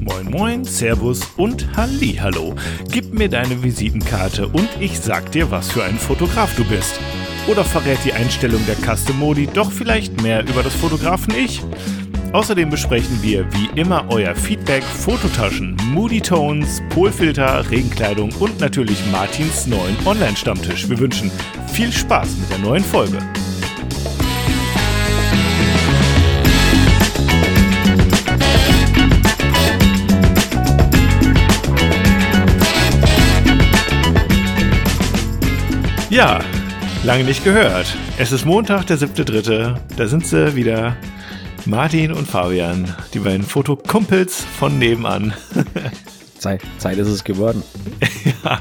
Moin Moin, Servus und Hallo. Gib mir deine Visitenkarte und ich sag dir, was für ein Fotograf du bist. Oder verrät die Einstellung der Custom Modi doch vielleicht mehr über das Fotografen Ich? Außerdem besprechen wir wie immer euer Feedback, Fototaschen, Moody Tones, Polfilter, Regenkleidung und natürlich Martins neuen Online-Stammtisch. Wir wünschen viel Spaß mit der neuen Folge. Ja, lange nicht gehört. Es ist Montag, der 7.3. Da sind sie wieder. Martin und Fabian, die beiden Fotokumpels von nebenan. Zeit, Zeit ist es geworden. ja,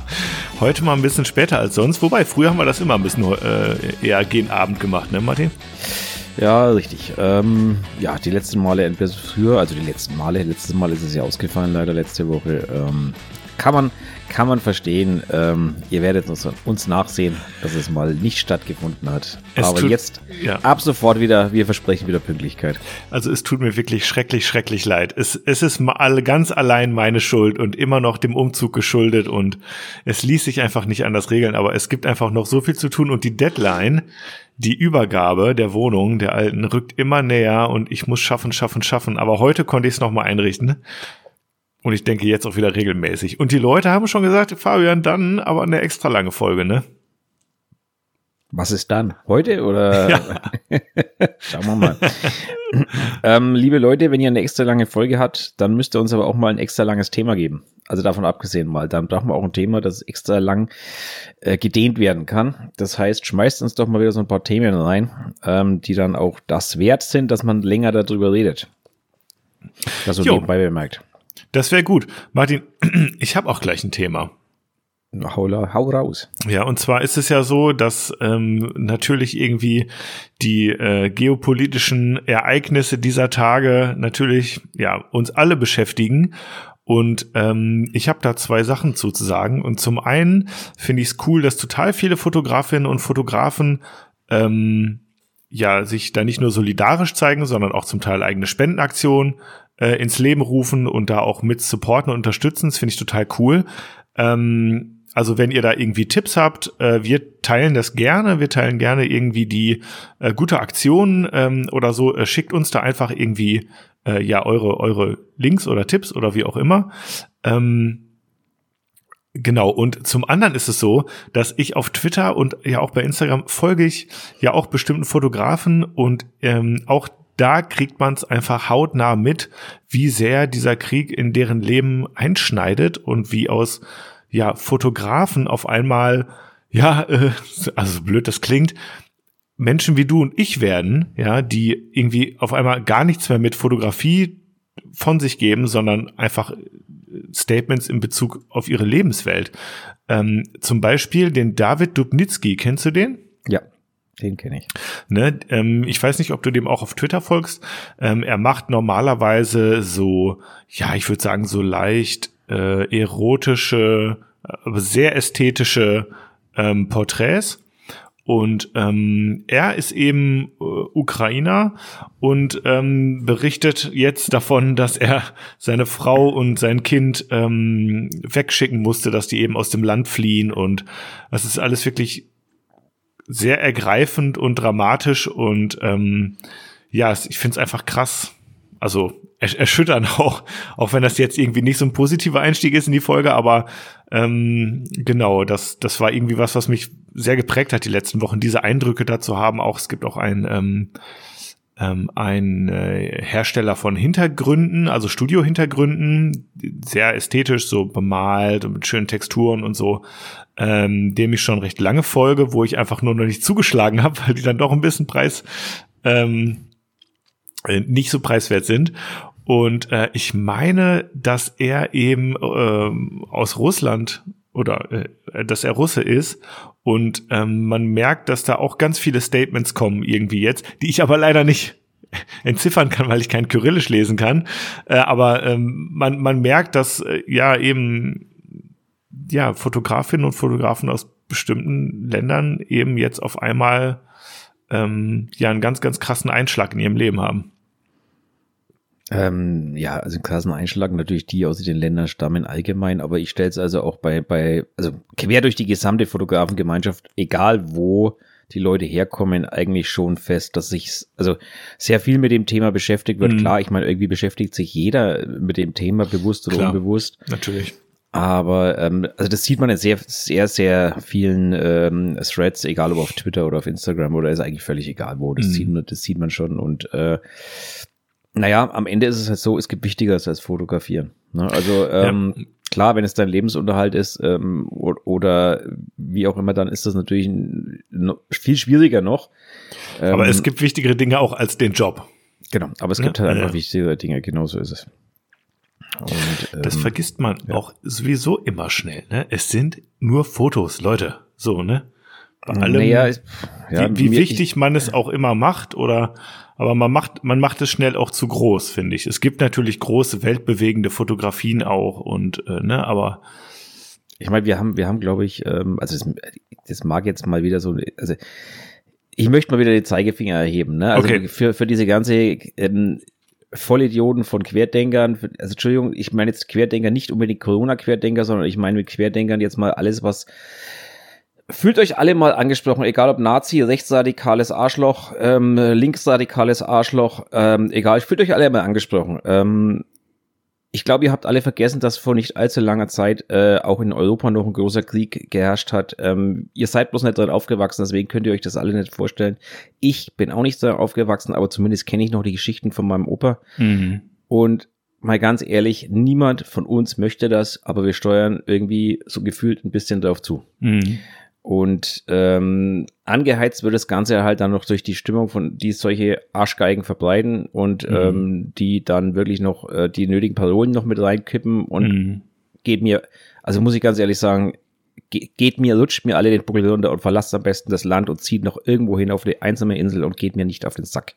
heute mal ein bisschen später als sonst. Wobei, früher haben wir das immer ein bisschen äh, eher gegen Abend gemacht, ne, Martin? Ja, richtig. Ähm, ja, die letzten Male etwas früher, also die letzten Male, letztes Mal ist es ja ausgefallen, leider letzte Woche. Ähm, kann man, kann man verstehen. Ähm, ihr werdet uns, uns, nachsehen, dass es mal nicht stattgefunden hat. Es Aber tut, jetzt ja. ab sofort wieder, wir versprechen wieder Pünktlichkeit. Also es tut mir wirklich schrecklich, schrecklich leid. Es, es ist mal ganz allein meine Schuld und immer noch dem Umzug geschuldet und es ließ sich einfach nicht anders regeln. Aber es gibt einfach noch so viel zu tun und die Deadline, die Übergabe der Wohnung der alten rückt immer näher und ich muss schaffen, schaffen, schaffen. Aber heute konnte ich es noch mal einrichten. Und ich denke jetzt auch wieder regelmäßig. Und die Leute haben schon gesagt, Fabian, dann aber eine extra lange Folge, ne? Was ist dann? Heute oder? Ja. Schauen wir mal. ähm, liebe Leute, wenn ihr eine extra lange Folge habt, dann müsst ihr uns aber auch mal ein extra langes Thema geben. Also davon abgesehen mal, dann brauchen wir auch ein Thema, das extra lang äh, gedehnt werden kann. Das heißt, schmeißt uns doch mal wieder so ein paar Themen rein, ähm, die dann auch das wert sind, dass man länger darüber redet. Das so nebenbei bemerkt. Das wäre gut. Martin, ich habe auch gleich ein Thema. Hau, hau raus. Ja, und zwar ist es ja so, dass ähm, natürlich irgendwie die äh, geopolitischen Ereignisse dieser Tage natürlich ja uns alle beschäftigen. Und ähm, ich habe da zwei Sachen zu sagen. Und zum einen finde ich es cool, dass total viele Fotografinnen und Fotografen ähm, ja sich da nicht nur solidarisch zeigen, sondern auch zum Teil eigene Spendenaktionen äh, ins Leben rufen und da auch mit supporten und unterstützen. Das finde ich total cool. Ähm, also wenn ihr da irgendwie Tipps habt, äh, wir teilen das gerne. Wir teilen gerne irgendwie die äh, gute Aktionen ähm, oder so. Äh, schickt uns da einfach irgendwie äh, ja eure eure Links oder Tipps oder wie auch immer. Ähm, Genau, und zum anderen ist es so, dass ich auf Twitter und ja auch bei Instagram folge ich ja auch bestimmten Fotografen und ähm, auch da kriegt man es einfach hautnah mit, wie sehr dieser Krieg in deren Leben einschneidet und wie aus ja Fotografen auf einmal ja, äh, also blöd das klingt, Menschen wie du und ich werden, ja, die irgendwie auf einmal gar nichts mehr mit Fotografie von sich geben, sondern einfach Statements in Bezug auf ihre Lebenswelt. Ähm, zum Beispiel den David Dubnitsky, kennst du den? Ja. Den kenne ich. Ne, ähm, ich weiß nicht, ob du dem auch auf Twitter folgst. Ähm, er macht normalerweise so, ja, ich würde sagen, so leicht äh, erotische, aber sehr ästhetische ähm, Porträts. Und ähm, er ist eben äh, Ukrainer und ähm, berichtet jetzt davon, dass er seine Frau und sein Kind ähm, wegschicken musste, dass die eben aus dem Land fliehen. Und das ist alles wirklich sehr ergreifend und dramatisch und ähm, ja, ich finde es einfach krass. Also erschüttern auch, auch wenn das jetzt irgendwie nicht so ein positiver Einstieg ist in die Folge, aber ähm, genau, das, das war irgendwie was, was mich sehr geprägt hat die letzten Wochen, diese Eindrücke dazu haben. Auch es gibt auch ein ähm, ähm, ein äh, Hersteller von Hintergründen, also Studio-Hintergründen, sehr ästhetisch, so bemalt und mit schönen Texturen und so, ähm, dem ich schon recht lange folge, wo ich einfach nur noch nicht zugeschlagen habe, weil die dann doch ein bisschen Preis ähm, äh, nicht so preiswert sind. Und äh, ich meine, dass er eben ähm, aus Russland oder äh, dass er Russe ist und ähm, man merkt, dass da auch ganz viele Statements kommen irgendwie jetzt, die ich aber leider nicht entziffern kann, weil ich kein Kyrillisch lesen kann. Äh, aber ähm, man, man merkt, dass äh, ja eben ja Fotografinnen und Fotografen aus bestimmten Ländern eben jetzt auf einmal ähm, ja einen ganz, ganz krassen Einschlag in ihrem Leben haben. Ähm, ja, also im Klasseneinschlag natürlich die aus den Ländern stammen allgemein, aber ich stelle es also auch bei, bei, also quer durch die gesamte Fotografengemeinschaft, egal wo die Leute herkommen, eigentlich schon fest, dass sich also sehr viel mit dem Thema beschäftigt wird. Mhm. Klar, ich meine, irgendwie beschäftigt sich jeder mit dem Thema bewusst oder Klar, unbewusst. Natürlich. Aber ähm, also das sieht man in sehr, sehr, sehr vielen ähm, Threads, egal ob auf Twitter oder auf Instagram oder ist eigentlich völlig egal wo. Das, mhm. sieht, man, das sieht man schon. Und äh, naja, am Ende ist es halt so, es gibt Wichtigeres als Fotografieren. Ne? Also ähm, ja. klar, wenn es dein Lebensunterhalt ist ähm, oder wie auch immer, dann ist das natürlich viel schwieriger noch. Aber ähm, es gibt wichtigere Dinge auch als den Job. Genau, aber es gibt ja, halt einfach ja. wichtigere Dinge, genauso ist es. Und, ähm, das vergisst man ja. auch sowieso immer schnell. Ne? Es sind nur Fotos, Leute. So, ne? Bei allem, naja, ich, ja, wie, wie wichtig ich, man es auch immer macht oder aber man macht, man macht es schnell auch zu groß, finde ich. Es gibt natürlich große, weltbewegende Fotografien auch und, äh, ne, aber. Ich meine, wir haben, wir haben, glaube ich, ähm, also das, das mag jetzt mal wieder so, also ich möchte mal wieder den Zeigefinger erheben, ne? Also okay. für, für diese ganze ähm, Vollidioten von Querdenkern, also Entschuldigung, ich meine jetzt Querdenker nicht unbedingt Corona-Querdenker, sondern ich meine mit Querdenkern jetzt mal alles, was Fühlt euch alle mal angesprochen, egal ob Nazi, rechtsradikales Arschloch, ähm, linksradikales Arschloch, ähm, egal, fühlt euch alle mal angesprochen. Ähm, ich glaube, ihr habt alle vergessen, dass vor nicht allzu langer Zeit äh, auch in Europa noch ein großer Krieg geherrscht hat. Ähm, ihr seid bloß nicht drin aufgewachsen, deswegen könnt ihr euch das alle nicht vorstellen. Ich bin auch nicht drin aufgewachsen, aber zumindest kenne ich noch die Geschichten von meinem Opa. Mhm. Und mal ganz ehrlich, niemand von uns möchte das, aber wir steuern irgendwie so gefühlt ein bisschen drauf zu. Mhm. Und ähm, angeheizt wird das Ganze halt dann noch durch die Stimmung von, die solche Arschgeigen verbreiten und mhm. ähm, die dann wirklich noch äh, die nötigen Parolen noch mit reinkippen und mhm. geht mir, also muss ich ganz ehrlich sagen, geht mir, lutscht mir alle den Buckel runter und verlasst am besten das Land und zieht noch irgendwo hin auf die einsame Insel und geht mir nicht auf den Sack.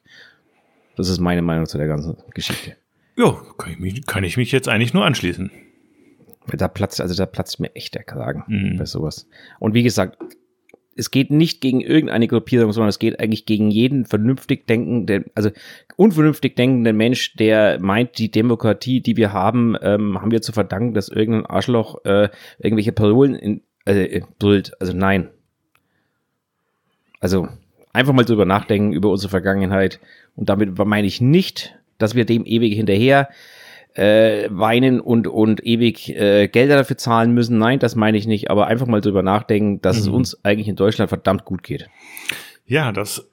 Das ist meine Meinung zu der ganzen Geschichte. Ja, kann ich mich, kann ich mich jetzt eigentlich nur anschließen. Da platzt, also da platzt mir echt der Kragen mhm. bei sowas. Und wie gesagt, es geht nicht gegen irgendeine Gruppierung, sondern es geht eigentlich gegen jeden vernünftig denkenden, also unvernünftig denkenden Mensch, der meint, die Demokratie, die wir haben, ähm, haben wir zu verdanken, dass irgendein Arschloch äh, irgendwelche Parolen in, äh, brüllt. Also nein. Also einfach mal drüber nachdenken über unsere Vergangenheit. Und damit meine ich nicht, dass wir dem ewig hinterher äh, weinen und, und ewig äh, Gelder dafür zahlen müssen. Nein, das meine ich nicht, aber einfach mal drüber nachdenken, dass mhm. es uns eigentlich in Deutschland verdammt gut geht. Ja, das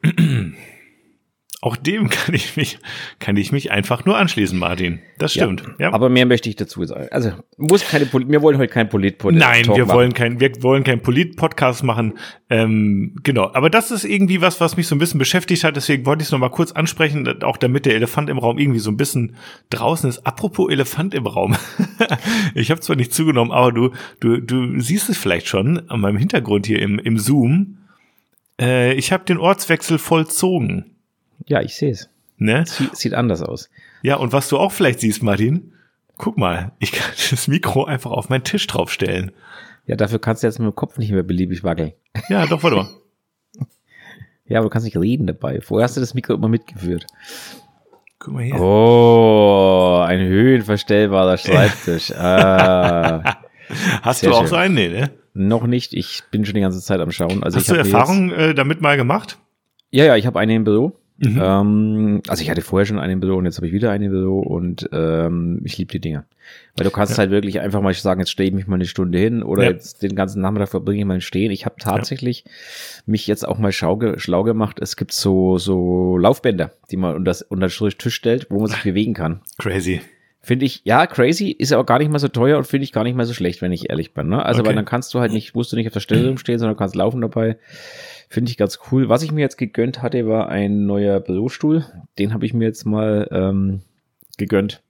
auch dem kann ich mich, kann ich mich einfach nur anschließen, Martin. Das stimmt. Ja, ja. Aber mehr möchte ich dazu sagen. Also, muss keine, wir wollen heute kein Polit-Podcast Nein, wir machen. wollen kein, wir wollen kein Polit-Podcast machen. Ähm, genau. Aber das ist irgendwie was, was mich so ein bisschen beschäftigt hat. Deswegen wollte ich es nochmal kurz ansprechen, auch damit der Elefant im Raum irgendwie so ein bisschen draußen ist. Apropos Elefant im Raum. ich habe zwar nicht zugenommen, aber du, du, du siehst es vielleicht schon an meinem Hintergrund hier im, im Zoom. Äh, ich habe den Ortswechsel vollzogen. Ja, ich sehe es. Ne? Sieht, sieht anders aus. Ja, und was du auch vielleicht siehst, Martin, guck mal, ich kann das Mikro einfach auf meinen Tisch draufstellen. Ja, dafür kannst du jetzt mit dem Kopf nicht mehr beliebig wackeln. Ja, doch, warte mal. ja, aber du kannst nicht reden dabei. Vorher hast du das Mikro immer mitgeführt. Guck mal hier. Oh, ein höhenverstellbarer Schreibtisch. ah, hast du auch schön. so einen? Nee, ne? Noch nicht. Ich bin schon die ganze Zeit am Schauen. Also hast du Erfahrung äh, damit mal gemacht? Ja, ja, ich habe einen im Büro. Mhm. Ähm, also ich hatte vorher schon einen im Büro und jetzt habe ich wieder einen im Büro und ähm, ich liebe die Dinger. Weil du kannst ja. halt wirklich einfach mal sagen, jetzt stehe ich mich mal eine Stunde hin oder ja. jetzt den ganzen Nachmittag verbringe ich mal Stehen. Ich habe tatsächlich ja. mich jetzt auch mal schlau, schlau gemacht. Es gibt so, so Laufbänder, die man unter, unter den Tisch stellt, wo man sich bewegen kann. Crazy. Finde ich, ja, crazy, ist aber gar nicht mal so teuer und finde ich gar nicht mal so schlecht, wenn ich ehrlich bin. Ne? Also, okay. weil dann kannst du halt nicht, musst du nicht auf der Stelle rumstehen, sondern kannst laufen dabei. Finde ich ganz cool. Was ich mir jetzt gegönnt hatte, war ein neuer Bürostuhl. Den habe ich mir jetzt mal ähm, gegönnt.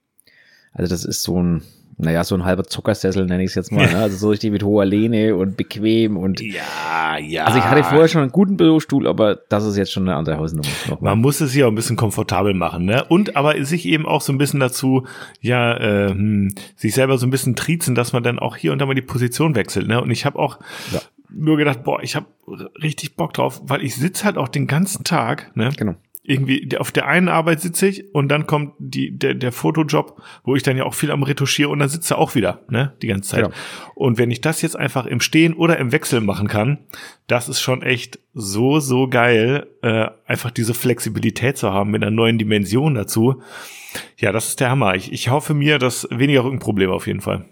Also das ist so ein, naja, so ein halber Zuckersessel nenne ich es jetzt mal. Ne? Also so richtig mit hoher Lehne und bequem und. Ja, ja. Also ich hatte vorher schon einen guten Bürostuhl, aber das ist jetzt schon eine andere Hausnummer. Man muss es ja auch ein bisschen komfortabel machen, ne? Und aber sich eben auch so ein bisschen dazu, ja, äh, hm, sich selber so ein bisschen triezen, dass man dann auch hier und da mal die Position wechselt, ne? Und ich habe auch ja nur gedacht, boah, ich habe richtig Bock drauf, weil ich sitze halt auch den ganzen Tag, ne? Genau. irgendwie auf der einen Arbeit sitze ich und dann kommt die, der, der Fotojob, wo ich dann ja auch viel am Retuschieren und dann sitze auch wieder, ne, die ganze Zeit. Ja. Und wenn ich das jetzt einfach im Stehen oder im Wechsel machen kann, das ist schon echt so, so geil, äh, einfach diese Flexibilität zu haben mit einer neuen Dimension dazu. Ja, das ist der Hammer. Ich, ich hoffe mir, dass weniger Rückenprobleme auf jeden Fall.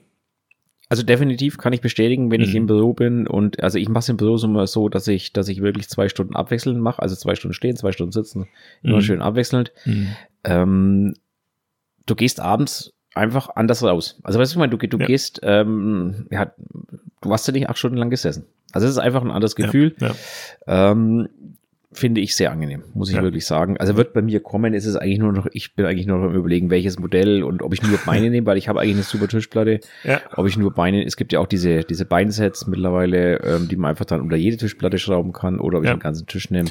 Also definitiv kann ich bestätigen, wenn mhm. ich im Büro bin und also ich mache es im Büro immer so, dass ich, dass ich wirklich zwei Stunden abwechselnd mache, also zwei Stunden stehen, zwei Stunden sitzen, immer mhm. schön abwechselnd. Mhm. Ähm, du gehst abends einfach anders raus. Also weißt du, ich meine, du, du ja. gehst, ähm, ja, du hast ja nicht acht Stunden lang gesessen. Also es ist einfach ein anderes Gefühl. Ja, ja. Ähm, finde ich sehr angenehm, muss ich ja. wirklich sagen. Also wird bei mir kommen, ist es eigentlich nur noch, ich bin eigentlich nur noch am überlegen, welches Modell und ob ich nur Beine nehme, weil ich habe eigentlich eine super Tischplatte. Ja. Ob ich nur Beine, es gibt ja auch diese, diese Beinsets mittlerweile, ähm, die man einfach dann unter jede Tischplatte schrauben kann oder ob ja. ich den ganzen Tisch nehme.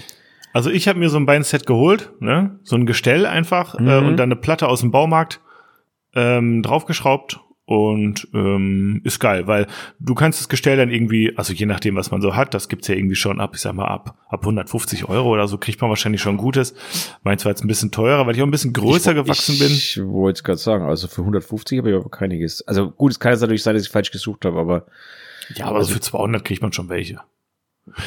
Also ich habe mir so ein Beinset geholt, ne? so ein Gestell einfach äh, mhm. äh, und dann eine Platte aus dem Baumarkt ähm, draufgeschraubt und ähm, ist geil, weil du kannst das Gestell dann irgendwie, also je nachdem, was man so hat, das gibt's ja irgendwie schon ab, ich sag mal, ab, ab 150 Euro oder so kriegt man wahrscheinlich schon Gutes. Meins war jetzt ein bisschen teurer, weil ich auch ein bisschen größer ich, gewachsen ich, bin. Ich wollte es gerade sagen, also für 150 habe ich aber keiniges. Also gut, es kann jetzt natürlich sein, dass ich falsch gesucht habe, aber. Ja, aber also, für 200 kriegt man schon welche.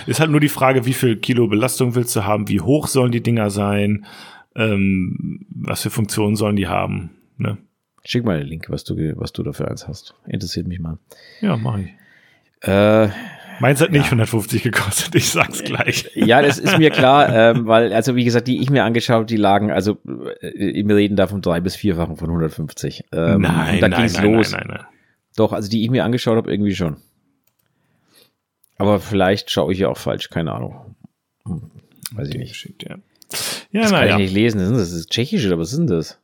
Ist halt nur die Frage, wie viel Kilo Belastung willst du haben, wie hoch sollen die Dinger sein, ähm, was für Funktionen sollen die haben, ne? Schick mal den Link, was du, was du dafür eins hast. Interessiert mich mal. Ja, mach ich. Äh, Meins hat nicht ja. 150 gekostet, ich sag's gleich. Ja, das ist mir klar, ähm, weil, also wie gesagt, die ich mir angeschaut, die lagen, also äh, wir reden da vom drei- bis vierfachen von 150. Ähm, nein, da nein, ging's nein, los. Nein, nein, nein. Doch, also die ich mir angeschaut habe, irgendwie schon. Aber vielleicht schaue ich ja auch falsch, keine Ahnung. Hm, weiß ich nicht. Geschickt, ja. Ja, das kann ja. ich nicht lesen. Das ist tschechisch oder was ist denn das?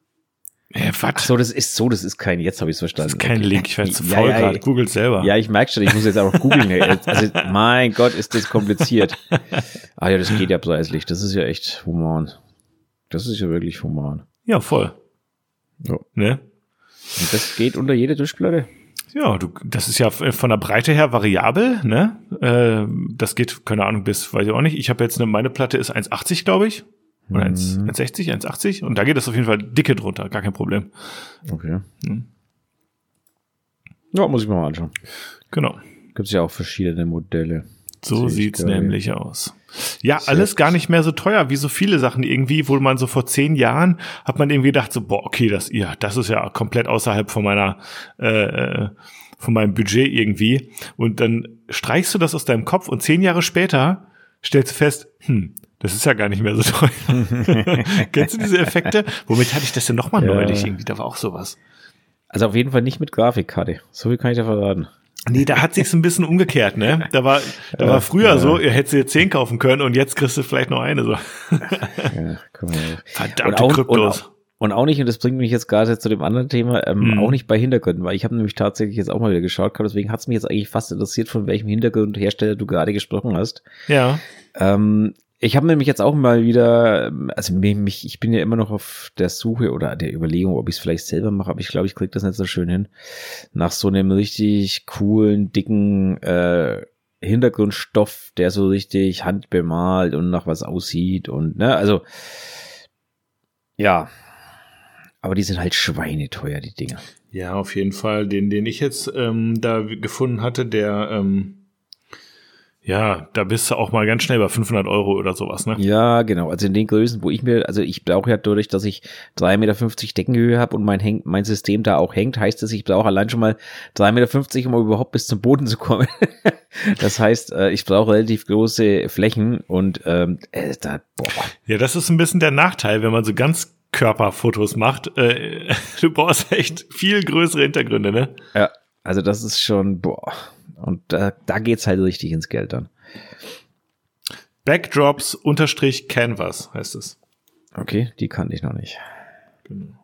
Äh, Ach so, das ist so, das ist kein, jetzt habe ich es verstanden. Das ist kein okay. Link, ich werde zu faul ja, gerade, googelt selber. Ja, ich merke schon, ich muss jetzt auch googeln. also, mein Gott, ist das kompliziert. Ah ja, das geht ja preislich, das ist ja echt human. Das ist ja wirklich human. Ja, voll. Ja. Ne? Und das geht unter jede Tischplatte? Ja, du, das ist ja von der Breite her variabel, ne? Äh, das geht, keine Ahnung, bis, weiß ich auch nicht. Ich habe jetzt eine, meine Platte ist 1,80, glaube ich. Oder 1,60, 1,80 und da geht es auf jeden Fall dicke drunter, gar kein Problem. Okay. Hm. Ja, muss ich mir mal anschauen. Genau. Gibt es ja auch verschiedene Modelle. So sieht's nämlich aus. Ja, Sehr alles gar nicht mehr so teuer wie so viele Sachen irgendwie, wo man so vor zehn Jahren hat man irgendwie gedacht so, boah, okay, das, ja, das ist ja komplett außerhalb von meiner, äh, äh von meinem Budget irgendwie. Und dann streichst du das aus deinem Kopf und zehn Jahre später stellst du fest, hm, das ist ja gar nicht mehr so teuer. Kennst du diese Effekte? Womit hatte ich das denn nochmal ja. neulich irgendwie? Da war auch sowas. Also auf jeden Fall nicht mit Grafikkarte. So viel kann ich da verraten. Nee, da hat sich's ein bisschen umgekehrt, ne? Da war, da war früher ja. so, ihr hättet dir zehn kaufen können und jetzt kriegst du vielleicht noch eine so. Ja, Verdammte und auch, Kryptos. Und, und auch nicht, und das bringt mich jetzt gerade zu dem anderen Thema, ähm, mhm. auch nicht bei Hintergründen, weil ich habe nämlich tatsächlich jetzt auch mal wieder geschaut, deswegen hat's mich jetzt eigentlich fast interessiert, von welchem Hintergrundhersteller du gerade gesprochen hast. Ja. Ähm, ich habe nämlich jetzt auch mal wieder, also mich, ich bin ja immer noch auf der Suche oder der Überlegung, ob ich es vielleicht selber mache, aber ich glaube, ich kriege das nicht so schön hin, nach so einem richtig coolen, dicken äh, Hintergrundstoff, der so richtig handbemalt und nach was aussieht und, ne, also, ja, aber die sind halt schweineteuer, die Dinger. Ja, auf jeden Fall. Den, den ich jetzt ähm, da gefunden hatte, der ähm, ja, da bist du auch mal ganz schnell bei 500 Euro oder sowas, ne? Ja, genau. Also in den Größen, wo ich mir, also ich brauche ja dadurch, dass ich 3,50 Meter Deckenhöhe habe und mein, Häng, mein System da auch hängt, heißt das, ich brauche allein schon mal 3,50 Meter, um überhaupt bis zum Boden zu kommen. das heißt, äh, ich brauche relativ große Flächen und ähm, äh, da, boah. Ja, das ist ein bisschen der Nachteil, wenn man so ganz Körperfotos macht. Äh, du brauchst echt viel größere Hintergründe, ne? Ja, also das ist schon, boah. Und da, da geht's halt richtig ins Geld dann. Backdrops unterstrich Canvas heißt es. Okay, die kannte ich noch nicht. Genau.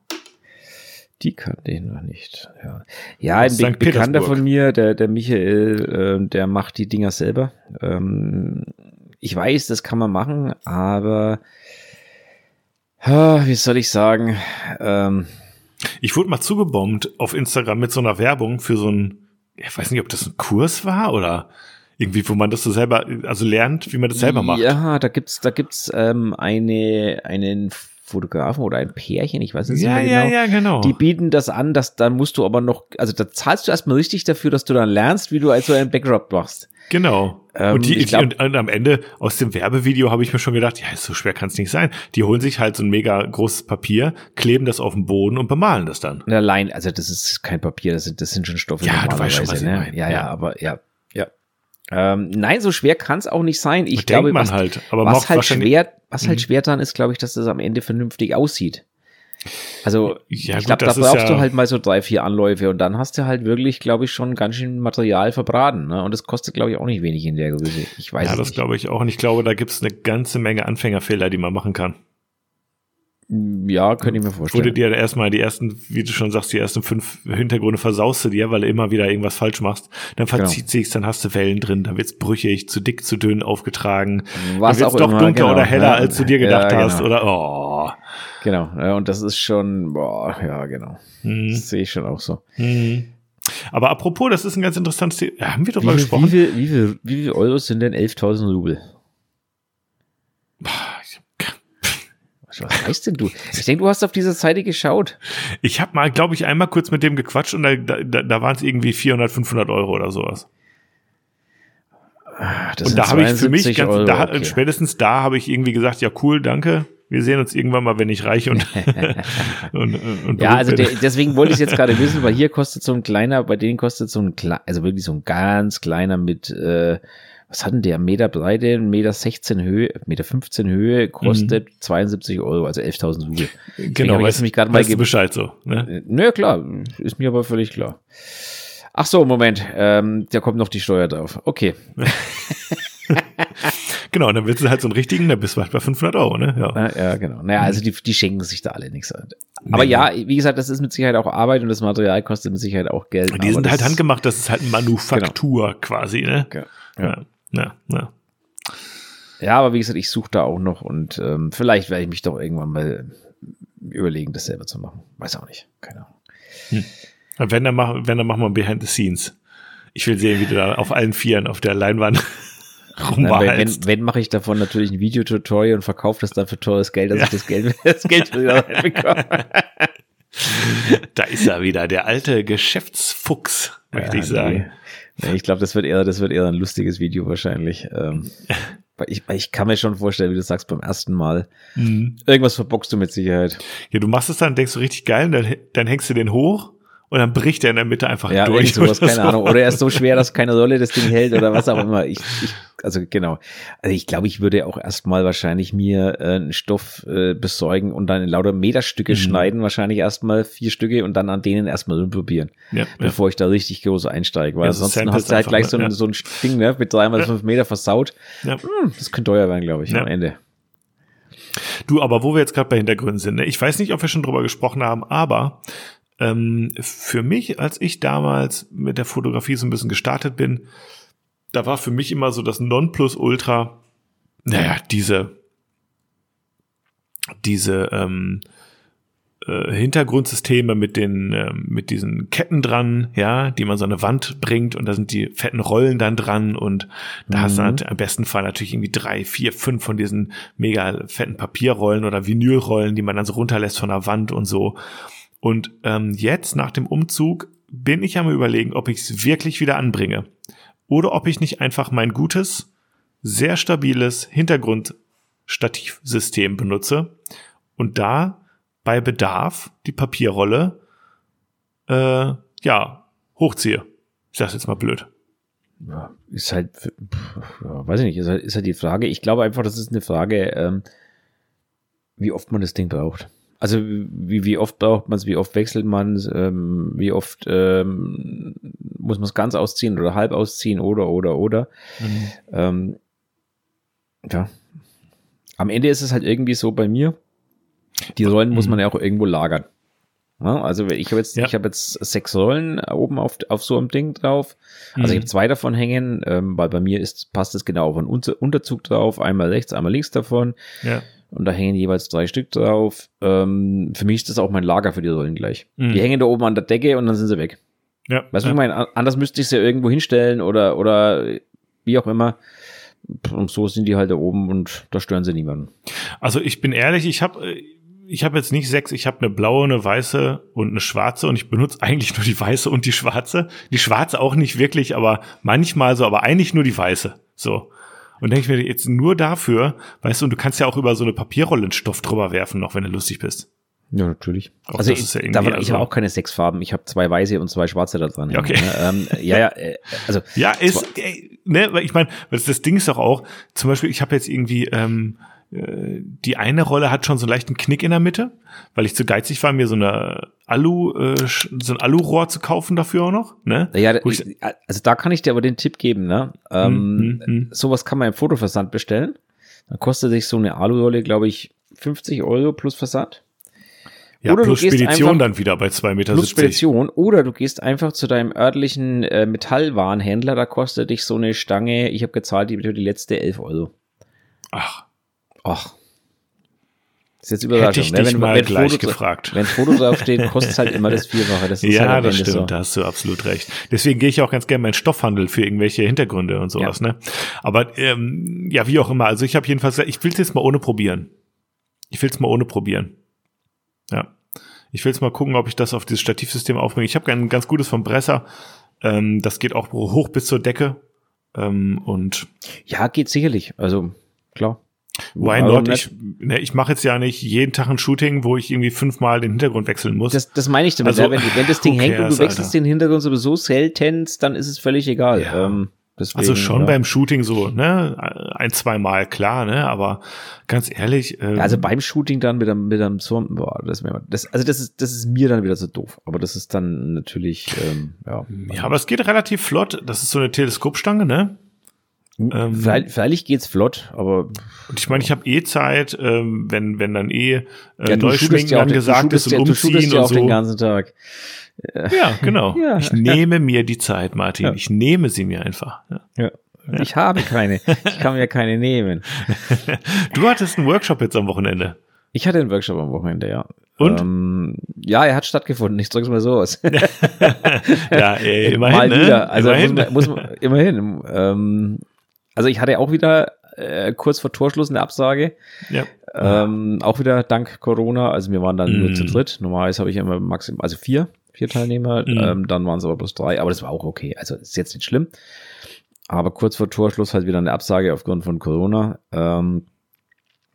Die kannte ich noch nicht. Ja, ja ein Be Bekannter von mir, der, der Michael, äh, der macht die Dinger selber. Ähm, ich weiß, das kann man machen, aber wie soll ich sagen? Ähm, ich wurde mal zugebombt auf Instagram mit so einer Werbung für so ein ich weiß nicht, ob das ein Kurs war oder irgendwie, wo man das so selber, also lernt, wie man das selber macht. Ja, da gibt's, da gibt's ähm, eine, einen Fotografen oder ein Pärchen, ich weiß es ja, nicht ja, mehr genau. ja, genau. Die bieten das an, dass dann musst du aber noch, also da zahlst du erstmal richtig dafür, dass du dann lernst, wie du also einen Backdrop machst. Genau. Ähm, und, die, ich glaub- und, und am Ende aus dem Werbevideo habe ich mir schon gedacht, ja, so schwer kann es nicht sein. Die holen sich halt so ein mega großes Papier, kleben das auf den Boden und bemalen das dann. Allein, also das ist kein Papier, das sind, das sind schon Stoffe. Ja, du weißt schon, was ich ne? meine. Ja, ja, Ja. aber ja, ja. Ähm, nein, so schwer kann es auch nicht sein. Ich Denkt glaube, man was, halt, aber was halt schwer, was halt Mhm. schwer dran ist, glaube ich, dass das am Ende vernünftig aussieht. Also, Ja, ich glaube, da brauchst ja- du halt mal so drei, vier Anläufe und dann hast du halt wirklich, glaube ich, schon ganz schön Material verbraten. Ne? Und das kostet, glaube ich, auch nicht wenig in der Größe. Ich weiß Ja, das glaube ich auch. Und ich glaube, da gibt es eine ganze Menge Anfängerfehler, die man machen kann. Ja, könnte ich mir Wurde vorstellen. dir erstmal die ersten, wie du schon sagst, die ersten fünf Hintergründe versaust du dir, weil du immer wieder irgendwas falsch machst. Dann Genau. verzieht sich's, dann hast du Wellen drin, dann wird's brüchig, zu dick, zu dünn aufgetragen. Was dann wird's auch doch immer, dunkler genau. oder heller, Ja, als du dir gedacht ja, hast. genau. Oder oh. Genau. Und das ist schon, boah, ja, genau. Hm. Das sehe ich schon auch so. Hm. Aber apropos, das ist ein ganz interessantes Thema. Ja, haben wir darüber viel, gesprochen? wie, viel, wie, viel, wie viel Euro sind denn 11.000 Rubel? Was was weißt denn du? Ich denke, du hast auf dieser Seite geschaut. Ich habe mal, glaube ich, einmal kurz mit dem gequatscht und da, da, da waren es irgendwie 400, 500 Euro oder sowas. Das und da habe ich für mich 72 ganz, Euro, da, okay. spätestens da habe ich irgendwie gesagt, ja cool, danke. Wir sehen uns irgendwann mal, wenn ich reich und, und, und Ja, also der, deswegen wollte ich es jetzt gerade wissen, weil hier kostet so ein kleiner, bei denen kostet so ein kleiner, also wirklich so ein ganz kleiner mit, äh, was hat denn der? Meter Breite, Meter 16 Höhe, Meter 15 Höhe, kostet 72 Euro, also 11.000 Rubel. bin. Genau, weißt, mich gerade mal weißt du Bescheid so. Ne? Äh, Nö, klar, ist mir aber völlig klar. Ach so, Moment, ähm, da kommt noch die Steuer drauf. Okay. Genau, und dann willst du halt so einen richtigen, dann bist du halt bei 500 Euro, ne? Ja. Na, ja, genau. Naja, also die, die schenken sich da alle nichts. Aber ja, wie gesagt, das ist mit Sicherheit auch Arbeit und das Material kostet mit Sicherheit auch Geld. Die aber sind halt handgemacht, das ist halt Manufaktur quasi, ne? Ja, ja. Ja, ja, ja. ja, aber wie gesagt, ich suche da auch noch und ähm, vielleicht werde ich mich doch irgendwann mal überlegen, das selber zu machen. Weiß auch nicht. Keine Ahnung. Und Wenn, dann machen, wenn, dann machen wir Behind the Scenes. Ich will sehen, wie du da auf allen Vieren auf der Leinwand Na, wenn, wenn, mache ich davon natürlich ein Videotutorial und verkaufe das dann für teures Geld, dass ich das Geld, das Geld wieder bekomme. Da ist er wieder, der alte Geschäftsfuchs, möchte ich sagen. Nee. Nee, ich glaube, das wird eher, das wird eher ein lustiges Video wahrscheinlich. Ähm, ich, ich kann mir schon vorstellen, wie du sagst, beim ersten Mal. Mhm. Irgendwas verbockst du mit Sicherheit. Ja, du machst es dann, denkst du richtig geil, und dann, dann hängst du den hoch und dann bricht er in der Mitte einfach Ja, durch. sowas, oder keine so. Ahnung. Oder er ist so schwer, dass keine Rolle das Ding hält oder was auch immer. Ich, ich, also genau. Also ich glaube, ich würde auch erstmal wahrscheinlich mir äh, einen Stoff äh, besorgen und dann in lauter Meterstücke Mhm. schneiden, wahrscheinlich erstmal vier Stücke und dann an denen erstmal rumprobieren, Ja, ja. bevor ich da richtig groß einsteige. Weil Ja, so ansonsten Samples hast du halt gleich ne? so, ein, Ja. so ein Ding, ne, mit dreimal Ja. fünf Meter versaut. Ja. Hm, das könnte teuer werden, glaube ich, Ja. am Ende. Du, aber wo wir jetzt gerade bei Hintergründen sind, ne? ich weiß nicht, ob wir schon drüber gesprochen haben, aber ähm, für mich, als ich damals mit der Fotografie so ein bisschen gestartet bin, da war für mich immer so das Nonplusultra, naja, diese, diese ähm, äh, Hintergrundsysteme mit den ähm, mit diesen Ketten dran, ja, die man so eine Wand bringt und da sind die fetten Rollen dann dran und da hast du Mhm. halt am besten Fall natürlich irgendwie drei, vier, fünf von diesen mega fetten Papierrollen oder Vinylrollen, die man dann so runterlässt von der Wand und so. Und ähm, jetzt nach dem Umzug bin ich am überlegen, ob ich es wirklich wieder anbringe oder ob ich nicht einfach mein gutes, sehr stabiles Hintergrundstativsystem benutze und da bei Bedarf die Papierrolle äh, ja hochziehe. Ich sag's jetzt mal blöd. Ja, ist halt, weiß ich nicht, ist halt, ist halt die Frage. Ich glaube einfach, das ist eine Frage, ähm, wie oft man das Ding braucht. Also wie, wie oft braucht man es, wie oft wechselt man es, ähm, wie oft ähm, muss man es ganz ausziehen oder halb ausziehen oder oder oder. Ähm, ja. Am Ende ist es halt irgendwie so bei mir, die Rollen muss man ja auch irgendwo lagern. Ja, also ich habe jetzt, Ja. ich habe jetzt sechs Rollen oben auf, auf so einem Ding drauf. Also ich habe zwei davon hängen, ähm, weil bei mir ist, passt es genau auf einen Unter Unterzug drauf, einmal rechts, einmal links davon. Ja. Und da hängen jeweils drei Stück drauf. Ähm, für mich ist das auch mein Lager für die Rollen gleich. Mhm. Die hängen da oben an der Decke und dann sind sie weg. Ja. Weißt du, ja. was ich meine? An- Anders müsste ich sie irgendwo hinstellen oder, oder wie auch immer. Und so sind die halt da oben und da stören sie niemanden. Also ich bin ehrlich, ich habe ich habe jetzt nicht sechs, ich habe eine blaue, eine weiße und eine schwarze und ich benutze eigentlich nur die weiße und die schwarze. Die schwarze auch nicht wirklich, aber manchmal so, aber eigentlich nur die weiße. So. Und denke ich mir jetzt nur dafür, weißt du, und du kannst ja auch über so eine Papierrolle einen Stoff drüber werfen, noch wenn du lustig bist. Ja, natürlich. Auch also ich, ja da war, ich also habe auch keine sechs Farben. Ich habe zwei weiße und zwei schwarze da dran. Ja, okay. Ne? Ähm, ja, ja, äh, also. Ja, ist, ey, ne, weil ich meine, das Ding ist doch auch, zum Beispiel, ich habe jetzt irgendwie, ähm, äh, die eine Rolle hat schon so einen leichten Knick in der Mitte, weil ich zu geizig war, mir so eine Alu, äh, so ein Alurohr zu kaufen dafür auch noch. Ne? Ja, ich, also da kann ich dir aber den Tipp geben, ne? Ähm, mm, mm, Sowas kann man im Fotoversand bestellen. Dann kostet sich so eine Alurolle, glaube ich, 50 Euro plus Versand. Ja, oder plus Spedition einfach, dann wieder bei 2,70 Meter. Plus Spedition. Oder du gehst einfach zu deinem örtlichen äh, Metallwarenhändler, da kostet dich so eine Stange, ich habe gezahlt, die, die letzte 11 Euro. Ach. Ach. Das ist jetzt Überraschung. Hätte ich ne? dich wenn, mal wenn gleich Fotos, gefragt. Wenn Fotos draufstehen, kostet es halt immer das Vierfache. Das ja, halt das stimmt, so. da hast du absolut recht. Deswegen gehe ich auch ganz gerne meinen Stoffhandel für irgendwelche Hintergründe und sowas. Ja. Ne? Aber ähm, ja, wie auch immer. Also ich habe jedenfalls, ich will es jetzt mal ohne probieren. Ich will es mal ohne probieren. Ja. Ich will jetzt mal gucken, ob ich das auf dieses Stativsystem aufbringe. Ich habe ein ganz gutes vom Bresser. Ähm, das geht auch hoch bis zur Decke. Ähm, und ja, geht sicherlich. Also klar. Why not? Ich, ne, ich mache jetzt ja nicht jeden Tag ein Shooting, wo ich irgendwie fünfmal den Hintergrund wechseln muss. Das, das meine ich damit. Also, wenn, wenn das Ding hängt und du wechselst Alter. den Hintergrund sowieso selten, dann ist es völlig egal. Ja. Ähm, Deswegen, also schon ja. beim Shooting so, ne, ein, zwei Mal klar, ne, aber ganz ehrlich. Ähm, ja, also beim Shooting dann mit einem, mit einem Zorn, boah, das, das, also das ist, das ist mir dann wieder so doof, aber das ist dann natürlich, ähm, ja. Ja, aber es geht relativ flott. Das ist so eine Teleskopstange, ne? Ähm, Freilich geht's flott, aber. Und ich meine, ich habe eh Zeit, ähm, wenn, wenn dann eh äh, ja, Neuschminken ja gesagt ist und ja, umziehen du ja auch so. den ganzen Tag. Ja, genau. Ja. Ich nehme mir die Zeit, Martin. Ja. Ich nehme sie mir einfach. Ja. Ich habe keine. Ich kann mir keine nehmen. Du hattest einen Workshop jetzt am Wochenende. Ich hatte einen Workshop am Wochenende, ja. Und? Ähm, ja, er hat stattgefunden. Ich drück's mal so aus. ja, ey, immerhin. Mal ne? wieder. Also immerhin. Muss, man, muss man, immerhin. Ähm, also ich hatte auch wieder äh, kurz vor Torschluss eine Absage. Ja. Ähm, auch wieder dank Corona. Also wir waren dann mm. nur zu dritt. Normalerweise habe ich immer maximal, also vier, vier Teilnehmer. Mm. Ähm, dann waren es aber bloß drei. Aber das war auch okay. Also ist jetzt nicht schlimm. Aber kurz vor Torschluss halt wieder eine Absage aufgrund von Corona. Ähm,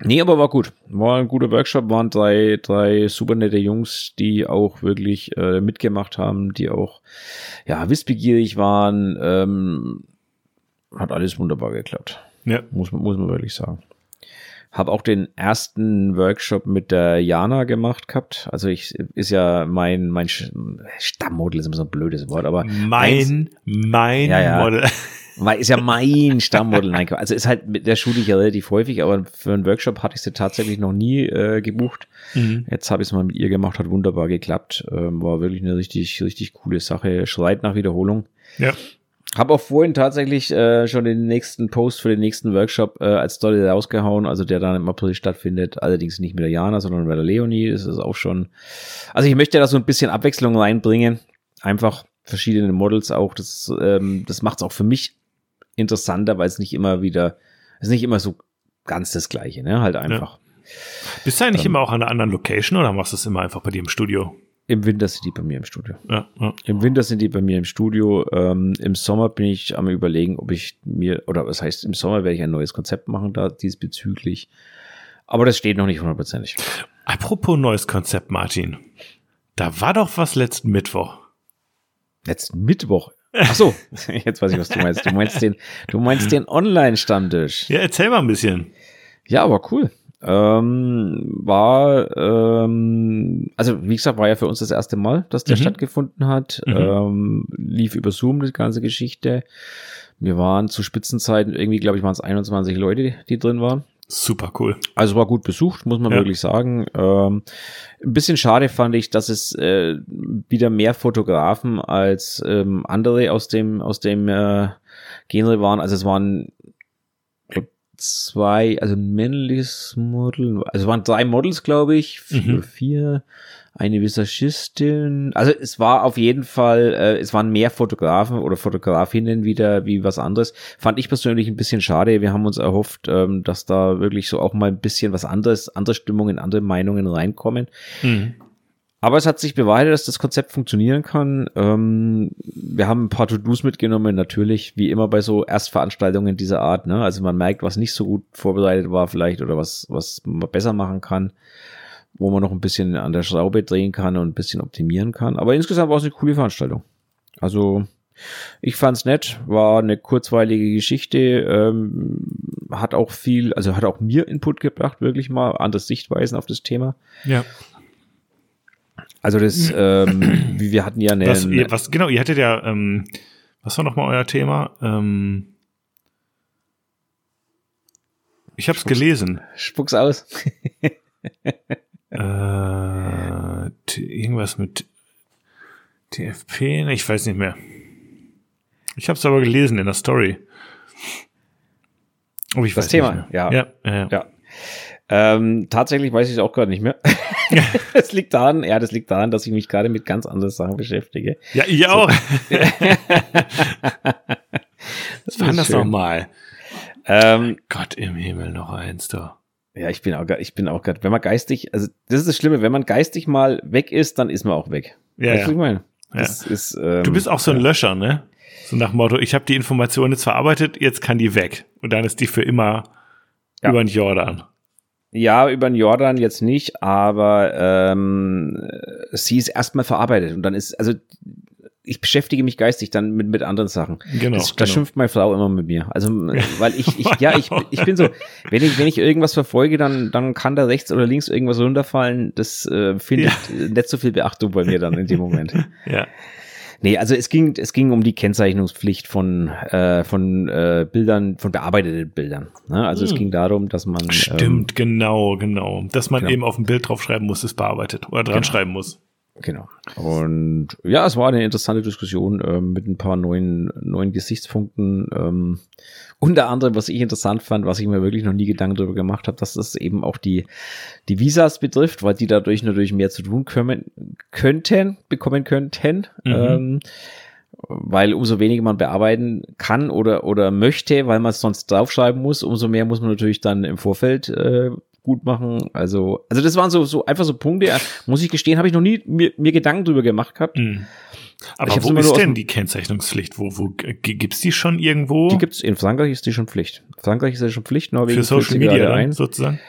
nee, aber war gut. War ein guter Workshop. Waren drei, drei super nette Jungs, die auch wirklich äh, mitgemacht haben, die auch ja wissbegierig waren. Ähm, hat alles wunderbar geklappt. Ja. Muss, man muss man wirklich sagen. Habe auch den ersten Workshop mit der Jana gemacht gehabt. Also ich ist ja mein mein Stammmodel ist immer so ein blödes Wort, aber mein mein ja, ja. Model ist ja mein Stammmodel. Nein, also ist halt mit der schule ich ja relativ häufig, aber für einen Workshop hatte ich sie tatsächlich noch nie äh, gebucht. Mhm. Jetzt habe ich es mal mit ihr gemacht, hat wunderbar geklappt. Ähm, war wirklich eine richtig richtig coole Sache. Schreit nach Wiederholung. Ja. Habe auch vorhin tatsächlich äh, schon den nächsten Post für den nächsten Workshop äh, als Story rausgehauen, also der dann im April stattfindet. Allerdings nicht mit der Jana, sondern mit der Leonie. Das ist auch schon. Also ich möchte da so ein bisschen Abwechslung reinbringen. Einfach verschiedene Models auch. Das, ähm, das macht es auch für mich interessanter, weil es nicht immer wieder, es ist nicht immer so ganz das Gleiche, ne? Halt einfach. Ja. Bist du eigentlich ähm, immer auch an einer anderen Location oder machst du es immer einfach bei dir im Studio? Im Winter sind die bei mir im Studio. Ja, ja. Im Winter sind die bei mir im Studio. Ähm, Im Sommer bin ich am überlegen, ob ich mir, oder was heißt, im Sommer werde ich ein neues Konzept machen da diesbezüglich. Aber das steht noch nicht hundertprozentig. Apropos neues Konzept, Martin. Da war doch was letzten Mittwoch. Letzten Mittwoch? Ach so, jetzt weiß ich, was du meinst. Du meinst den, du meinst den Online-Stammtisch. Ja, erzähl mal ein bisschen. Ja, aber cool ähm, war, ähm, also wie gesagt, war ja für uns das erste Mal, dass der mhm. stattgefunden hat. Mhm. Ähm, lief über Zoom die ganze Geschichte. Wir waren zu Spitzenzeiten irgendwie, glaube ich, waren es 21 Leute, die drin waren. Super cool. Also war gut besucht, muss man ja. wirklich sagen. Ähm, ein bisschen schade fand ich, dass es äh, wieder mehr Fotografen als ähm, andere aus dem aus dem äh, Genre waren. Also es waren zwei, also ein männliches Model, also waren drei Models, glaube ich, vier, mhm. vier eine Visagistin. Also es war auf jeden Fall, äh, es waren mehr Fotografen oder Fotografinnen wieder wie was anderes. Fand ich persönlich ein bisschen schade. Wir haben uns erhofft, ähm, dass da wirklich so auch mal ein bisschen was anderes, andere Stimmungen, andere Meinungen reinkommen. Mhm. Aber es hat sich bewahrheitet, dass das Konzept funktionieren kann. Ähm, wir haben ein paar To-Dos mitgenommen, natürlich, wie immer bei so Erstveranstaltungen dieser Art. Ne? Also man merkt, was nicht so gut vorbereitet war vielleicht oder was, was man besser machen kann wo man noch ein bisschen an der Schraube drehen kann und ein bisschen optimieren kann. Aber insgesamt war es eine coole Veranstaltung. Also ich fand's nett, war eine kurzweilige Geschichte, ähm, hat auch viel, also hat auch mir Input gebracht, wirklich mal andere Sichtweisen auf das Thema. Ja. Also das, ähm, wie wir hatten ja eine. Was, ihr, was genau, ihr hattet ja, ähm, was war nochmal euer Thema? Ähm, ich habe es gelesen. Spuck's aus. Äh, irgendwas mit TFP? Ich weiß nicht mehr. Ich habe es aber gelesen in der Story. Ich das Thema, ja. Ja, ja, ja. Ähm, tatsächlich weiß ich es auch gerade nicht mehr. das liegt daran, ja, das liegt daran, dass ich mich gerade mit ganz anderen Sachen beschäftige. Ja, ich so. auch. Was war das nochmal? Ähm, Gott im Himmel, noch eins da. Ja, ich bin auch, ich bin auch gerade, wenn man geistig, also das ist das Schlimme, wenn man geistig mal weg ist, dann ist man auch weg. Ja, weißt ja. ich meine? Ja. Ist, ähm, du bist auch so ein ja. Löscher, ne? So nach Motto, ich habe die Information jetzt verarbeitet, jetzt kann die weg. Und dann ist die für immer ja. über den Jordan. Ja, über den Jordan jetzt nicht, aber ähm, sie ist erstmal verarbeitet und dann ist, also ich beschäftige mich geistig dann mit, mit anderen Sachen. Genau. Das, da genau. schimpft meine Frau immer mit mir. Also, weil ich, ich ja, ich, ich bin so, wenn ich, wenn ich irgendwas verfolge, dann, dann kann da rechts oder links irgendwas runterfallen. Das äh, findet ja. nicht so viel Beachtung bei mir dann in dem Moment. Ja. Nee, also es ging, es ging um die Kennzeichnungspflicht von, äh, von äh, Bildern, von bearbeiteten Bildern. Ne? Also hm. es ging darum, dass man. Stimmt, ähm, genau, genau. Dass man genau. eben auf dem Bild draufschreiben muss, ist bearbeitet oder dran genau. schreiben muss. Genau. Und ja, es war eine interessante Diskussion äh, mit ein paar neuen, neuen Gesichtspunkten. Ähm, unter anderem, was ich interessant fand, was ich mir wirklich noch nie Gedanken darüber gemacht habe, dass das eben auch die, die Visas betrifft, weil die dadurch natürlich mehr zu tun können, könnten, bekommen könnten. Mhm. Ähm, weil umso weniger man bearbeiten kann oder, oder möchte, weil man es sonst draufschreiben muss, umso mehr muss man natürlich dann im Vorfeld äh, gut machen. Also, also das waren so, so einfach so Punkte, muss ich gestehen, habe ich noch nie mir, mir Gedanken drüber gemacht gehabt. Mhm. Aber wo ist denn die Kennzeichnungspflicht? Wo, wo gibt's die schon irgendwo? Die gibt's in Frankreich ist die schon Pflicht. Frankreich ist ja schon Pflicht, Norwegen für Social Media ein. sozusagen.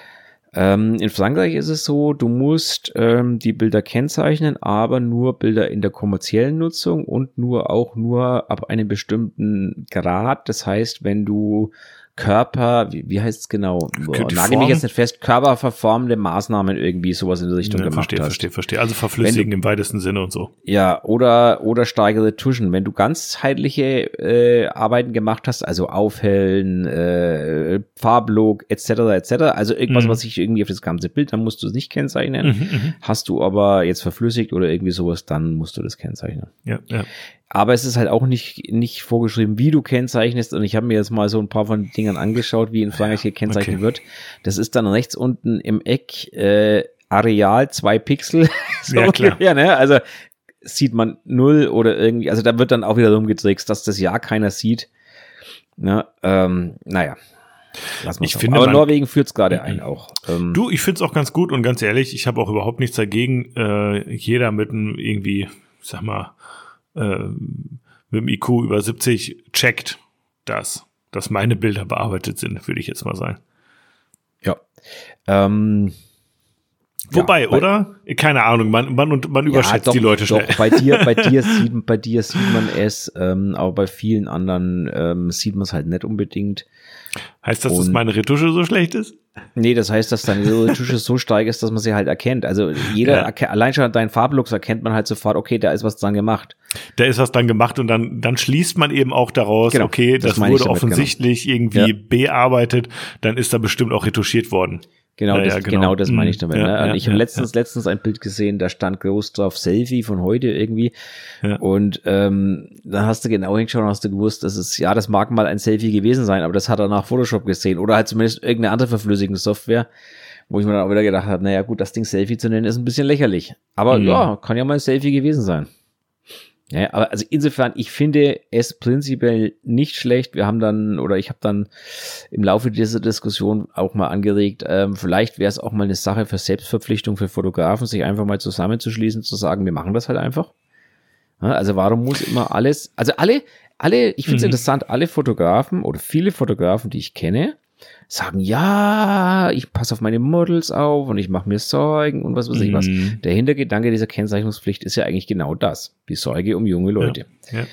Ähm, in Frankreich ist es so, du musst ähm, die Bilder kennzeichnen, aber nur Bilder in der kommerziellen Nutzung und nur auch nur ab einem bestimmten Grad. Das heißt, wenn du Körper, wie, wie heißt es genau? Boah, nagel mich jetzt nicht fest, körperverformende Maßnahmen irgendwie sowas in der Richtung ja, gemacht verstehe, hast. Verstehe, verstehe, Also verflüssigen du, im weitesten Sinne und so. Ja, oder, oder steigere Tuschen. Wenn du ganzheitliche äh, Arbeiten gemacht hast, also Aufhellen, äh, Farblog, etc., etc., also irgendwas, mhm. was sich irgendwie auf das ganze Bild, dann musst du es nicht kennzeichnen. Mhm, mhm, hast du aber jetzt verflüssigt oder irgendwie sowas, dann musst du das kennzeichnen. Ja, ja. Aber es ist halt auch nicht, nicht vorgeschrieben, wie du kennzeichnest. Und ich habe mir jetzt mal so ein paar von den Dingern angeschaut, wie in Frankreich gekennzeichnet okay. wird. Das ist dann rechts unten im Eck äh, Areal zwei Pixel. so ja, klar. Ungefähr, ne? Also sieht man null oder irgendwie, also da wird dann auch wieder rumgetrickst, dass das ja keiner sieht. Ne? Ähm, naja. Ich finde, Aber Norwegen führt es gerade ein auch. Ähm, du, ich finde es auch ganz gut und ganz ehrlich, ich habe auch überhaupt nichts dagegen, äh, jeder mit einem irgendwie, sag mal, äh, mit dem IQ über 70 checkt das, dass meine Bilder bearbeitet sind, würde ich jetzt mal sagen. Ja. Ähm, Wobei, ja, oder? Keine Ahnung, man, man, man überschätzt ja, doch, die Leute schnell. Doch, bei dir, bei dir sieht, bei dir sieht man es, ähm, aber bei vielen anderen ähm, sieht man es halt nicht unbedingt. Heißt das, Und, dass meine Retusche so schlecht ist? Nee, das heißt, dass deine Retusche so stark ist, dass man sie halt erkennt. Also jeder, ja. allein schon deinen Farblux erkennt man halt sofort, okay, da ist was dran gemacht. Da ist was dran gemacht und dann, dann schließt man eben auch daraus, genau, okay, das, das wurde damit, offensichtlich genau. irgendwie ja. bearbeitet, dann ist da bestimmt auch retuschiert worden. Genau, ja, das, ja, genau. genau. das meine ich mhm. damit. Ja, ne? Ich habe letztens, letztens ein Bild gesehen, da stand groß drauf Selfie von heute irgendwie. Und ähm, dann hast du genau hingeschaut und hast du gewusst, das ist, ja, das mag mal ein Selfie gewesen sein, aber das hat er nach Photoshop gesehen oder halt zumindest irgendeine andere verflüssigende Software. Wo ich mir dann auch wieder gedacht habe, naja gut, das Ding Selfie zu nennen ist ein bisschen lächerlich. Aber Mhm. ja, kann ja mal ein Selfie gewesen sein. Ja, aber also insofern, ich finde es prinzipiell nicht schlecht. Wir haben dann, oder ich habe dann im Laufe dieser Diskussion auch mal angeregt, ähm, vielleicht wäre es auch mal eine Sache für Selbstverpflichtung für Fotografen, sich einfach mal zusammenzuschließen, zu sagen, wir machen das halt einfach. Ja, also warum muss immer alles, also alle, alle, ich finde es Mhm. interessant, alle Fotografen oder viele Fotografen, die ich kenne, sagen, ja, ich passe auf meine Models auf und ich mache mir Sorgen und was weiß ich was. Mhm. Der Hintergedanke dieser Kennzeichnungspflicht ist ja eigentlich genau das, die Sorge um junge Leute. Ja.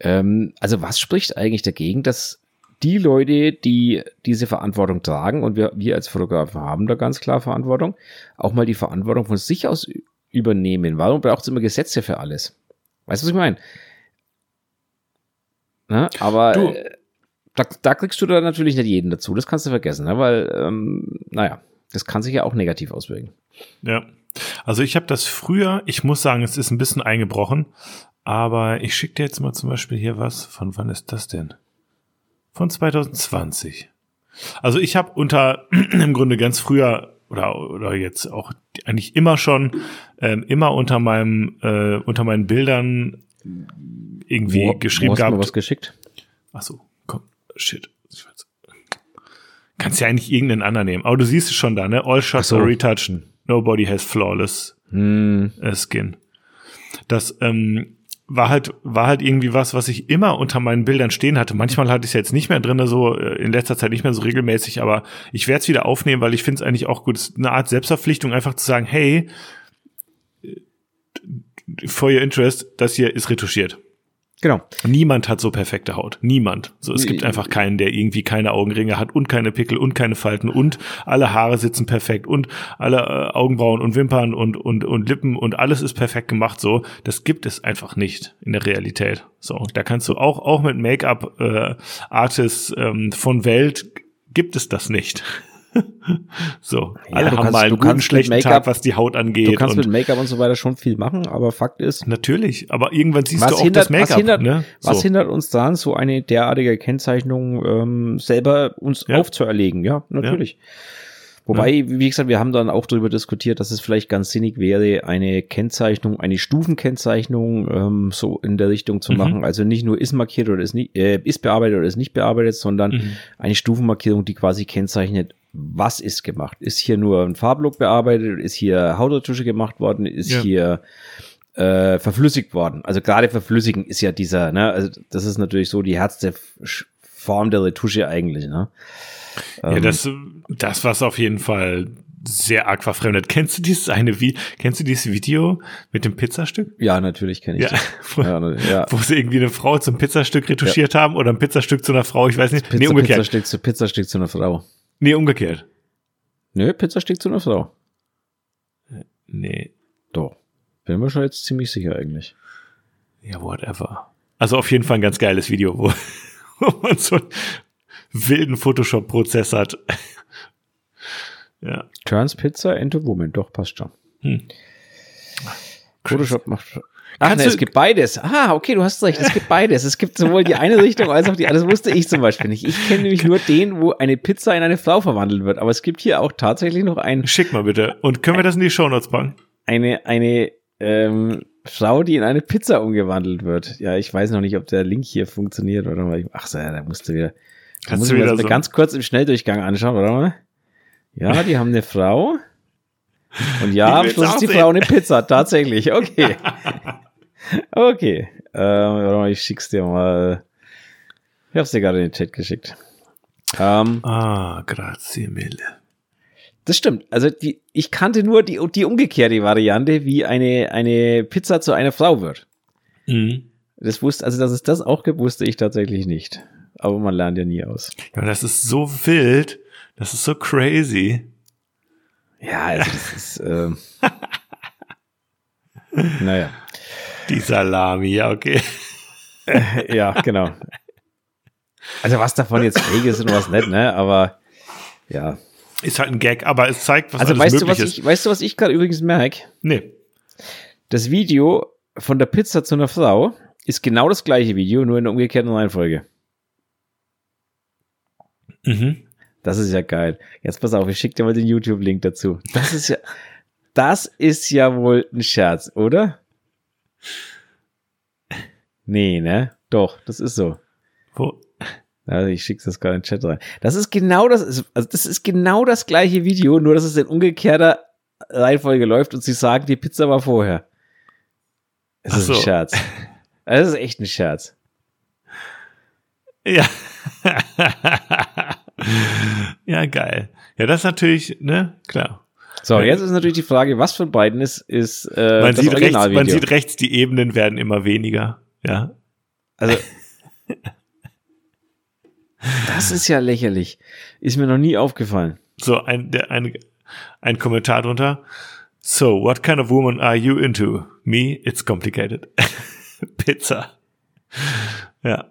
Ähm, also was spricht eigentlich dagegen, dass die Leute, die diese Verantwortung tragen, und wir, wir als Fotografen haben da ganz klar Verantwortung, auch mal die Verantwortung von sich aus übernehmen. Warum braucht es immer Gesetze für alles? Weißt du, was ich meine? Ne? Aber Du. Da, da kriegst du da natürlich nicht jeden dazu, das kannst du vergessen, ne? weil, ähm, naja, das kann sich ja auch negativ auswirken. Ja. Also ich habe das früher, ich muss sagen, es ist ein bisschen eingebrochen, aber ich schicke dir jetzt mal zum Beispiel hier was. Von wann ist das denn? Von 2020. Also ich habe unter im Grunde ganz früher oder oder jetzt auch eigentlich immer schon ähm, immer unter meinem äh, unter meinen Bildern irgendwie Wo- geschrieben wo hast du mir gehabt. was geschickt? Ach so, shit. Kannst ja eigentlich irgendeinen anderen nehmen. Aber du siehst es schon da, ne? All shots so. are retouched. Nobody has flawless Hm, äh, Skin. Das ähm, war halt war halt irgendwie was, was ich immer unter meinen Bildern stehen hatte. Manchmal hatte ich es jetzt nicht mehr drin, so äh, in letzter Zeit nicht mehr so regelmäßig, aber ich werde es wieder aufnehmen, weil ich finde es eigentlich auch gut. Es ist eine Art Selbstverpflichtung, einfach zu sagen, hey, äh, for your interest, das hier ist retuschiert. Genau. Niemand hat so perfekte Haut. Niemand. So, es gibt einfach keinen, der irgendwie keine Augenringe hat und keine Pickel und keine Falten und alle Haare sitzen perfekt und alle äh, Augenbrauen und Wimpern und, und, und Lippen und alles ist perfekt gemacht. So, das gibt es einfach nicht in der Realität. So, da kannst du auch, auch mit Make-up äh, ähm, von Welt gibt es das nicht. so, Ja, alle haben kannst- mal einen guten, schlechten Make-up- Tag, was die Haut angeht. Du kannst und mit Make-up und so weiter schon viel machen, aber Fakt ist, natürlich, aber irgendwann siehst Was du auch hindert- das Make-up. was hindert- ne? was so. hindert uns daran, so eine derartige Kennzeichnung ähm, selber uns Ja. aufzuerlegen? Ja, natürlich. Wobei, wie gesagt, wir haben dann auch darüber diskutiert, dass es vielleicht ganz sinnig wäre, eine Kennzeichnung, eine Stufenkennzeichnung ähm, so in der Richtung zu Mhm. machen. Also nicht nur ist markiert oder ist, nicht, äh, ist bearbeitet oder ist nicht bearbeitet, sondern Mhm. eine Stufenmarkierung, die quasi kennzeichnet, was ist gemacht. Ist hier nur ein Farblook bearbeitet? Ist hier Hautretusche gemacht worden? Ist Ja. hier äh, verflüssigt worden? Also gerade verflüssigen ist ja dieser, ne, also das ist natürlich so die F- Form der Retusche eigentlich, ne? Ja, Ähm, das, das was auf jeden Fall sehr arg verfremdet. Kennst du dieses eine wie kennst du dieses Video mit dem Pizzastück? ja, natürlich kenne ich Ja, das. wo, Ja, ne, ja. wo sie irgendwie eine Frau zum Pizzastück retuschiert haben oder ein Pizzastück zu einer Frau, ich weiß nicht. nee, Pizza, umgekehrt. Pizzastück zu Pizzastück zu einer Frau. Nee, umgekehrt. Nö, Pizzastück zu einer Frau. Nee, Doch. Bin mir schon jetzt ziemlich sicher eigentlich. ja, whatever. Also auf jeden Fall ein ganz geiles Video, wo, wo man so einen wilden Photoshop-Prozess hat. ja. Turns Pizza into Woman. Doch, passt schon. Hm. Photoshop macht. Ach Kannst ne, es gibt beides. Ah, okay, du hast recht. Es gibt beides. Es gibt sowohl die eine Richtung als auch die andere. Das wusste ich zum Beispiel nicht. Ich kenne nämlich nur den, wo eine Pizza in eine Frau verwandelt wird. Aber es gibt hier auch tatsächlich noch ein, Schick mal bitte. Und können wir das in die Shownotes packen? eine, eine ähm, Frau, die in eine Pizza umgewandelt wird. Ja, ich weiß noch nicht, ob der Link hier funktioniert oder mal. Ach so, ja, da musst du wieder. Da Kannst muss du wieder das so- ganz kurz im Schnelldurchgang anschauen, oder mal? Ja, die haben eine Frau. Und ja, am Schluss ist die. Frau eine Pizza, tatsächlich. Okay. Okay. Ähm, ich schick's dir mal. Ich hab's dir gerade in den Chat geschickt. Ähm, Ah, grazie mille. das stimmt. Also die, ich kannte nur die, die umgekehrte Variante, wie eine, eine Pizza zu einer Frau wird. Mhm. Das wusste, also dass es das auch gibt, wusste ich tatsächlich nicht. Aber man lernt ja nie aus. Ja, das ist so wild. Das ist so crazy. Ja, also das ist, ähm, naja. Die Salami, ja, okay. Ja, genau. Also was davon jetzt fake ist und was nicht, ne? Aber ja. Ist halt ein Gag, aber es zeigt, was Also weißt du, was ist. ich, weißt du, was ich gerade übrigens merke? Nee. Das Video von der Pizza zu einer Frau ist genau das gleiche Video, nur in der umgekehrten Reihenfolge. Mhm. Das ist ja geil. Jetzt pass auf, ich schicke dir mal den YouTube-Link dazu. Das ist ja, das ist ja wohl ein Scherz, oder? Nee, ne? Doch, das ist so. Wo? Also ich schicke das gerade in den Chat rein. Das ist genau das, also das ist genau das gleiche Video, nur dass es in umgekehrter Reihenfolge läuft und sie sagen, die Pizza war vorher. Es ist so. ein Scherz. Das ist echt ein Scherz. Ja. ja, geil. Ja, das ist natürlich, ne, klar. So, jetzt ist natürlich die Frage, was von beiden ist, ist äh, man das sieht rechts, Man sieht rechts, die Ebenen werden immer weniger. Ja. Also Das ist ja lächerlich. Ist mir noch nie aufgefallen. So, ein, der, ein, ein Kommentar drunter. So, what kind of woman are you into? Me, it's complicated. Pizza. Ja.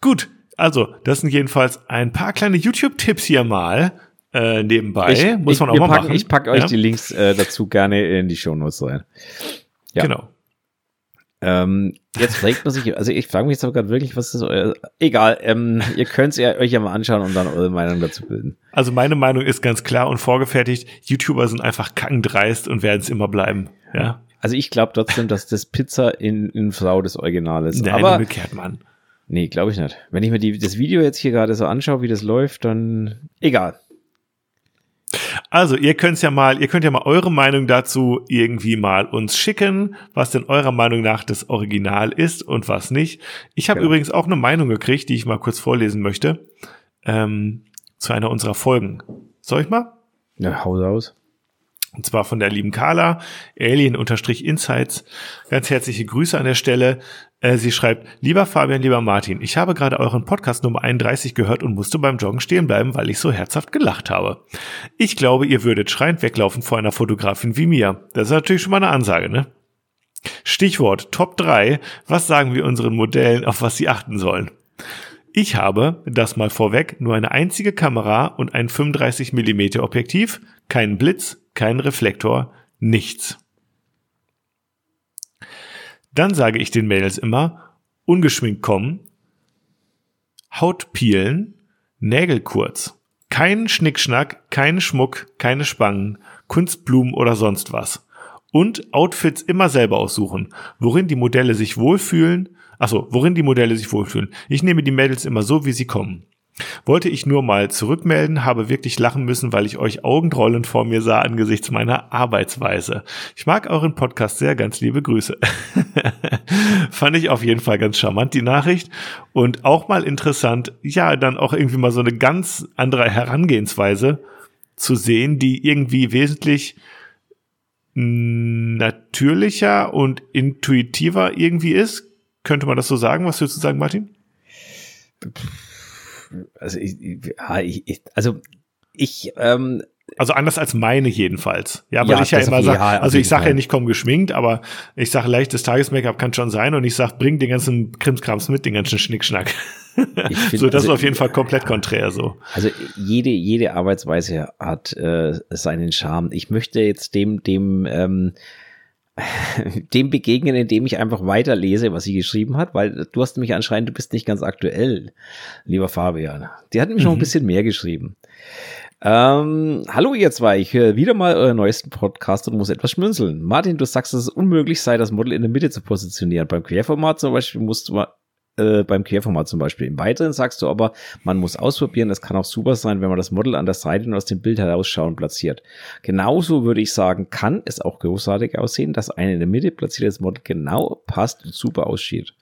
Gut, also, das sind jedenfalls ein paar kleine YouTube-Tipps hier mal äh, nebenbei. Ich, Muss man ich, auch mal packen, machen. Ich packe euch ja? die Links äh, dazu gerne in die Show Notes rein. Ja. Genau. Ähm, jetzt fragt man sich, also ich frage mich jetzt aber gerade wirklich, was ist euer, egal, ähm, ihr könnt es ja euch ja mal anschauen und dann eure Meinung dazu bilden. Also meine Meinung ist ganz klar und vorgefertigt, YouTuber sind einfach kackendreist und werden es immer bleiben, ja. Also ich glaube trotzdem, dass das Pizza in, in Frau des Original ist. Nein, aber umgekehrt, Mann. Nee, glaube ich nicht. Wenn ich mir die, das Video jetzt hier gerade so anschaue, wie das läuft, dann egal. Also, ihr könnt ja mal, ihr könnt ja mal eure Meinung dazu irgendwie mal uns schicken, was denn eurer Meinung nach das Original ist und was nicht. Ich habe genau. übrigens auch eine Meinung gekriegt, die ich mal kurz vorlesen möchte, ähm, zu einer unserer Folgen. Soll ich mal? Ja, hau raus. Und zwar von der lieben Carla, Alien-Insights. Ganz herzliche Grüße an der Stelle. Äh, sie schreibt, lieber Fabian, lieber Martin, ich habe gerade euren Podcast Nummer 31 gehört und musste beim Joggen stehen bleiben, weil ich so herzhaft gelacht habe. Ich glaube, ihr würdet schreiend weglaufen vor einer Fotografin wie mir. Das ist natürlich schon mal eine Ansage, ne? Stichwort Top 3. Was sagen wir unseren Modellen, auf was sie achten sollen? Ich habe, das mal vorweg, nur eine einzige Kamera und ein 35 mm Objektiv, keinen Blitz, keinen Reflektor, nichts. Dann sage ich den Mädels immer, ungeschminkt kommen, Haut peelen, Nägel kurz, keinen Schnickschnack, keinen Schmuck, keine Spangen, Kunstblumen oder sonst was. Und Outfits immer selber aussuchen, worin die Modelle sich wohlfühlen, achso, worin die Modelle sich wohlfühlen. Ich nehme die Mädels immer so, wie sie kommen. Wollte ich nur mal zurückmelden, habe wirklich lachen müssen, weil ich euch augenrollend vor mir sah angesichts meiner Arbeitsweise. Ich mag euren Podcast sehr, ganz liebe Grüße. Fand ich auf jeden Fall ganz charmant, die Nachricht. Und auch mal interessant, ja, dann auch irgendwie mal so eine ganz andere Herangehensweise zu sehen, die irgendwie wesentlich natürlicher und intuitiver irgendwie ist. Könnte man das so sagen? Was würdest du sagen, Martin? Also ich, ich, also ich, ähm, also anders als meine jedenfalls. Ja, weil ja, ich ja immer sage, also ich sage ja nicht komm geschminkt, aber ich sage leichtes Tages-Make-up kann schon sein und ich sage, bring den ganzen Krimskrams mit, den ganzen Schnickschnack. Find, so, das also, ist auf jeden Fall komplett konträr so. Also jede, jede Arbeitsweise hat äh, seinen Charme. Ich möchte jetzt dem, dem, ähm, dem begegnen, indem ich einfach weiterlese, was sie geschrieben hat, weil du hast mich anscheinend, du bist nicht ganz aktuell, lieber Fabian. Die hat nämlich mhm. noch ein mhm. bisschen mehr geschrieben. Ähm, hallo ihr zwei, ich höre wieder mal euren neuesten Podcast und muss etwas schmunzeln. Martin, du sagst, dass es unmöglich sei, das Model in der Mitte zu positionieren. Beim Querformat zum Beispiel musst du äh, beim Querformat zum Beispiel. Im Weiteren sagst du aber, man muss ausprobieren. Es kann auch super sein, wenn man das Model an der Seite und aus dem Bild herausschauen platziert. Genauso würde ich sagen, kann es auch großartig aussehen, dass ein in der Mitte platziertes Model genau passt und super aussieht.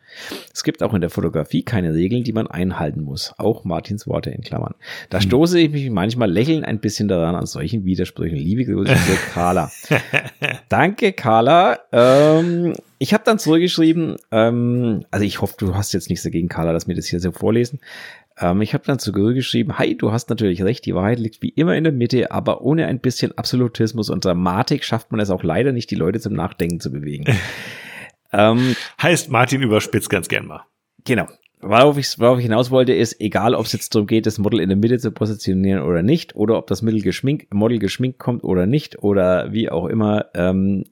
Es gibt auch in der Fotografie keine Regeln, die man einhalten muss. Auch Martins Worte in Klammern. Da hm. stoße ich mich manchmal lächeln ein bisschen daran an solchen Widersprüchen. Liebe Grüße Carla. Danke, Carla. Ähm, ich habe dann zurückgeschrieben, ähm, also ich hoffe, du hast jetzt nichts dagegen, Carla, dass wir das hier so vorlesen. Ähm, ich habe dann zurückgeschrieben, hi, du hast natürlich recht, die Wahrheit liegt wie immer in der Mitte, aber ohne ein bisschen Absolutismus und Dramatik schafft man es auch leider nicht, die Leute zum Nachdenken zu bewegen. Ähm, heißt Martin überspitzt ganz gern mal. Genau. Worauf ich, worauf ich hinaus wollte, ist, egal ob es jetzt darum geht, das Model in der Mitte zu positionieren oder nicht, oder ob das Mittel geschminkt, Model geschminkt kommt oder nicht, oder wie auch immer, ähm,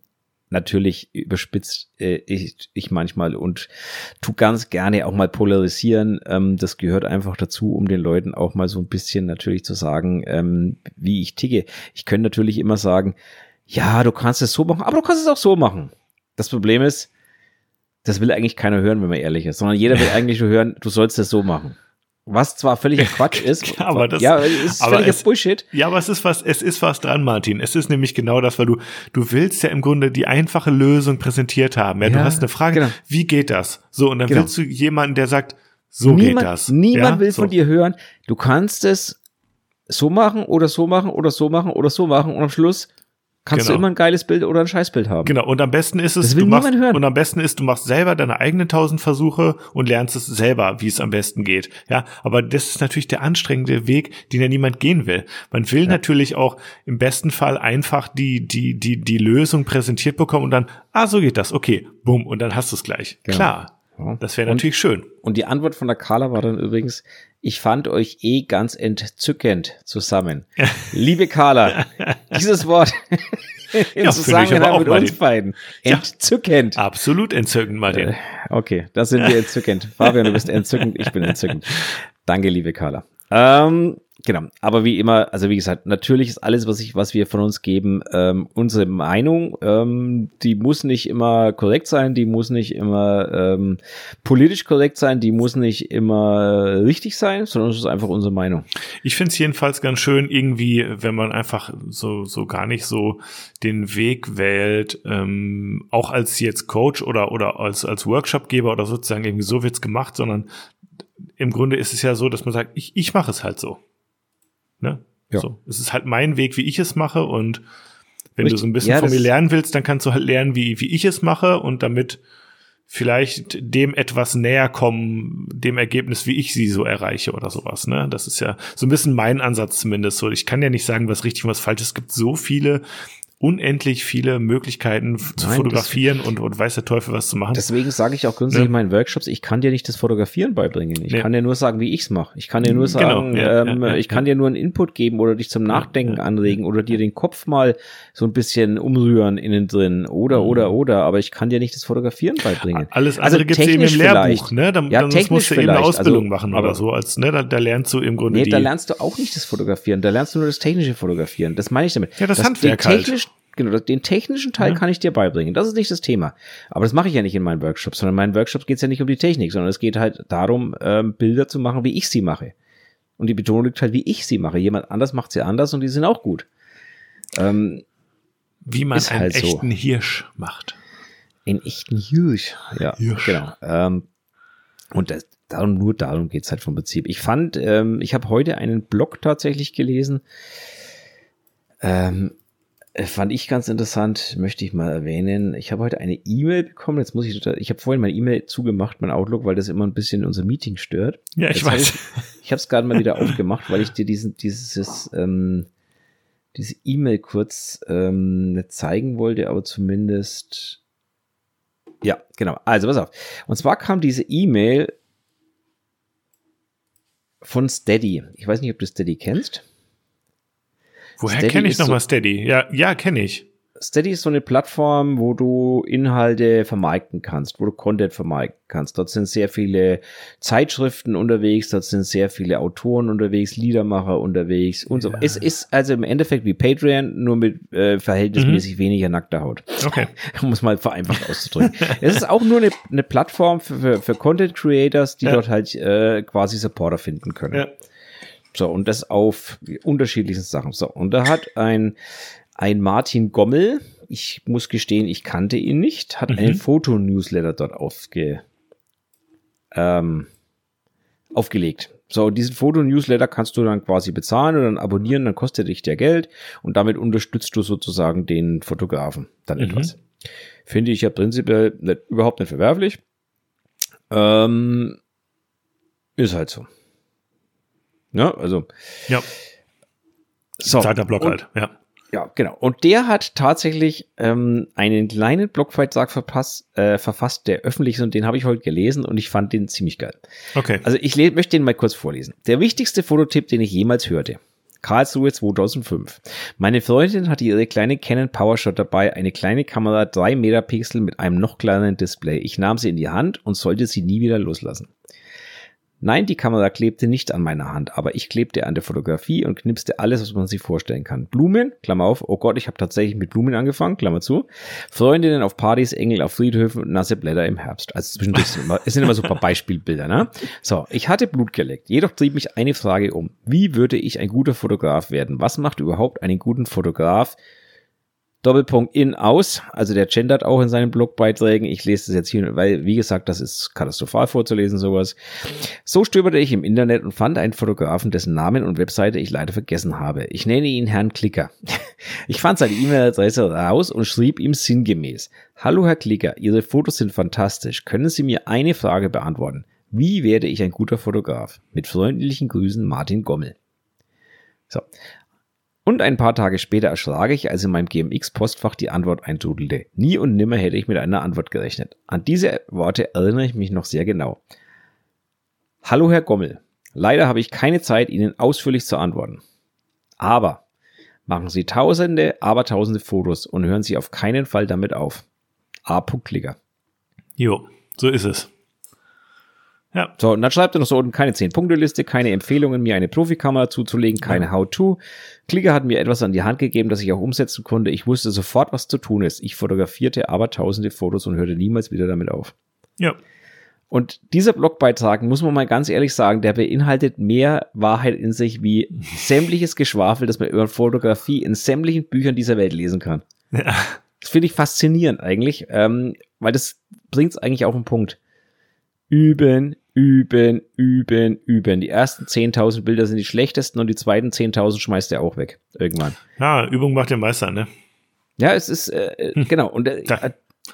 natürlich überspitzt äh, ich, ich manchmal und tu ganz gerne auch mal polarisieren. Ähm, das gehört einfach dazu, um den Leuten auch mal so ein bisschen natürlich zu sagen, ähm, wie ich ticke. Ich könnte natürlich immer sagen, ja, du kannst es so machen, aber du kannst es auch so machen. Das Problem ist, das will eigentlich keiner hören, wenn man ehrlich ist, sondern jeder will eigentlich nur hören, du sollst es so machen. Was zwar völliger Quatsch ist, aber das, ja, ist aber völliger es, Bullshit. Ja, aber es ist was, es ist was dran, Martin. Es ist nämlich genau das, weil du, du willst ja im Grunde die einfache Lösung präsentiert haben. Ja, Ja, du hast eine Frage, genau. wie geht das? So, und dann Genau. willst du jemanden, der sagt, so niemand, geht das. Niemand ja? will so. von dir hören, du kannst es so machen oder so machen oder so machen oder so machen und am Schluss kannst Genau. du immer ein geiles Bild oder ein Scheißbild haben. Genau, und am besten ist es, du machst, und am besten ist, du machst selber deine eigenen tausend Versuche und lernst es selber, wie es am besten geht. Ja, aber das ist natürlich der anstrengende Weg, den ja niemand gehen will. Man will natürlich auch im besten Fall einfach die, die, die, die Lösung präsentiert bekommen und dann, ah, so geht das, okay, bumm, und dann hast du es gleich. Genau. Klar. Ja. Das wäre Und- natürlich schön. Und die Antwort von der Carla war dann übrigens, ich fand euch eh ganz entzückend zusammen. Liebe Carla, dieses Wort in Ja, Zusammenhang mit Martin. uns beiden. Ja. Entzückend. Absolut entzückend, Martin. Äh, Okay, das sind wir entzückend. Fabian, du bist entzückend, ich bin entzückend. Danke, liebe Carla. Ähm, genau, aber wie immer, also wie gesagt, natürlich ist alles, was ich, was wir von uns geben, ähm, unsere Meinung. Ähm, die muss nicht immer korrekt sein, die muss nicht immer ähm, politisch korrekt sein, die muss nicht immer richtig sein, sondern es ist einfach unsere Meinung. Ich finde es jedenfalls ganz schön, irgendwie, wenn man einfach so, so gar nicht so den Weg wählt, ähm, auch als jetzt Coach oder, oder als, als Workshopgeber oder sozusagen irgendwie so wird's gemacht, sondern im Grunde ist es ja so, dass man sagt, ich, ich mache es halt so. Ne? Ja. So. Es ist halt mein Weg, wie ich es mache und wenn Richtig. du so ein bisschen Ja, von mir lernen willst, dann kannst du halt lernen, wie, wie ich es mache und damit vielleicht dem etwas näher kommen, dem Ergebnis, wie ich sie so erreiche oder sowas. Ne? Das ist ja so ein bisschen mein Ansatz zumindest. So, ich kann ja nicht sagen, was richtig und was falsch ist. Es gibt so viele, unendlich viele Möglichkeiten zu Nein, fotografieren und, und weiß der Teufel was zu machen. Deswegen sage ich auch grundsätzlich Ne? in meinen Workshops, ich kann dir nicht das Fotografieren beibringen. Ich Nee. kann dir nur sagen, wie ich's mache. Ich kann dir nur Genau, sagen, ja, ähm, ja, ja, ich kann dir nur einen Input geben oder dich zum Nachdenken anregen oder dir den Kopf mal so ein bisschen umrühren innen drin oder, Mhm. oder, oder. Aber ich kann dir nicht das Fotografieren beibringen. Alles Also andere gibt's eben im Lehrbuch, vielleicht. ne? Dann, Ja, dann musst du eben eine vielleicht. Ausbildung Also, machen oder so, als, ne? Da, da lernst du im Grunde Nee, da lernst du auch nicht das Fotografieren, da lernst du nur das technische Fotografieren. Das meine ich damit. Ja, das den Handwerk halt. Genau, den technischen Teil Ja. kann ich dir beibringen. Das ist nicht das Thema. Aber das mache ich ja nicht in meinen Workshops, sondern in meinen Workshops geht es ja nicht um die Technik, sondern es geht halt darum, ähm, Bilder zu machen, wie ich sie mache. Und die Betonung liegt halt, wie ich sie mache. Jemand anders macht sie anders und die sind auch gut. Ähm, wie man einen halt so. echten Hirsch macht. in echten Hirsch. Ja, Hirsch. genau. Ähm, und das, darum, nur darum geht's halt vom Prinzip. Ich fand, ähm, ich habe heute einen Blog tatsächlich gelesen. Ähm, äh, fand ich ganz interessant, möchte ich mal erwähnen. Ich habe heute eine E-Mail bekommen. Jetzt muss ich, ich habe vorhin meine E-Mail zugemacht, mein Outlook, weil das immer ein bisschen unser Meeting stört. Ja, ich Jetzt hab weiß. Ich, ich habe es gerade mal wieder aufgemacht, weil ich dir diesen, dieses, ähm, diese E-Mail kurz ähm, zeigen wollte, aber zumindest. Ja, genau. Also pass auf. Und zwar kam diese E-Mail von Steady. Ich weiß nicht, ob du Steady kennst. Woher kenne ich ist noch so- Steady? Ja, ja, kenne ich. Steady ist so eine Plattform, wo du Inhalte vermarkten kannst, wo du Content vermarkten kannst. Dort sind sehr viele Zeitschriften unterwegs, dort sind sehr viele Autoren unterwegs, Liedermacher unterwegs und so. Ja. Es ist also im Endeffekt wie Patreon, nur mit äh, Mhm. verhältnismäßig weniger nackter Haut. Okay. Um es mal vereinfacht auszudrücken. es ist auch nur eine, eine Plattform für, für, für Content Creators, die Ja. dort halt äh, quasi Supporter finden können. Ja. So, und das auf unterschiedlichsten Sachen. So, und da hat ein, ein Martin Gommel, ich muss gestehen, ich kannte ihn nicht, hat Mhm. einen Fotonewsletter dort aufge, ähm, aufgelegt. So, diesen Fotonewsletter kannst du dann quasi bezahlen und dann abonnieren, dann kostet dich der Geld und damit unterstützt du sozusagen den Fotografen dann Mhm. etwas. Finde ich ja prinzipiell nicht, überhaupt nicht verwerflich. Ähm, ist halt so. Ja, also. Ja. So. Zeiterblock und, halt. Ja. Ja, genau. Und der hat tatsächlich ähm, einen kleinen Blogbeitrag verpasst, äh, verfasst, der öffentlich ist und den habe ich heute gelesen und ich fand den ziemlich geil. Okay. Also ich möchte den mal kurz vorlesen. Der wichtigste Fototipp, den ich jemals hörte. Karlsruhe 2005. Meine Freundin hatte ihre kleine Canon PowerShot dabei, eine kleine Kamera, 3 Megapixel mit einem noch kleineren Display. Ich nahm sie in die Hand und sollte sie nie wieder loslassen. Nein, die Kamera klebte nicht an meiner Hand, aber ich klebte an der Fotografie und knipste alles, was man sich vorstellen kann. Blumen, Klammer auf, oh Gott, ich habe tatsächlich mit Blumen angefangen, Klammer zu. Freundinnen auf Partys, Engel auf Friedhöfen und nasse Blätter im Herbst. Also zwischendurch sind immer, es sind immer paar Beispielbilder, ne? So, ich hatte Blut geleckt. Jedoch trieb mich eine Frage um. Wie würde ich ein guter Fotograf werden? Was macht überhaupt einen guten Fotograf? Doppelpunkt in aus. Also der gendert auch in seinen Blogbeiträgen. Ich lese das jetzt hier, weil, wie gesagt, das ist katastrophal vorzulesen, sowas. So stöberte ich im Internet und fand einen Fotografen, dessen Namen und Webseite ich leider vergessen habe. Ich nenne ihn Herrn Klicker. Ich fand seine E-Mail-Adresse raus und schrieb ihm sinngemäß. Hallo Herr Klicker, Ihre Fotos sind fantastisch. Können Sie mir eine Frage beantworten? Wie werde ich ein guter Fotograf? Mit freundlichen Grüßen Martin Gommel. So. Und ein paar Tage später erschrak ich, als in meinem GMX-Postfach die Antwort eintrudelte. Nie und nimmer hätte ich mit einer Antwort gerechnet. An diese Worte erinnere ich mich noch sehr genau. Hallo Herr Gommel. Leider habe ich keine Zeit, Ihnen ausführlich zu antworten. Aber machen Sie tausende, aber tausende Fotos und hören Sie auf keinen Fall damit auf. A. Klicker. Jo, so ist es. Ja. So, und dann schreibt er noch so unten keine 10-Punkte-Liste, keine Empfehlungen, mir eine Profikamera zuzulegen, keine ja. How-To. Klicker hat mir etwas an die Hand gegeben, das ich auch umsetzen konnte. Ich wusste sofort, was zu tun ist. Ich fotografierte aber tausende Fotos und hörte niemals wieder damit auf. Ja. Und dieser Blogbeitrag, muss man mal ganz ehrlich sagen, der beinhaltet mehr Wahrheit in sich wie sämtliches Geschwafel, das man über Fotografie in sämtlichen Büchern dieser Welt lesen kann. Ja. Das finde ich faszinierend eigentlich, ähm, weil das bringt es eigentlich auf den Punkt. Üben, üben, üben, üben. Die ersten 10.000 Bilder sind die schlechtesten und die zweiten 10.000 schmeißt er auch weg. Irgendwann. Ja, Übung macht den Meister, ne? Ja, es ist, äh, hm. genau. Und, äh,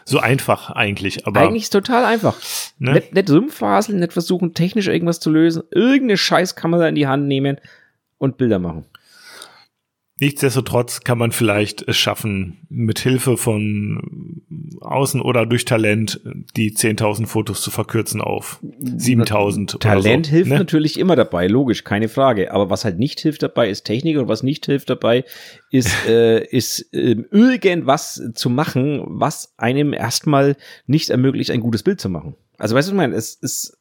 so einfach eigentlich, aber. Eigentlich ist total einfach. Ne? Nicht, nicht rumfaseln, nicht versuchen, technisch irgendwas zu lösen, irgendeine Scheißkamera in die Hand nehmen und Bilder machen. Nichtsdestotrotz kann man vielleicht es schaffen, mit Hilfe von außen oder durch Talent die 10.000 Fotos zu verkürzen auf 7.000. Talent so, hilft ne? natürlich immer dabei, logisch, keine Frage. Aber was halt nicht hilft dabei, ist Technik und was nicht hilft dabei, ist, äh, ist äh, irgendwas zu machen, was einem erstmal nicht ermöglicht, ein gutes Bild zu machen. Also weißt du, was ich meine? Es ist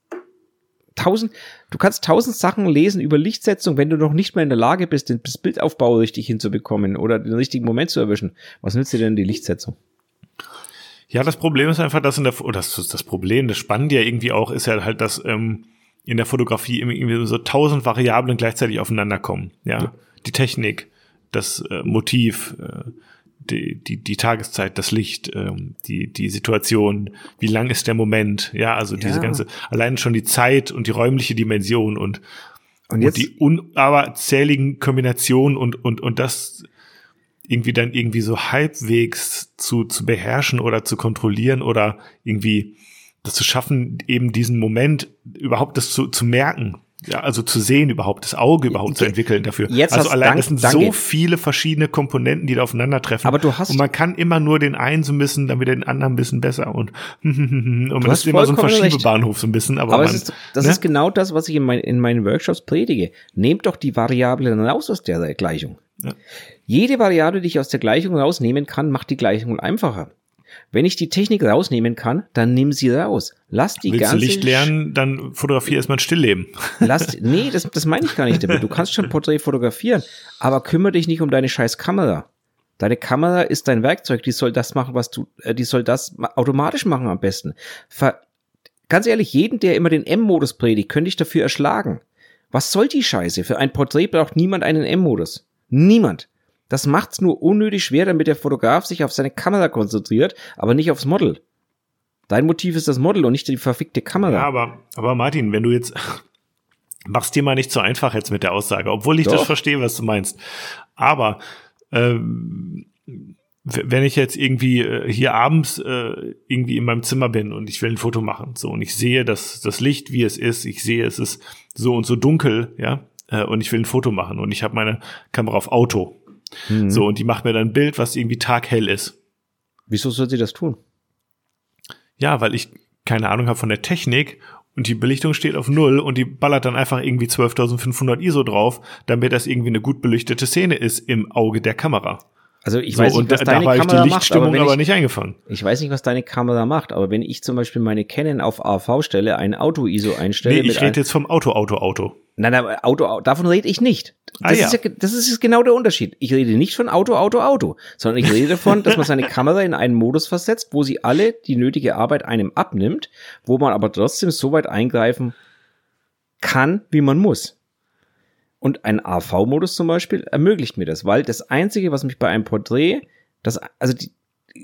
tausend, du kannst tausend Sachen lesen über Lichtsetzung, wenn du noch nicht mal in der Lage bist, das Bildaufbau richtig hinzubekommen oder den richtigen Moment zu erwischen. Was nützt dir denn die Lichtsetzung? Ja, das Problem ist einfach, dass in der, oder das ist das Problem, das Spannende ja irgendwie auch, ist ja halt, dass ähm, in der Fotografie irgendwie so tausend Variablen gleichzeitig aufeinander kommen. Ja, ja. die Technik, das äh, Motiv, äh, die, die, die Tageszeit, das Licht, ähm, die, die Situation, wie lang ist der Moment, ja, also ja. diese ganze, allein schon die Zeit und die räumliche Dimension und, und, jetzt, und die unaberzähligen Kombinationen und, und, und das irgendwie dann irgendwie so halbwegs zu, zu beherrschen oder zu kontrollieren oder irgendwie das zu schaffen, eben diesen Moment überhaupt das zu, zu merken, ja, also zu sehen überhaupt, das Auge überhaupt zu entwickeln dafür. Jetzt also allein, dank, es sind so viele verschiedene Komponenten, die da aufeinandertreffen. Aber du hast und man kann immer nur den einen so ein bisschen, dann wieder den anderen ein bisschen besser und und man ist immer so ein Verschiebebahnhof so ein bisschen. Aber, aber man, ist, das ne? ist genau das, was ich in, mein, in meinen Workshops predige. Nehmt doch die Variablen raus aus der Gleichung. Ja. Jede Variable, die ich aus der Gleichung rausnehmen kann, macht die Gleichung einfacher. Wenn ich die Technik rausnehmen kann, dann nimm sie raus. Lass die Willst ganze du Licht lernen, dann fotografier erstmal ein Stillleben. Lass, nee, das, das meine ich gar nicht damit. Du kannst schon Porträt fotografieren, aber kümmere dich nicht um deine scheiß Kamera. Deine Kamera ist dein Werkzeug, die soll das machen, was du, äh, die soll das automatisch machen am besten. Ver Ganz ehrlich, jeden, der immer den M-Modus predigt, könnte ich dafür erschlagen. Was soll die Scheiße? Für ein Porträt braucht niemand einen M-Modus. Niemand. Das macht's nur unnötig schwer, damit der Fotograf sich auf seine Kamera konzentriert, aber nicht aufs Model. Dein Motiv ist das Model und nicht die verfickte Kamera. Ja, aber, aber Martin, wenn du jetzt, machst dir mal nicht so einfach jetzt mit der Aussage, obwohl ich Doch. das verstehe, was du meinst. Aber, ähm, wenn ich jetzt irgendwie äh, hier abends äh, irgendwie in meinem Zimmer bin und ich will ein Foto machen, so und ich sehe das das Licht wie es ist, ich sehe es ist so und so dunkel, ja, äh, und ich will ein Foto machen und ich habe meine Kamera auf Auto, Mhm. So, und die macht mir dann ein Bild, was irgendwie taghell ist. Wieso soll sie das tun? Ja, weil ich keine Ahnung habe von der Technik und die Belichtung steht auf Null und die ballert dann einfach irgendwie 12.500 ISO drauf, damit das irgendwie eine gut beleuchtete Szene ist im Auge der Kamera. Also ich So, weiß nicht, was deine war ich Kamera die macht, Lichtstimmung aber, wenn aber, ich, nicht eingefangen. ich weiß nicht, was deine Kamera macht, aber wenn ich zum Beispiel meine Canon auf AV stelle, ein Auto-ISO einstelle, Nee, ich rede jetzt vom Auto, Auto, Auto. Nein, aber Auto, Au- davon rede ich nicht. Ah, Das, ja. ist ja, das ist genau der Unterschied. Ich rede nicht von Auto, Auto, Auto, sondern ich rede davon, dass man seine Kamera in einen Modus versetzt, wo sie alle die nötige Arbeit einem abnimmt, wo man aber trotzdem so weit eingreifen kann, wie man muss. Und ein AV-Modus zum Beispiel ermöglicht mir das, weil das Einzige, was mich bei einem Porträt, das, also die,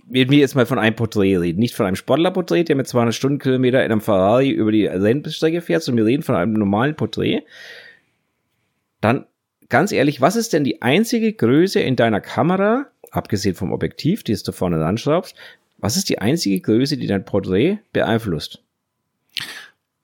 wenn wir jetzt mal von einem Porträt reden, nicht von einem Sportlerporträt, der mit 200 Stundenkilometer in einem Ferrari über die Rennstrecke fährt, sondern wir reden von einem normalen Porträt, dann ganz ehrlich, was ist denn die einzige Größe in deiner Kamera, abgesehen vom Objektiv, die du vorne dran schraubst, was ist die einzige Größe, die dein Porträt beeinflusst?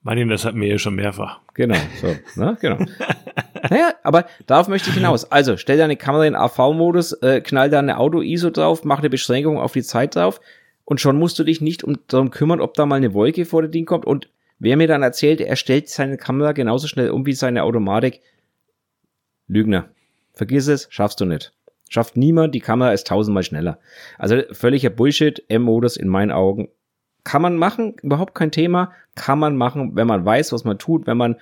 Martin, das hatten wir ja schon mehrfach. Genau, so, ne, genau. naja, aber darauf möchte ich hinaus. Also, stell deine Kamera in AV-Modus, äh, knall da eine Auto-ISO drauf, mach eine Beschränkung auf die Zeit drauf und schon musst du dich nicht um, darum kümmern, ob da mal eine Wolke vor der Ding kommt und wer mir dann erzählt, er stellt seine Kamera genauso schnell um wie seine Automatik, Lügner. Vergiss es, schaffst du nicht. Schafft niemand, die Kamera ist tausendmal schneller. Also völliger Bullshit, M-Modus in meinen Augen. Kann man machen, überhaupt kein Thema. Kann man machen, wenn man weiß, was man tut, wenn man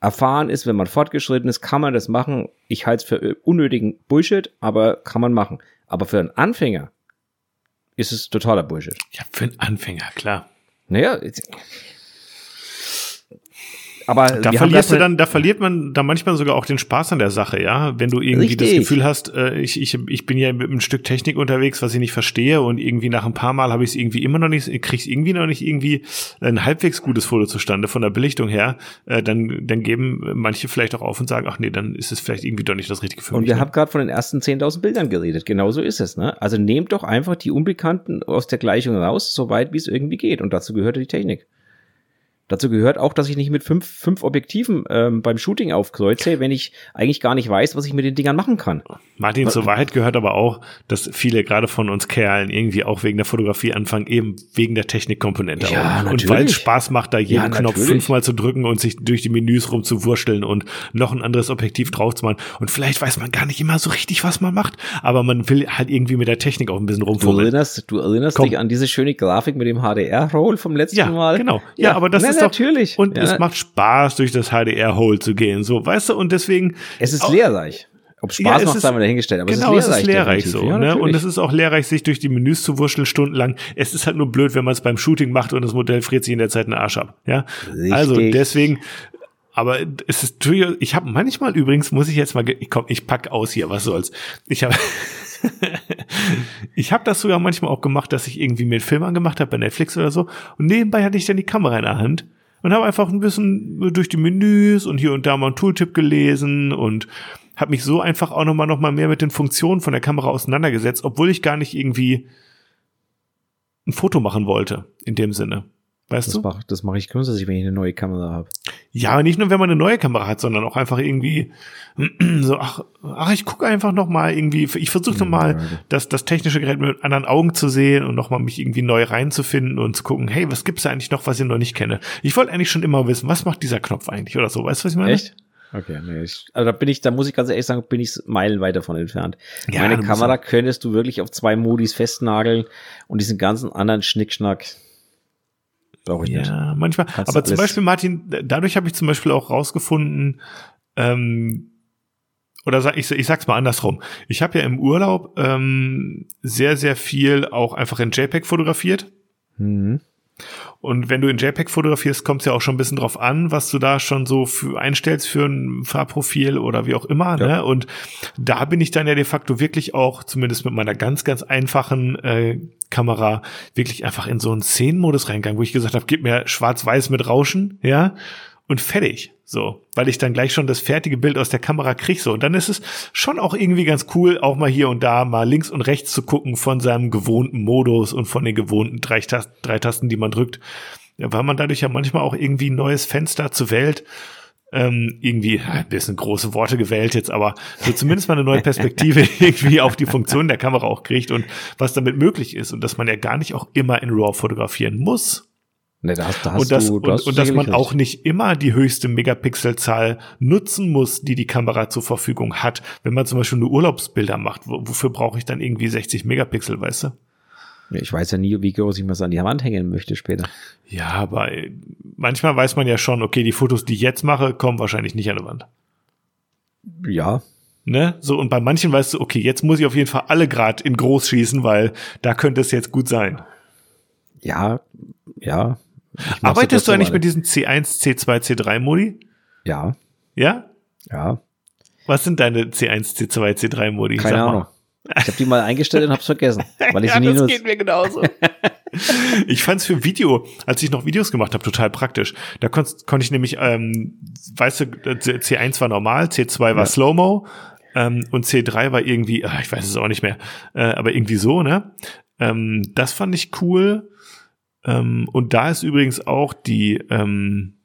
erfahren ist, wenn man fortgeschritten ist, kann man das machen. Ich halte es für unnötigen Bullshit, aber kann man machen. Aber für einen Anfänger ist es totaler Bullshit. Ja, für einen Anfänger, klar. Naja, jetzt- aber Da verlierst du das- dann, da verliert man da manchmal sogar auch den Spaß an der Sache, ja. Wenn du irgendwie das Richtig. Gefühl hast, äh, ich, ich, ich bin ja mit einem Stück Technik unterwegs, was ich nicht verstehe und irgendwie nach ein paar Mal habe ich es irgendwie immer noch nicht, krieg's irgendwie noch nicht irgendwie ein halbwegs gutes Foto zustande von der Belichtung her, äh, dann, dann geben manche vielleicht auch auf und sagen, ach nee, dann ist es vielleicht irgendwie doch nicht das Richtige für Und mich. wir ne? haben gerade von den ersten 10.000 Bildern geredet. Genau so ist es. Ne? Also nehmt doch einfach die Unbekannten aus der Gleichung raus, so weit wie es irgendwie geht. Und dazu gehört die Technik. Dazu gehört auch, dass ich nicht mit fünf, fünf Objektiven ähm, beim Shooting aufkreuze, wenn ich eigentlich gar nicht weiß, was ich mit den Dingern machen kann. Martin, zur Wahrheit gehört aber auch, dass viele gerade von uns Kerlen irgendwie auch wegen der Fotografie anfangen, eben wegen der Technikkomponente. Ja. Und weil es Spaß macht, da jeden Ja, Knopf natürlich. fünfmal zu drücken und sich durch die Menüs rumzuwurschteln und noch ein anderes Objektiv drauf zu machen. Und vielleicht weiß man gar nicht immer so richtig, was man macht, aber man will halt irgendwie mit der Technik auch ein bisschen Du rumfummeln. erinnerst, du erinnerst Komm. dich an diese schöne Grafik mit dem HDR-Roll vom letzten Ja, Mal? genau. Ja, aber das na, ist doch, natürlich. und ja, es macht Spaß, durch das HDR-Hole zu gehen, so, weißt du, und deswegen. es ist auch- lehrreich. Ob Ja, Spaß es macht, ist- haben wir dahingestellt. Aber genau, es ist lehrreich. lehrreich definitiv. so. Ja, ne? Und es ist auch lehrreich, sich durch die Menüs zu wurschteln stundenlang. Es ist halt nur blöd, wenn man es beim Shooting macht und das Modell friert sich in der Zeit einen Arsch ab. Ja, Richtig. also deswegen. Aber es ist ich habe manchmal übrigens, muss ich jetzt mal, ich komm, ich pack aus hier, was soll's. Ich habe ich habe das sogar manchmal auch gemacht, dass ich irgendwie mir einen Film angemacht habe bei Netflix oder so und nebenbei hatte ich dann die Kamera in der Hand und habe einfach ein bisschen durch die Menüs und hier und da mal einen Tooltip gelesen und habe mich so einfach auch nochmal noch mal mehr mit den Funktionen von der Kamera auseinandergesetzt, obwohl ich gar nicht irgendwie ein Foto machen wollte in dem Sinne. Weißt Das du? mache das mach ich grundsätzlich, wenn ich eine neue Kamera habe. Ja, nicht nur, wenn man eine neue Kamera hat, sondern auch einfach irgendwie so, ach, ach ich gucke einfach noch mal irgendwie, ich versuche noch mal, ja. das, das technische Gerät mit anderen Augen zu sehen und noch mal mich irgendwie neu reinzufinden und zu gucken, hey, was gibt's da eigentlich noch, was ich noch nicht kenne? Ich wollte eigentlich schon immer wissen, was macht dieser Knopf eigentlich oder so, weißt du, was ich meine? Echt? Okay, nee, ich, also da bin ich, da muss ich ganz ehrlich sagen, bin ich meilenweit davon entfernt. Ja, Meine Kamera könntest du wirklich auf zwei Modis festnageln und diesen ganzen anderen Schnickschnack brauche ich nicht. Ja, manchmal. Kannst aber zum Beispiel, Martin, dadurch habe ich zum Beispiel auch rausgefunden, ähm, oder sag, ich, ich sag's mal andersrum. Ich habe ja im Urlaub ähm, sehr, sehr viel auch einfach in JPEG fotografiert. Mhm. Und wenn du in JPEG fotografierst, kommt es ja auch schon ein bisschen drauf an, was du da schon so für einstellst für ein Farbprofil oder wie auch immer. Ja. Ne? Und da bin ich dann ja de facto wirklich auch, zumindest mit meiner ganz, ganz einfachen äh, Kamera, wirklich einfach in so einen Szenenmodus reingegangen, wo ich gesagt habe, gib mir schwarz-weiß mit Rauschen, ja, und fertig. So, weil ich dann gleich schon das fertige Bild aus der Kamera krieg. So, und dann ist es schon auch irgendwie ganz cool, auch mal hier und da mal links und rechts zu gucken von seinem gewohnten Modus und von den gewohnten drei, Tasten, drei Tasten, die man drückt. Ja, weil man dadurch ja manchmal auch irgendwie ein neues Fenster zur Welt ähm, irgendwie, ein bisschen große Worte gewählt jetzt, aber so zumindest mal eine neue Perspektive irgendwie auf die Funktion der Kamera auch kriegt und was damit möglich ist und dass man ja gar nicht auch immer in RAW fotografieren muss. Ne, da hast, da hast und das, du, und, und dass man recht. auch nicht immer die höchste Megapixelzahl nutzen muss, die die Kamera zur Verfügung hat. Wenn man zum Beispiel nur Urlaubsbilder macht, wofür brauche ich dann irgendwie 60 Megapixel, weißt du? Ich weiß ja nie, wie groß ich mir an die Wand hängen möchte später. Ja, aber äh, manchmal weiß man ja schon, okay, die Fotos, die ich jetzt mache, kommen wahrscheinlich nicht an die Wand. Ja. Ne? So, und bei manchen weißt du, okay, jetzt muss ich auf jeden Fall alle Grad in groß schießen, weil da könnte es jetzt gut sein. Ja, ja. Arbeitest du eigentlich mit diesen C1, C2, C3 Modi? Ja. Ja? Ja. Was sind deine C1, C2, C3 Modi? Keine Ahnung. Ich habe die mal eingestellt und hab's vergessen. Weil ich ja, sie nie das nutze. geht mir genauso. ich fand's für Video, als ich noch Videos gemacht habe, total praktisch. Da konnte konnt ich nämlich, ähm, weißt du, C1 war normal, C2 war ja. Slow-Mo ähm, und C3 war irgendwie, ach, ich weiß es auch nicht mehr, äh, aber irgendwie so, ne? Ähm, das fand ich cool. Ähm, und da ist übrigens auch die ähm,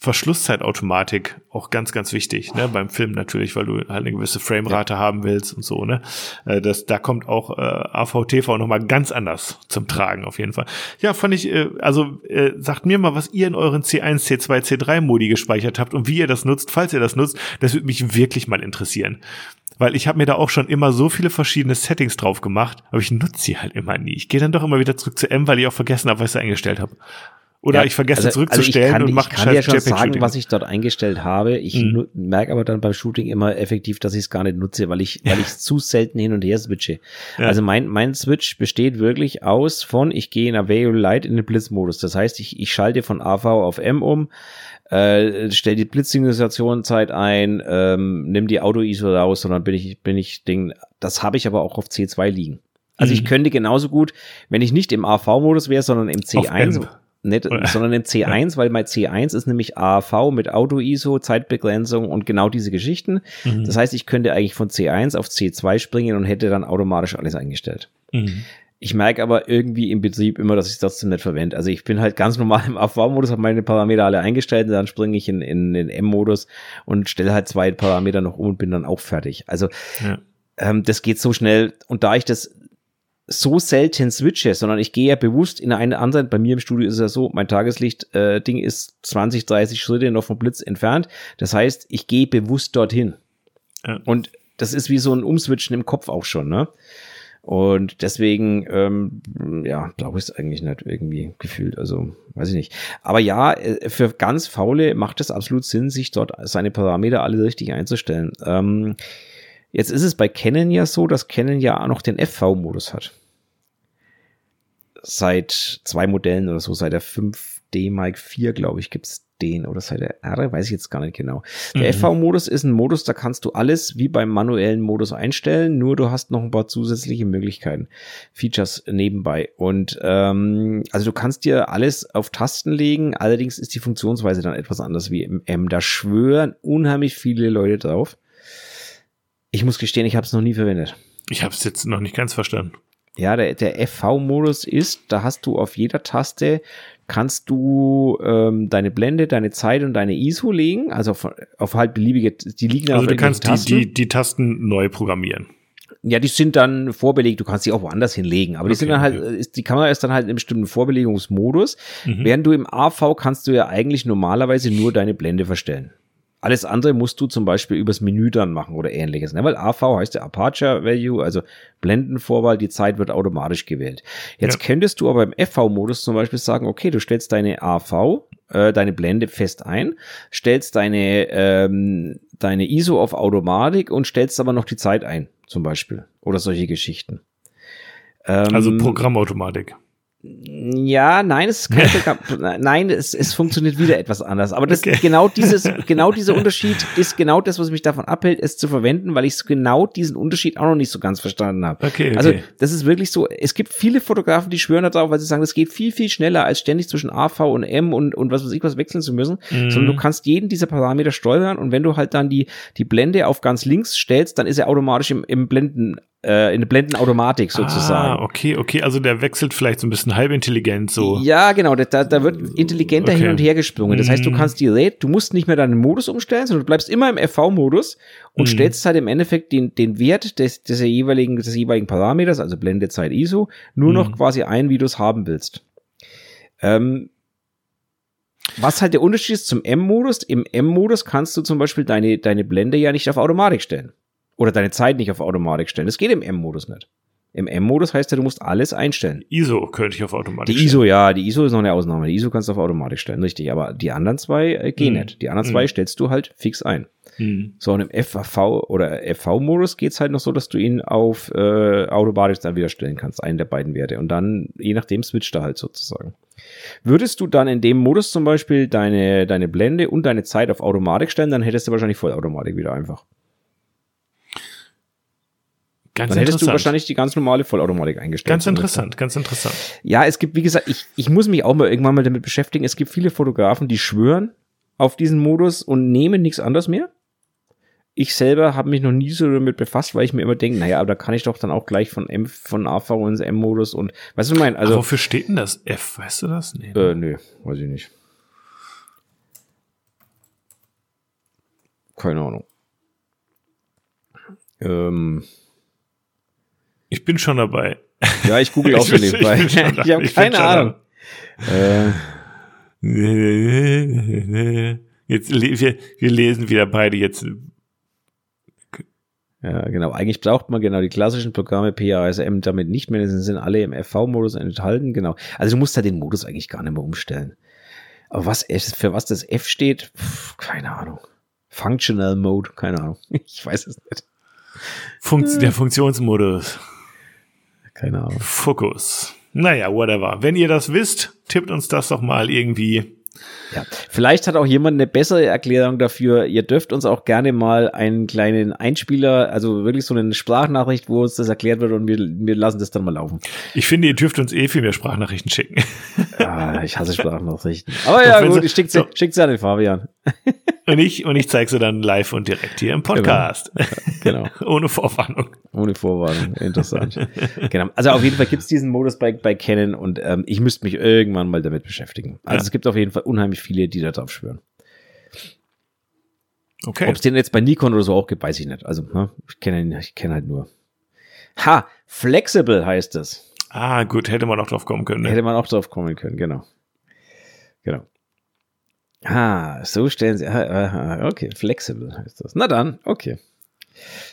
Verschlusszeitautomatik auch ganz, ganz wichtig, ne, beim Film natürlich, weil du halt eine gewisse Framerate ja. haben willst und so, ne. Äh, das, da kommt auch äh, AVTV nochmal ganz anders zum Tragen, auf jeden Fall. Ja, fand ich, äh, also äh, sagt mir mal, was ihr in euren C1, C2, C3 Modi gespeichert habt und wie ihr das nutzt, falls ihr das nutzt, das würde mich wirklich mal interessieren. Weil ich habe mir da auch schon immer so viele verschiedene Settings drauf gemacht, aber ich nutze sie halt immer nie. Ich gehe dann doch immer wieder zurück zu M, weil ich auch vergessen habe, was ich eingestellt habe. Oder ja, ich vergesse also, zurückzustellen also kann, und mache Ich kann dir schon sagen, was ich dort eingestellt habe. Ich mhm. merke aber dann beim Shooting immer effektiv, dass ich es gar nicht nutze, weil ich, ja. weil ich zu selten hin und her switche. Ja. Also mein, mein Switch besteht wirklich aus von, ich gehe in Avail Light in den Blitzmodus. Das heißt, ich, ich schalte von AV auf M um, äh, stell die Blitzsynchronisation-Zeit ein, ähm, nimm die Auto-ISO raus, sondern bin ich, bin ich Ding, das habe ich aber auch auf C2 liegen. Also mhm. ich könnte genauso gut, wenn ich nicht im AV-Modus wäre, sondern im C1 nicht, sondern im C1, weil mein C1 ist nämlich AAV mit Auto-ISO, Zeitbegrenzung und genau diese Geschichten. Mhm. Das heißt, ich könnte eigentlich von C1 auf C2 springen und hätte dann automatisch alles eingestellt. Mhm. Ich merke aber irgendwie im Betrieb immer, dass ich das nicht verwende. Also ich bin halt ganz normal im AV-Modus, habe meine Parameter alle eingestellt und dann springe ich in, in den M-Modus und stelle halt zwei Parameter noch um und bin dann auch fertig. Also ja. ähm, das geht so schnell und da ich das so selten switche, sondern ich gehe ja bewusst in eine andere, bei mir im Studio ist es ja so, mein Tageslicht-Ding äh, ist 20, 30 Schritte noch vom Blitz entfernt. Das heißt, ich gehe bewusst dorthin. Ja. Und das ist wie so ein Umswitchen im Kopf auch schon, ne? Und deswegen, ähm, ja, glaube ich es eigentlich nicht irgendwie gefühlt. Also, weiß ich nicht. Aber ja, äh, für ganz Faule macht es absolut Sinn, sich dort seine Parameter alle richtig einzustellen. Ähm, Jetzt ist es bei Canon ja so, dass Canon ja auch noch den FV-Modus hat. Seit zwei Modellen oder so, seit der 5D Mark IV, glaube ich, gibt's den oder seit der R, weiß ich jetzt gar nicht genau. Der mhm. FV-Modus ist ein Modus, da kannst du alles wie beim manuellen Modus einstellen, nur du hast noch ein paar zusätzliche Möglichkeiten, Features nebenbei. Und ähm, also du kannst dir alles auf Tasten legen, allerdings ist die Funktionsweise dann etwas anders wie im M. Da schwören unheimlich viele Leute drauf. Ich muss gestehen, ich habe es noch nie verwendet. Ich habe es jetzt noch nicht ganz verstanden. Ja, der, der FV-Modus ist, da hast du auf jeder Taste, kannst du ähm, deine Blende, deine Zeit und deine ISO legen, also auf, auf halt beliebige, die liegen Also du kannst die, die, die Tasten neu programmieren. Ja, die sind dann vorbelegt, du kannst sie auch woanders hinlegen, aber die okay, sind dann halt, okay. die Kamera ist dann halt in einem bestimmten Vorbelegungsmodus, mhm. während du im AV kannst du ja eigentlich normalerweise nur deine Blende verstellen. Alles andere musst du zum Beispiel übers Menü dann machen oder ähnliches. Ne? Weil AV heißt ja Aperture Value, also Blendenvorwahl, die Zeit wird automatisch gewählt. Jetzt ja. könntest du aber im FV-Modus zum Beispiel sagen, okay, du stellst deine AV, äh, deine Blende fest ein, stellst deine, ähm, deine ISO auf Automatik und stellst aber noch die Zeit ein, zum Beispiel. Oder solche Geschichten. Ähm, also Programmautomatik. Ja, nein, es ist Programm. nein, es, es funktioniert wieder etwas anders. Aber das okay. genau dieses, genau dieser Unterschied ist genau das, was mich davon abhält, es zu verwenden, weil ich genau diesen Unterschied auch noch nicht so ganz verstanden habe. Okay, okay. Also das ist wirklich so. Es gibt viele Fotografen, die schwören darauf, weil sie sagen, es geht viel viel schneller als ständig zwischen AV und M und und was weiß ich was wechseln zu müssen, mhm. sondern du kannst jeden dieser Parameter steuern und wenn du halt dann die die Blende auf ganz links stellst, dann ist er automatisch im, im Blenden äh, in eine Blendenautomatik sozusagen. Ah, okay, okay, also der wechselt vielleicht so ein bisschen halbintelligent so. Ja, genau, da, da wird intelligenter okay. hin und her gesprungen. Das heißt, du mhm. kannst die Rate, du musst nicht mehr deinen Modus umstellen, sondern du bleibst immer im FV-Modus und mm. stellst halt im Endeffekt den, den Wert des, des jeweiligen, des jeweiligen Parameters, also Blendezeit ISO, nur mm. noch mhm. quasi ein, wie du es haben willst. Ähm, was halt der Unterschied ist zum M-Modus, im M-Modus kannst du zum Beispiel deine, deine Blende ja nicht auf Automatik stellen. Oder deine Zeit nicht auf Automatik stellen. Das geht im M-Modus nicht. Im M-Modus heißt ja, du musst alles einstellen. ISO könnte ich auf Automatik Die ISO, ja, die ISO ist noch eine Ausnahme. Die ISO kannst du auf Automatik stellen, richtig. Aber die anderen zwei äh, gehen Mhm. nicht. Die anderen zwei Mhm. stellst du halt fix ein. Hm. So, und im FV oder FV-Modus geht's halt noch so, dass du ihn auf äh, Automatik dann wieder stellen kannst, einen der beiden Werte. Und dann, je nachdem, switcht er halt sozusagen. Würdest du dann in dem Modus zum Beispiel deine, deine Blende und deine Zeit auf Automatik stellen, dann hättest du wahrscheinlich Vollautomatik wieder einfach. Ganz Dann hättest du wahrscheinlich die ganz normale Vollautomatik eingestellt. Ganz interessant, ganz interessant. Ja, es gibt, wie gesagt, ich, ich muss mich auch mal irgendwann mal damit beschäftigen. Es gibt viele Fotografen, die schwören auf diesen Modus und nehmen nichts anderes mehr. Ich selber habe mich noch nie so damit befasst, weil ich mir immer denke, naja, aber da kann ich doch dann auch gleich von M, von AV ins M-Modus und, weißt du, was ich meine? Also, Also, wofür steht denn das F? Weißt du das? Nee. äh, nö, weiß ich nicht. Keine Ahnung. Ähm, Ich bin schon dabei. ja, ich google auch Ich schon nebenbei. ich Ich, habe ich keine schon Ahnung. Äh, Jetzt, wir, wir lesen wieder beide jetzt. Ja, genau. Eigentlich braucht man genau die klassischen Programme PASM damit nicht mehr. Sie sind alle im FV-Modus enthalten. Genau. Also du musst da den Modus eigentlich gar nicht mehr umstellen. Aber was F, für was das F steht, Pff, keine Ahnung. Functional Mode, keine Ahnung. Ich weiß es nicht. Funkt, der Funktionsmodus. Keine Ahnung. Fokus. Naja, whatever. Wenn ihr das wisst, tippt uns das doch mal irgendwie. Ja. Vielleicht hat auch jemand eine bessere Erklärung dafür. Ihr dürft uns auch gerne mal einen kleinen Einspieler, also wirklich so eine Sprachnachricht, wo uns das erklärt wird und wir, wir lassen das dann mal laufen. Ich finde, ihr dürft uns eh viel mehr Sprachnachrichten schicken. Ah, ich hasse Sprachnachrichten. Aber ja, Doch, gut, ich schick sie, so. schick sie an den Fabian. Und ich, und ich zeige sie dann live und direkt hier im Podcast. Genau. Ohne Vorwarnung. Ohne Vorwarnung. Interessant. genau. Also auf jeden Fall gibt's diesen Modus bei, bei Canon und ähm, ich müsste mich irgendwann mal damit beschäftigen. Also Ja. es gibt auf jeden Fall unheimlich viele, die da drauf schwören. Okay. Ob es den jetzt bei Nikon oder so auch gibt, weiß ich nicht. Also ne, ich kenne ich kenne halt nur. Ha, flexible heißt es. Ah, gut, hätte man auch drauf kommen können. Ne? Hätte man auch drauf kommen können, genau. Genau. Ah, so stellen sie. ah, Okay, flexible heißt das. Na dann, okay.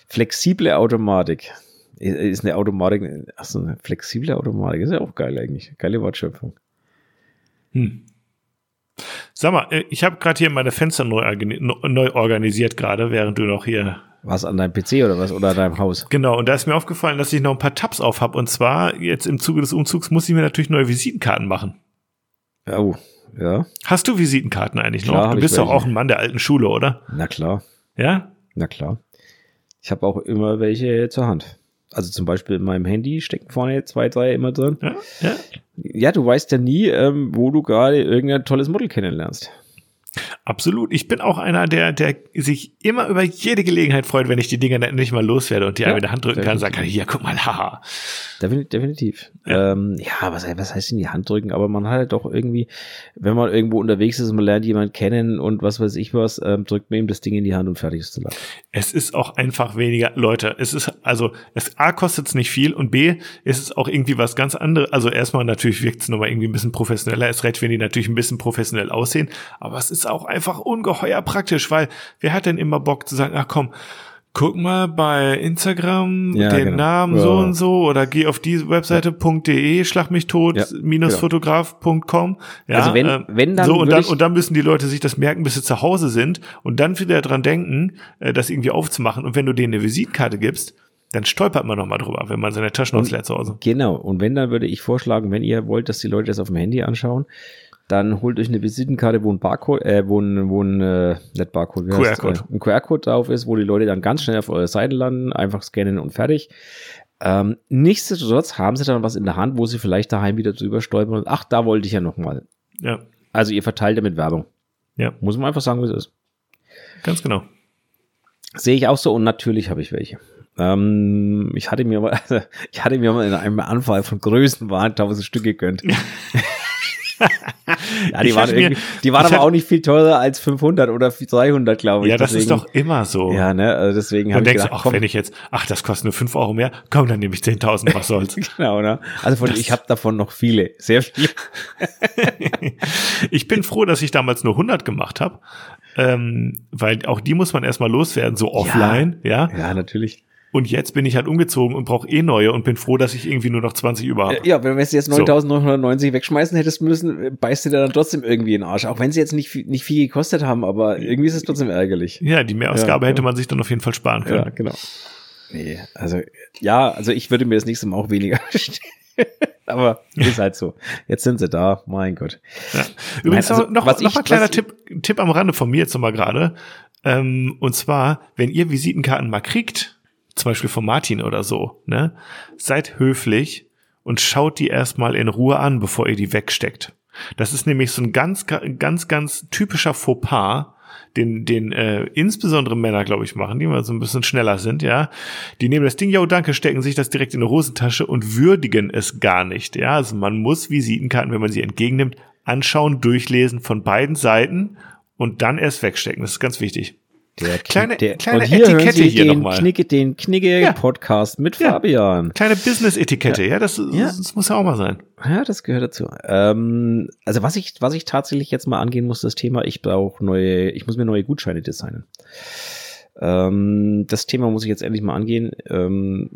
Flexible Automatik. Ist eine Automatik, achso, eine flexible Automatik, ist ja auch geil eigentlich. Geile Wortschöpfung. Hm. Sag mal, äh, ich habe gerade hier meine Fenster neu, neu organisiert gerade, während du noch hier. Was an deinem PC oder was? Oder an deinem Haus? Genau, und da ist mir aufgefallen, dass ich noch ein paar Tabs auf habe. Und zwar jetzt im Zuge des Umzugs muss ich mir natürlich neue Visitenkarten machen. Oh, ja. Hast du Visitenkarten eigentlich Klar, noch? Du bist doch auch ein Mann der alten Schule, oder? Na klar, Ja? na klar. Ich habe auch immer welche zur Hand. Also zum Beispiel in meinem Handy stecken vorne zwei, drei immer drin. Ja? ja? Ja, du weißt ja nie, ähm, wo du gerade irgendein tolles Model kennenlernst. Absolut. Ich bin auch einer, der, der sich immer über jede Gelegenheit freut, wenn ich die Dinger endlich mal loswerde und die Ja, einem in der Hand drücken kann und definitiv. kann, hier, guck mal, haha. Defin- Definitiv. Ja. Ähm, ja, was, was heißt in die Hand drücken? Aber man hat halt doch irgendwie, wenn man irgendwo unterwegs ist und man lernt jemanden kennen und was weiß ich was, ähm, drückt man ihm das Ding in die Hand und fertig ist der Lack. Es ist auch einfach weniger, Leute, es ist, also, es A kostet es nicht viel und B ist es auch irgendwie was ganz anderes. Also erstmal natürlich wirkt es nochmal irgendwie ein bisschen professioneller, ist recht, wenn die natürlich ein bisschen professionell aussehen, aber es ist auch einfach ungeheuer praktisch, weil wer hat denn immer Bock zu sagen, ach komm, guck mal bei Instagram Ja, den genau. Namen Ja. so und so oder geh auf die Webseite.de, schlag mich tot, Ja, minus fotograf.com. Ja, Also wenn- ähm, wenn, dann so und dann, und dann müssen die Leute sich das merken, bis sie zu Hause sind und dann wieder dran denken, äh, das irgendwie aufzumachen. Und wenn du denen eine Visitkarte gibst, dann stolpert man noch mal drüber, wenn man seine Taschen ausleert zu Hause. Genau. Und wenn, dann würde ich vorschlagen, wenn ihr wollt, dass die Leute das auf dem Handy anschauen, dann holt euch eine Visitenkarte, wo ein Barcode, äh, wo ein, wo ein äh, nicht Barcode, QR-Code. Äh, ein QR-Code drauf ist, wo die Leute dann ganz schnell auf eurer Seite landen, einfach scannen und fertig. Ähm, nichtsdestotrotz haben sie dann was in der Hand, wo sie vielleicht daheim wieder drüber stolpern und ach, da wollte ich ja noch mal. Ja, Also ihr verteilt damit Werbung. Ja. Muss man einfach sagen, wie es ist. ganz genau. Sehe ich auch so und natürlich habe ich welche. Ähm, ich hatte mir mal, ich hatte mir mal in einem Anfall von Größenwahn 1000 Stück gegönnt. ja, die waren, irgendwie, die waren aber auch nicht viel teurer als 500 oder 300, glaube ich. Ja, das deswegen, ist doch immer so. Ja, ne, also deswegen habe ich denkst, gedacht, ach, komm, wenn ich jetzt, ach, das kostet nur 5 Euro mehr, komm, dann nehme ich 10.000, was soll's. genau, ne? Also von, ich habe davon noch viele, sehr viele. ich bin froh, dass ich damals nur 100 gemacht habe, ähm, weil auch die muss man erstmal loswerden, so offline, ja. Ja, ja natürlich. Und jetzt bin ich halt umgezogen und brauche eh neue und bin froh, dass ich irgendwie nur noch 20 über habe. Ja, wenn wir jetzt 9.990 so. wegschmeißen hättest müssen, beißt du dann trotzdem irgendwie in den Arsch. Auch wenn sie jetzt nicht, nicht viel gekostet haben, aber irgendwie ist es trotzdem ärgerlich. Ja, die Mehrausgabe ja, hätte man sich dann auf jeden Fall sparen können. Ja, genau. Nee, also, ja, also ich würde mir das nächste Mal auch weniger Aber ist halt so. Jetzt sind sie da, mein Gott. Ja. Übrigens Nein, also, noch, noch ich, ein kleiner Tipp, Tipp am Rande von mir jetzt nochmal gerade. Ähm, und zwar, wenn ihr Visitenkarten mal kriegt, zum Beispiel von Martin oder so, ne? Seid höflich und schaut die erstmal in Ruhe an, bevor ihr die wegsteckt. Das ist nämlich so ein ganz, ganz, ganz typischer Fauxpas, den, den äh, insbesondere Männer, glaube ich, machen, die mal so ein bisschen schneller sind, ja. Die nehmen das Ding, ja, danke, stecken sich das direkt in eine Hosentasche und würdigen es gar nicht, ja. Also man muss Visitenkarten, wenn man sie entgegennimmt, anschauen, durchlesen von beiden Seiten und dann erst wegstecken. Das ist ganz wichtig. Der kleine, der, kleine und hier Etikette Sie hier nochmal. Knicke, den Knigge-Podcast ja. mit Fabian. Kleine Business-Etikette, ja. ja, das, ja. das muss ja auch mal sein. Ja, das gehört dazu. Ähm, also was ich, was ich tatsächlich jetzt mal angehen muss, das Thema, ich brauche neue, ich muss mir neue Gutscheine designen. Ähm, das Thema muss ich jetzt endlich mal angehen, ähm,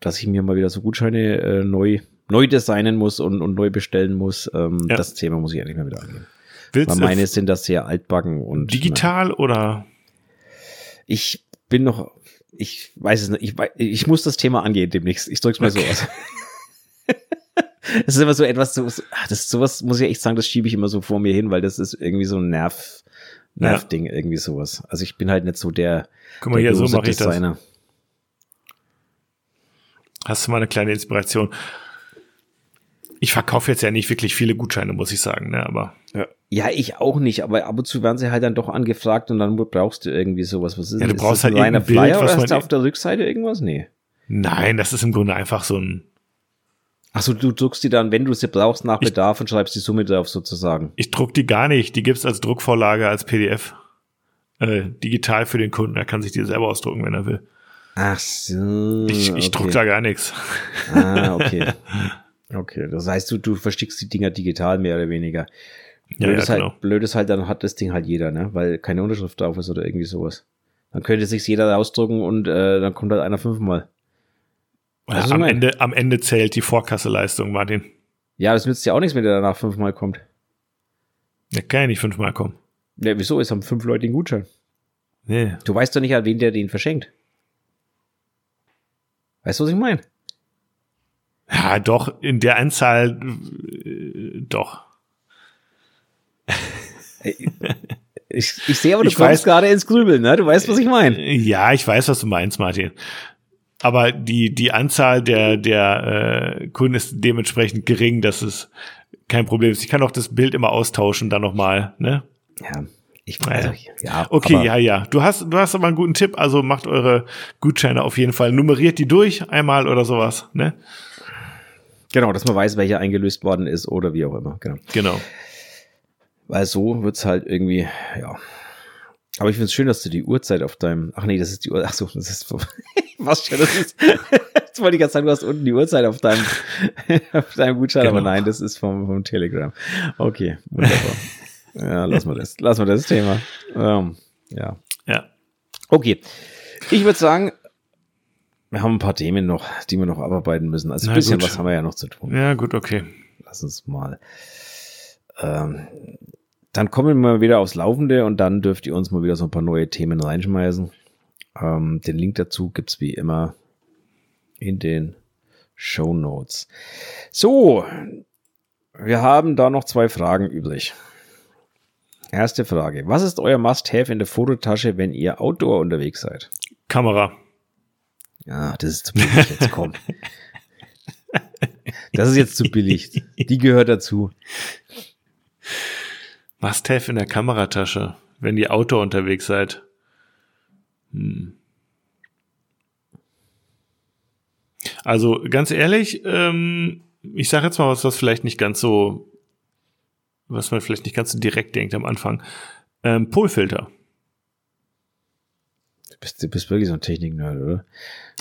dass ich mir mal wieder so Gutscheine äh, neu, neu designen muss und, und neu bestellen muss. Ähm, ja. Das Thema muss ich endlich mal wieder angehen. Willst Weil meine sind das sehr altbacken und. Digital na, oder? Ich bin noch, ich weiß es nicht, ich, ich muss das Thema angehen demnächst. Ich drück's mal okay. so aus. Es ist immer so etwas, so, ah, das sowas muss ich echt sagen, das schiebe ich immer so vor mir hin, weil das ist irgendwie so ein Nerv, Nervding, ja. irgendwie sowas. Also ich bin halt nicht so der, Guck mal der hier, so mache ich das. Hast du mal eine kleine Inspiration? Ich verkaufe jetzt ja nicht wirklich viele Gutscheine, muss ich sagen, ne, aber. Ja. Ja, ich auch nicht, aber ab und zu werden sie halt dann doch angefragt und dann brauchst du irgendwie sowas. Was ist ja, du ist brauchst halt ein Bild, Flyer was oder hast du auf der Rückseite irgendwas? Nee. Nein, das ist im Grunde einfach so ein. Ach so, du druckst die dann, wenn du sie brauchst, nach Bedarf ich, und schreibst die Summe drauf sozusagen. Ich druck die gar nicht. Die gibt's als Druckvorlage, als PDF. Äh, digital für den Kunden. Er kann sich die selber ausdrucken, wenn er will. Ach so. Ich, ich okay. druck da gar nichts. Ah, okay. Okay, das heißt, du, du verstickst die Dinger digital mehr oder weniger. Ja, blöd, ja, ist halt, genau. blöd ist halt, dann hat das Ding halt jeder, ne? Weil keine Unterschrift drauf ist oder irgendwie sowas. Dann könnte sich jeder ausdrucken und äh, dann kommt halt einer fünfmal. Also am, Ende, am Ende zählt die Vorkasseleistung, Martin. Ja, das nützt ja auch nichts, wenn der danach fünfmal kommt. Der kann ja nicht fünfmal kommen. Ja, wieso? Es haben fünf Leute den Gutschein. Nee. Du weißt doch nicht, an wen der den verschenkt. Weißt du, was ich meine? Ja, doch, in der Anzahl, äh, doch. Ich, ich sehe aber, du ich kommst gerade ins Grübeln, ne? Du weißt, was ich meine. Ja, ich weiß, was du meinst, Martin. Aber die, die Anzahl der, der äh, Kunden ist dementsprechend gering, dass es kein Problem ist. Ich kann auch das Bild immer austauschen, dann nochmal, ne? Ja. Ich weiß, also, ja. Okay, ja, ja. Du hast, du hast aber einen guten Tipp, also macht eure Gutscheine auf jeden Fall. Nummeriert die durch einmal oder sowas, ne? Genau, dass man weiß, welcher eingelöst worden ist oder wie auch immer. Genau. Genau. Weil so wird's halt irgendwie, ja. Aber ich finde es schön, dass du die Uhrzeit auf deinem. Ach nee, das ist die Uhr. Ach so, das ist. Was schon, das ist. Jetzt wollte ich gerade sagen, du hast unten die Uhrzeit auf deinem, auf deinem Gutschein, genau. aber nein, das ist vom, vom Telegram. Okay, wunderbar. ja, lass mal das, lass mal das Thema. Ähm, ja. Ja. Okay. Ich würde sagen, wir haben ein paar Themen noch, die wir noch abarbeiten müssen. Also ein bisschen gut. was haben wir ja noch zu tun. Ja, gut, okay. Lass uns mal. Ähm, dann kommen wir mal wieder aufs Laufende und dann dürft ihr uns mal wieder so ein paar neue Themen reinschmeißen. Ähm, den Link dazu gibt's wie immer in den Show Notes. So, wir haben da noch zwei Fragen übrig. Erste Frage. Was ist euer Must-Have in der Fototasche, wenn ihr Outdoor unterwegs seid? Kamera. Ja, das ist zu billig jetzt, komm. Das ist jetzt zu billig. Die gehört dazu. Must-have in der Kameratasche, wenn ihr Auto unterwegs seid. Hm. Also ganz ehrlich, ähm, ich sage jetzt mal was, was vielleicht nicht ganz so was man vielleicht nicht ganz so direkt denkt am Anfang. Ähm, Polfilter. Du bist, du bist wirklich so ein Technik-Nerd, oder?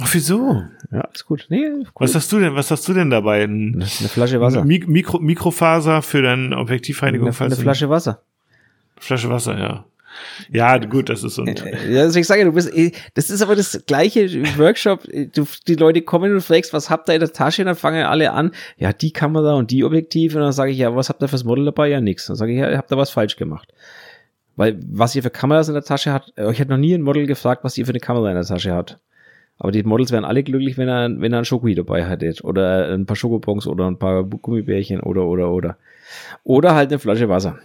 Ach, wieso? Ja, ist gut. Nee, cool. Was hast du denn, was hast du denn dabei? Ein, ist eine Flasche Wasser. Mik Mikro Mikrofaser für deine Objektivreinigung? Eine, falls eine Flasche Wasser. Flasche Wasser, ja. Ja, gut, das ist so ein, Ja, deswegen sage ich, du bist, eh, das ist aber das gleiche Workshop. Du, die Leute kommen und fragst, was habt ihr in der Tasche? Und dann fangen alle an, ja, die Kamera und die Objektive. Und dann sage ich, ja, was habt ihr fürs Model dabei? Ja, nix. Dann sage ich, ja, habt ihr was falsch gemacht. Weil, was ihr für Kameras in der Tasche habt, euch hat noch nie ein Model gefragt, was ihr für eine Kamera in der Tasche hat. Aber die Models wären alle glücklich, wenn er, wenn er ein Schoki dabei hättet. Oder ein paar Schokobons oder ein paar Gummibärchen oder, oder, oder. Oder halt eine Flasche Wasser.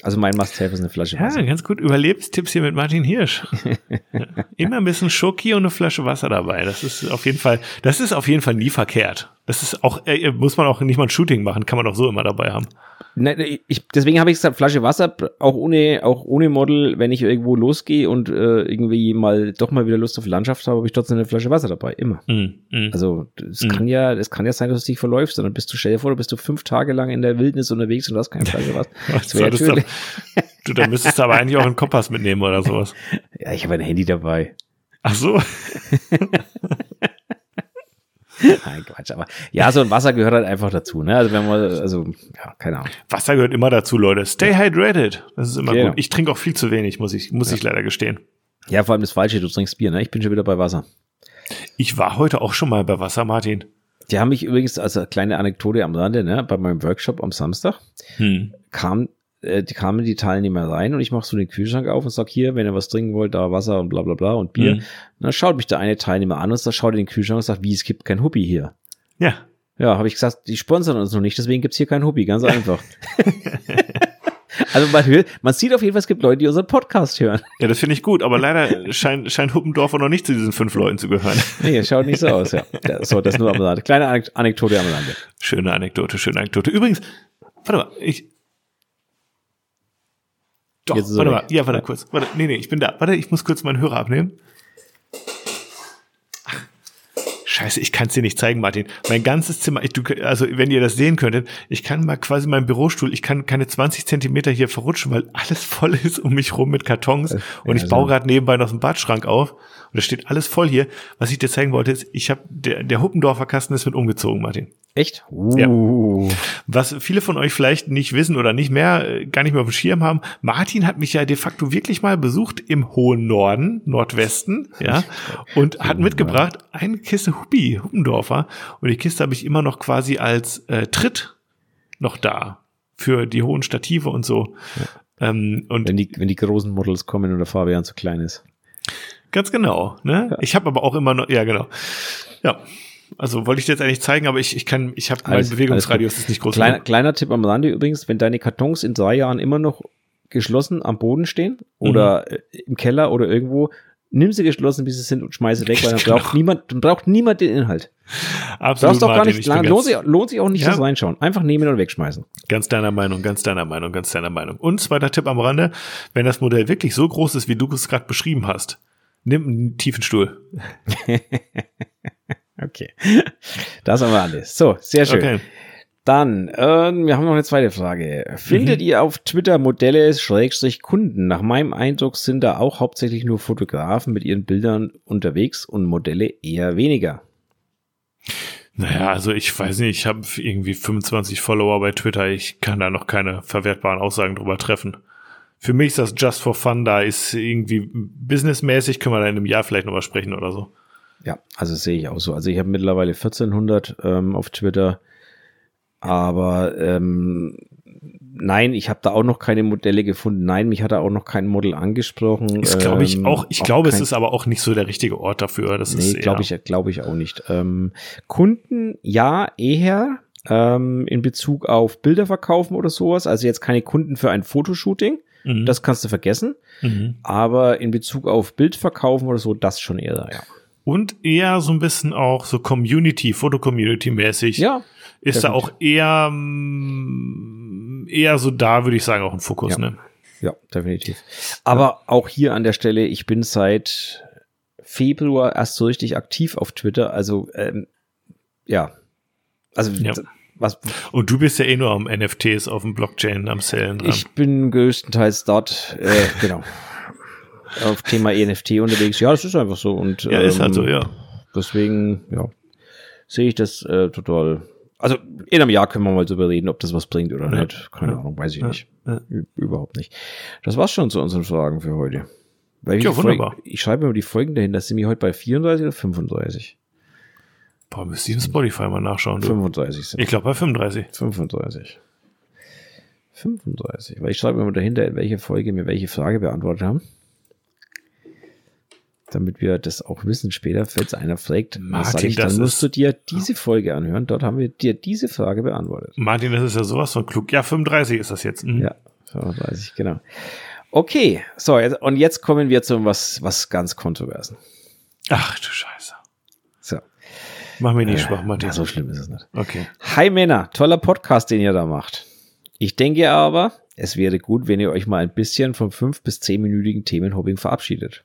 Also mein Must-Have ist eine Flasche Wasser. ja, ganz gut. Überlebenstipps hier mit Martin Hirsch. ja. Immer ein bisschen Schoki und eine Flasche Wasser dabei. Das ist auf jeden Fall, das ist auf jeden Fall nie verkehrt. Das ist auch, äh, muss man auch nicht mal ein Shooting machen, kann man auch so immer dabei haben. Ne, ich, deswegen habe ich gesagt, Flasche Wasser, auch ohne, auch ohne Model, wenn ich irgendwo losgehe und äh, irgendwie mal doch mal wieder Lust auf Landschaft habe, habe ich trotzdem eine Flasche Wasser dabei, immer. Mm, mm. Also es Mhm. kann ja, es kann ja sein, dass du dich verläufst, und dann bist du, stell dir vor, du bist du fünf Tage lang in der Wildnis unterwegs und hast keine Flasche Wasser. Das wäre natürlich. du, du, da müsstest du aber eigentlich auch einen Kompass mitnehmen oder sowas. Ja, ich habe ein Handy dabei. Ach so. Nein, Quatsch, aber ja, so ein Wasser gehört halt einfach dazu, ne? Also wenn man, also, ja, keine Ahnung. Wasser gehört immer dazu, Leute. Stay hydrated. Das ist immer Genau. gut. Ich trinke auch viel zu wenig, muss ich, muss ich leider gestehen. Ja, vor allem das Falsche, du trinkst Bier, ne? Ich bin schon wieder bei Wasser. Ich war heute auch schon mal bei Wasser, Martin. Die haben mich übrigens, also kleine Anekdote am Rande, ne? Bei meinem Workshop am Samstag Hm. kam, äh, die kamen die Teilnehmer rein und ich mache so den Kühlschrank auf und sag hier, wenn ihr was trinken wollt, da Wasser und bla bla bla und Bier. Mhm. Und dann schaut mich der eine Teilnehmer an und sagt, schaut in den Kühlschrank und sagt, wie, es gibt kein Huppi hier. Ja. Ja, habe ich gesagt, die sponsern uns noch nicht, deswegen gibt's hier kein Huppi, ganz einfach. also man hört, man sieht auf jeden Fall, es gibt Leute, die unseren Podcast hören. Ja, das finde ich gut, aber leider scheint, scheint Huppendorfer noch nicht zu diesen fünf Leuten zu gehören. Nee, schaut nicht so aus, ja. so, das nur am Rande. Kleine Anek Anekdote am Rande. Schöne Anekdote, schöne Anekdote. Übrigens, warte mal, ich. Doch, Jetzt warte mal, ja, warte kurz. Warte, nee, nee, ich bin da. Warte, ich muss kurz meinen Hörer abnehmen. Ach, Scheiße, ich kann es dir nicht zeigen, Martin. Mein ganzes Zimmer, ich, du, also wenn ihr das sehen könntet, ich kann mal quasi meinen Bürostuhl, ich kann keine 20 Zentimeter hier verrutschen, weil alles voll ist um mich rum mit Kartons und ich baue gerade nebenbei noch einen Badschrank auf und da steht alles voll hier. Was ich dir zeigen wollte, ist, ich habe der, der Huppendorfer Kasten ist mit umgezogen, Martin. Echt? Uh. Was viele von euch vielleicht nicht wissen oder nicht mehr, äh, gar nicht mehr auf dem Schirm haben, Martin hat mich ja de facto wirklich mal besucht im hohen Norden, Nordwesten, ja, und hat mitgebracht eine Kiste Huppi, Huppendorfer. Und die Kiste habe ich immer noch quasi als äh, Tritt noch da für die hohen Stative und so. Ähm, und Wenn die, wenn die großen Models kommen und der Fabian zu klein ist. Ganz genau. Ne? Ich habe aber auch immer noch, ja genau. Ja, also wollte ich dir jetzt eigentlich zeigen, aber ich, ich kann, ich habe mein Bewegungsradius ist nicht groß. Kleiner, kleiner Tipp am Rande übrigens, wenn deine Kartons in drei Jahren immer noch geschlossen am Boden stehen oder Mhm. äh, im Keller oder irgendwo, nimm sie geschlossen, bis sie sind und schmeiße weg, weil dann Genau. braucht niemand, dann braucht niemand den Inhalt. Absolut, Brauchst doch gar nicht, ich bin lohnt sich, lohnt sich auch nicht Ja. das reinschauen. Einfach nehmen und wegschmeißen. Ganz deiner Meinung, ganz deiner Meinung, ganz deiner Meinung. Und zweiter Tipp am Rande, wenn das Modell wirklich so groß ist, wie du es gerade beschrieben hast, nimm einen tiefen Stuhl. Okay. Das haben wir alles. So, sehr schön. Okay. Dann, ähm, wir haben noch eine zweite Frage. Findet Mhm. ihr auf Twitter Modelle Schrägstrich Kunden? Nach meinem Eindruck sind da auch hauptsächlich nur Fotografen mit ihren Bildern unterwegs und Modelle eher weniger. Naja, also ich weiß nicht, ich habe irgendwie 25 Follower bei Twitter, ich kann da noch keine verwertbaren Aussagen drüber treffen. Für mich ist das just for fun, da ist irgendwie businessmäßig, können wir da in einem Jahr vielleicht noch mal sprechen oder so. Ja, also sehe ich auch so. Also ich habe mittlerweile 1400 ähm, auf Twitter, aber ähm, nein, ich habe da auch noch keine Modelle gefunden. Nein, mich hat da auch noch kein Model angesprochen. Ist glaube ich Ähm, auch, ich glaube, es ist aber auch nicht so der richtige Ort dafür. Das Nee, glaube ich, glaube ich auch nicht. Ähm, Kunden, ja, eher ähm, in Bezug auf Bilder verkaufen oder sowas. Also jetzt keine Kunden für ein Fotoshooting. Mhm. Das kannst du vergessen. mhm. Aber in Bezug auf Bild verkaufen oder so, das schon eher, ja. Und eher so ein bisschen auch so Community, Foto-Community-mäßig. Ja, Ist da auch eher, mm, eher so da, würde ich sagen, auch ein Fokus, Ja. ne? ja, definitiv. Aber auch hier an der Stelle, ich bin seit Februar erst so richtig aktiv auf Twitter. Also, ähm, ja. Also, Ja. Was. Und du bist ja eh nur am NFTs auf dem Blockchain am Sellen dran. Ich bin größtenteils dort, äh, genau, auf Thema NFT unterwegs. Ja, das ist einfach so. Und, ja, ist halt so, ähm, ja. Deswegen, ja, sehe ich das äh, total. Also in einem Jahr können wir mal drüber reden, ob das was bringt oder Ja. nicht. Keine Ja. Ahnung, weiß ich Ja. nicht. Überhaupt nicht. Das war's schon zu unseren Fragen für heute. Weil Ja, die Folge- wunderbar. Ich schreibe mir die Folgen dahinter. Sind wir heute bei 34 oder 35? Boah, müsste ich in Spotify mal nachschauen. Du. 35 sind Ich glaube bei 35. 35. 35. Weil ich schreibe immer dahinter, in welcher Folge wir welche Frage beantwortet haben. Damit wir das auch wissen später, falls einer fragt, Martin, ich, dann musst du dir diese Folge anhören. Dort haben wir dir diese Frage beantwortet. Martin, das ist ja sowas von klug. Ja, 35 ist das jetzt. Mhm. Ja, 35, genau. Okay, so, und jetzt kommen wir zu was, was ganz Kontroversen. Ach du Scheiße. Mach mir nicht schwach, Martin. ja, so schlimm ist es nicht. Okay. Hi Männer, toller Podcast, den ihr da macht. Ich denke aber, es wäre gut, wenn ihr euch mal ein bisschen vom 5- bis 10-minütigen Themenhopping verabschiedet.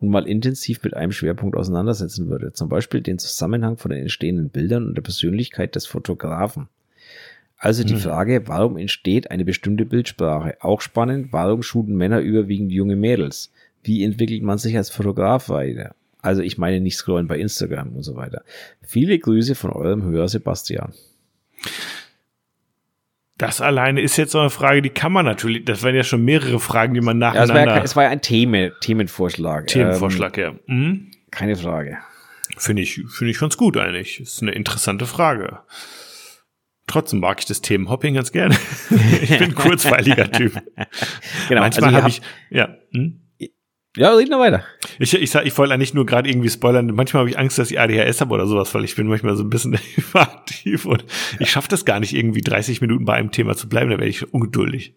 Und mal intensiv mit einem Schwerpunkt auseinandersetzen würdet. Zum Beispiel den Zusammenhang von den entstehenden Bildern und der Persönlichkeit des Fotografen. Also die Hm. Frage, warum entsteht eine bestimmte Bildsprache? Auch spannend, warum shooten Männer überwiegend junge Mädels? Wie entwickelt man sich als Fotograf weiter? Also ich meine nicht scrollen bei Instagram und so weiter. Viele Grüße von eurem Hörer Sebastian. Das alleine ist jetzt so eine Frage, die kann man natürlich, das wären ja schon mehrere Fragen, die man Ja, es, war ja, nacheinander, es war ja ein Thema, Themenvorschlag. Themenvorschlag, ja. Mhm. Ähm, keine Frage. Finde ich, finde ich ganz gut eigentlich. Ist eine interessante Frage. Trotzdem mag ich das Themenhopping ganz gerne. ich bin ein kurzweiliger Typ. Genau, Manchmal also habe habt- ich, ja, hm? Ja, red noch weiter. ich, ich, sag, ich wollte eigentlich nur gerade irgendwie spoilern. Manchmal habe ich Angst, dass ich ADHS habe oder sowas, weil ich bin manchmal so ein bisschen aktiv und ich schaffe das gar nicht, irgendwie 30 Minuten bei einem Thema zu bleiben. Da werde ich ungeduldig.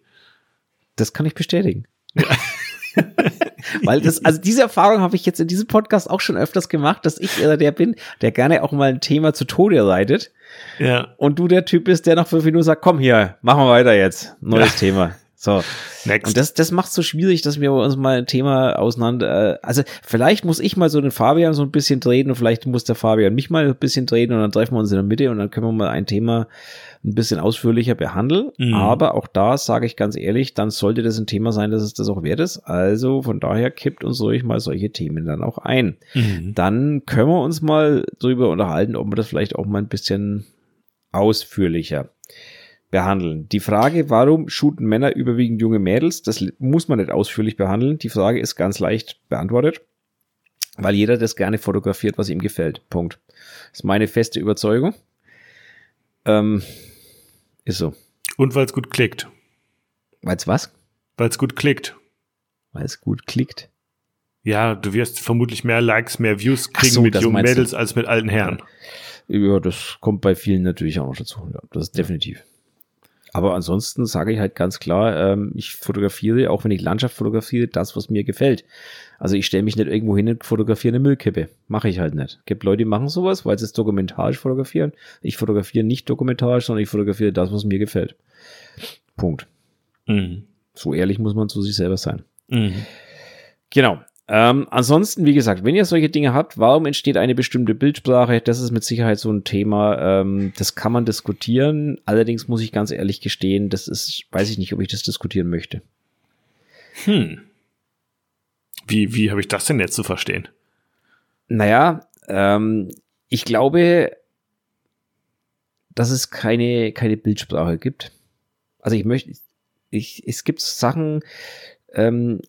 Das kann ich bestätigen. Weil das, also diese Erfahrung habe ich jetzt in diesem Podcast auch schon öfters gemacht, dass ich eher der bin, der gerne auch mal ein Thema zu Tode reitet Ja, und du der Typ bist, der nach fünf Minuten sagt, komm hier, machen wir weiter jetzt, neues Thema. So. next. Und das, das macht so schwierig, dass wir uns mal ein Thema auseinander, äh, also vielleicht muss ich mal so den Fabian so ein bisschen drehen und vielleicht muss der Fabian mich mal ein bisschen drehen und dann treffen wir uns in der Mitte und dann können wir mal ein Thema ein bisschen ausführlicher behandeln. Mhm. Aber auch da sage ich ganz ehrlich, dann sollte das ein Thema sein, dass es das auch wert ist. Also von daher kippt uns ruhig mal solche Themen dann auch ein. mhm. Dann können wir uns mal drüber unterhalten, ob wir das vielleicht auch mal ein bisschen ausführlicher behandeln. Die Frage, warum shooten Männer überwiegend junge Mädels, das muss man nicht ausführlich behandeln. Die Frage ist ganz leicht beantwortet, weil jeder das gerne fotografiert, was ihm gefällt. Punkt. Das ist meine feste Überzeugung. Ähm, ist so. Und weil es gut klickt. Weil's was? Weil es gut klickt. Weil es gut klickt. Ja, du wirst vermutlich mehr Likes, mehr Views kriegen so, mit jungen meinst du. Mädels als mit alten Herren. Ja, das kommt bei vielen natürlich auch noch dazu. Ja, das ist definitiv. Aber ansonsten sage ich halt ganz klar, ähm, ich fotografiere, auch wenn ich Landschaft fotografiere, das, was mir gefällt. Also ich stelle mich nicht irgendwo hin und fotografiere eine Müllkippe. Mache ich halt nicht. Gibt Leute, die machen sowas, weil sie es dokumentarisch fotografieren. Ich fotografiere nicht dokumentarisch, sondern ich fotografiere das, was mir gefällt. Punkt. Mhm. So ehrlich muss man zu sich selber sein. Mhm. Genau. Ähm, ansonsten, wie gesagt, wenn ihr solche Dinge habt, warum entsteht eine bestimmte Bildsprache? Das ist mit Sicherheit so ein Thema. Ähm, das kann man diskutieren. Allerdings muss ich ganz ehrlich gestehen, das ist, weiß ich nicht, ob ich das diskutieren möchte. Hm. Wie, wie habe ich das denn jetzt zu verstehen? Naja, ähm, ich glaube, dass es keine, keine Bildsprache gibt. Also ich möchte, ich, es gibt Sachen, ähm,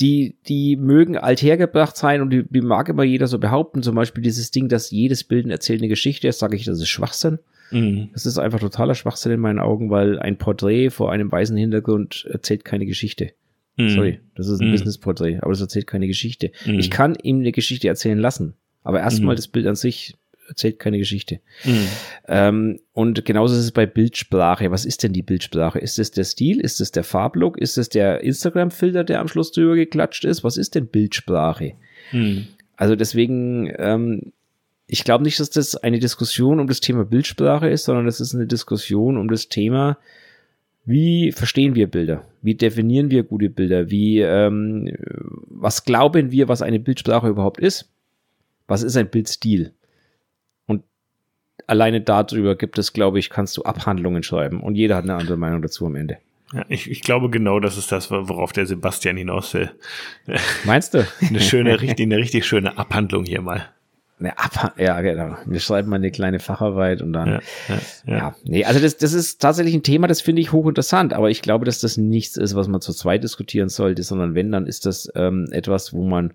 die, die mögen althergebracht sein und die, die mag immer jeder so behaupten. Zum Beispiel dieses Ding, dass jedes Bild erzählt eine Geschichte ist, sage ich, das ist Schwachsinn. Mhm. Das ist einfach totaler Schwachsinn in meinen Augen, weil ein Porträt vor einem weißen Hintergrund erzählt keine Geschichte. Mhm. Sorry, das ist ein Mhm. Business-Porträt, aber das erzählt keine Geschichte. Mhm. Ich kann ihm eine Geschichte erzählen lassen, aber erstmal Mhm. das Bild an sich erzählt keine Geschichte. Mhm. Ähm, und genauso ist es bei Bildsprache. Was ist denn die Bildsprache? Ist es der Stil? Ist es der Farblook? Ist es der Instagram-Filter, der am Schluss drüber geklatscht ist? Was ist denn Bildsprache? Mhm. Also deswegen, ähm, ich glaube nicht, dass das eine Diskussion um das Thema Bildsprache ist, sondern das ist eine Diskussion um das Thema, wie verstehen wir Bilder? Wie definieren wir gute Bilder? Wie, ähm, was glauben wir, was eine Bildsprache überhaupt ist? Was ist ein Bildstil? Alleine darüber gibt es, glaube ich, kannst du Abhandlungen schreiben und jeder hat eine andere Meinung dazu am Ende. Ja, ich, ich glaube genau, das ist das, worauf der Sebastian hinaus will. Meinst du? eine schöne, richtig, eine richtig schöne Abhandlung hier mal. Eine Ab ja, genau. Wir schreiben mal eine kleine Facharbeit und dann. Ja, ja, ja. ja. nee, also das, das ist tatsächlich ein Thema, das finde ich hochinteressant, aber ich glaube, dass das nichts ist, was man zu zweit diskutieren sollte, sondern wenn, dann ist das ähm, etwas, wo man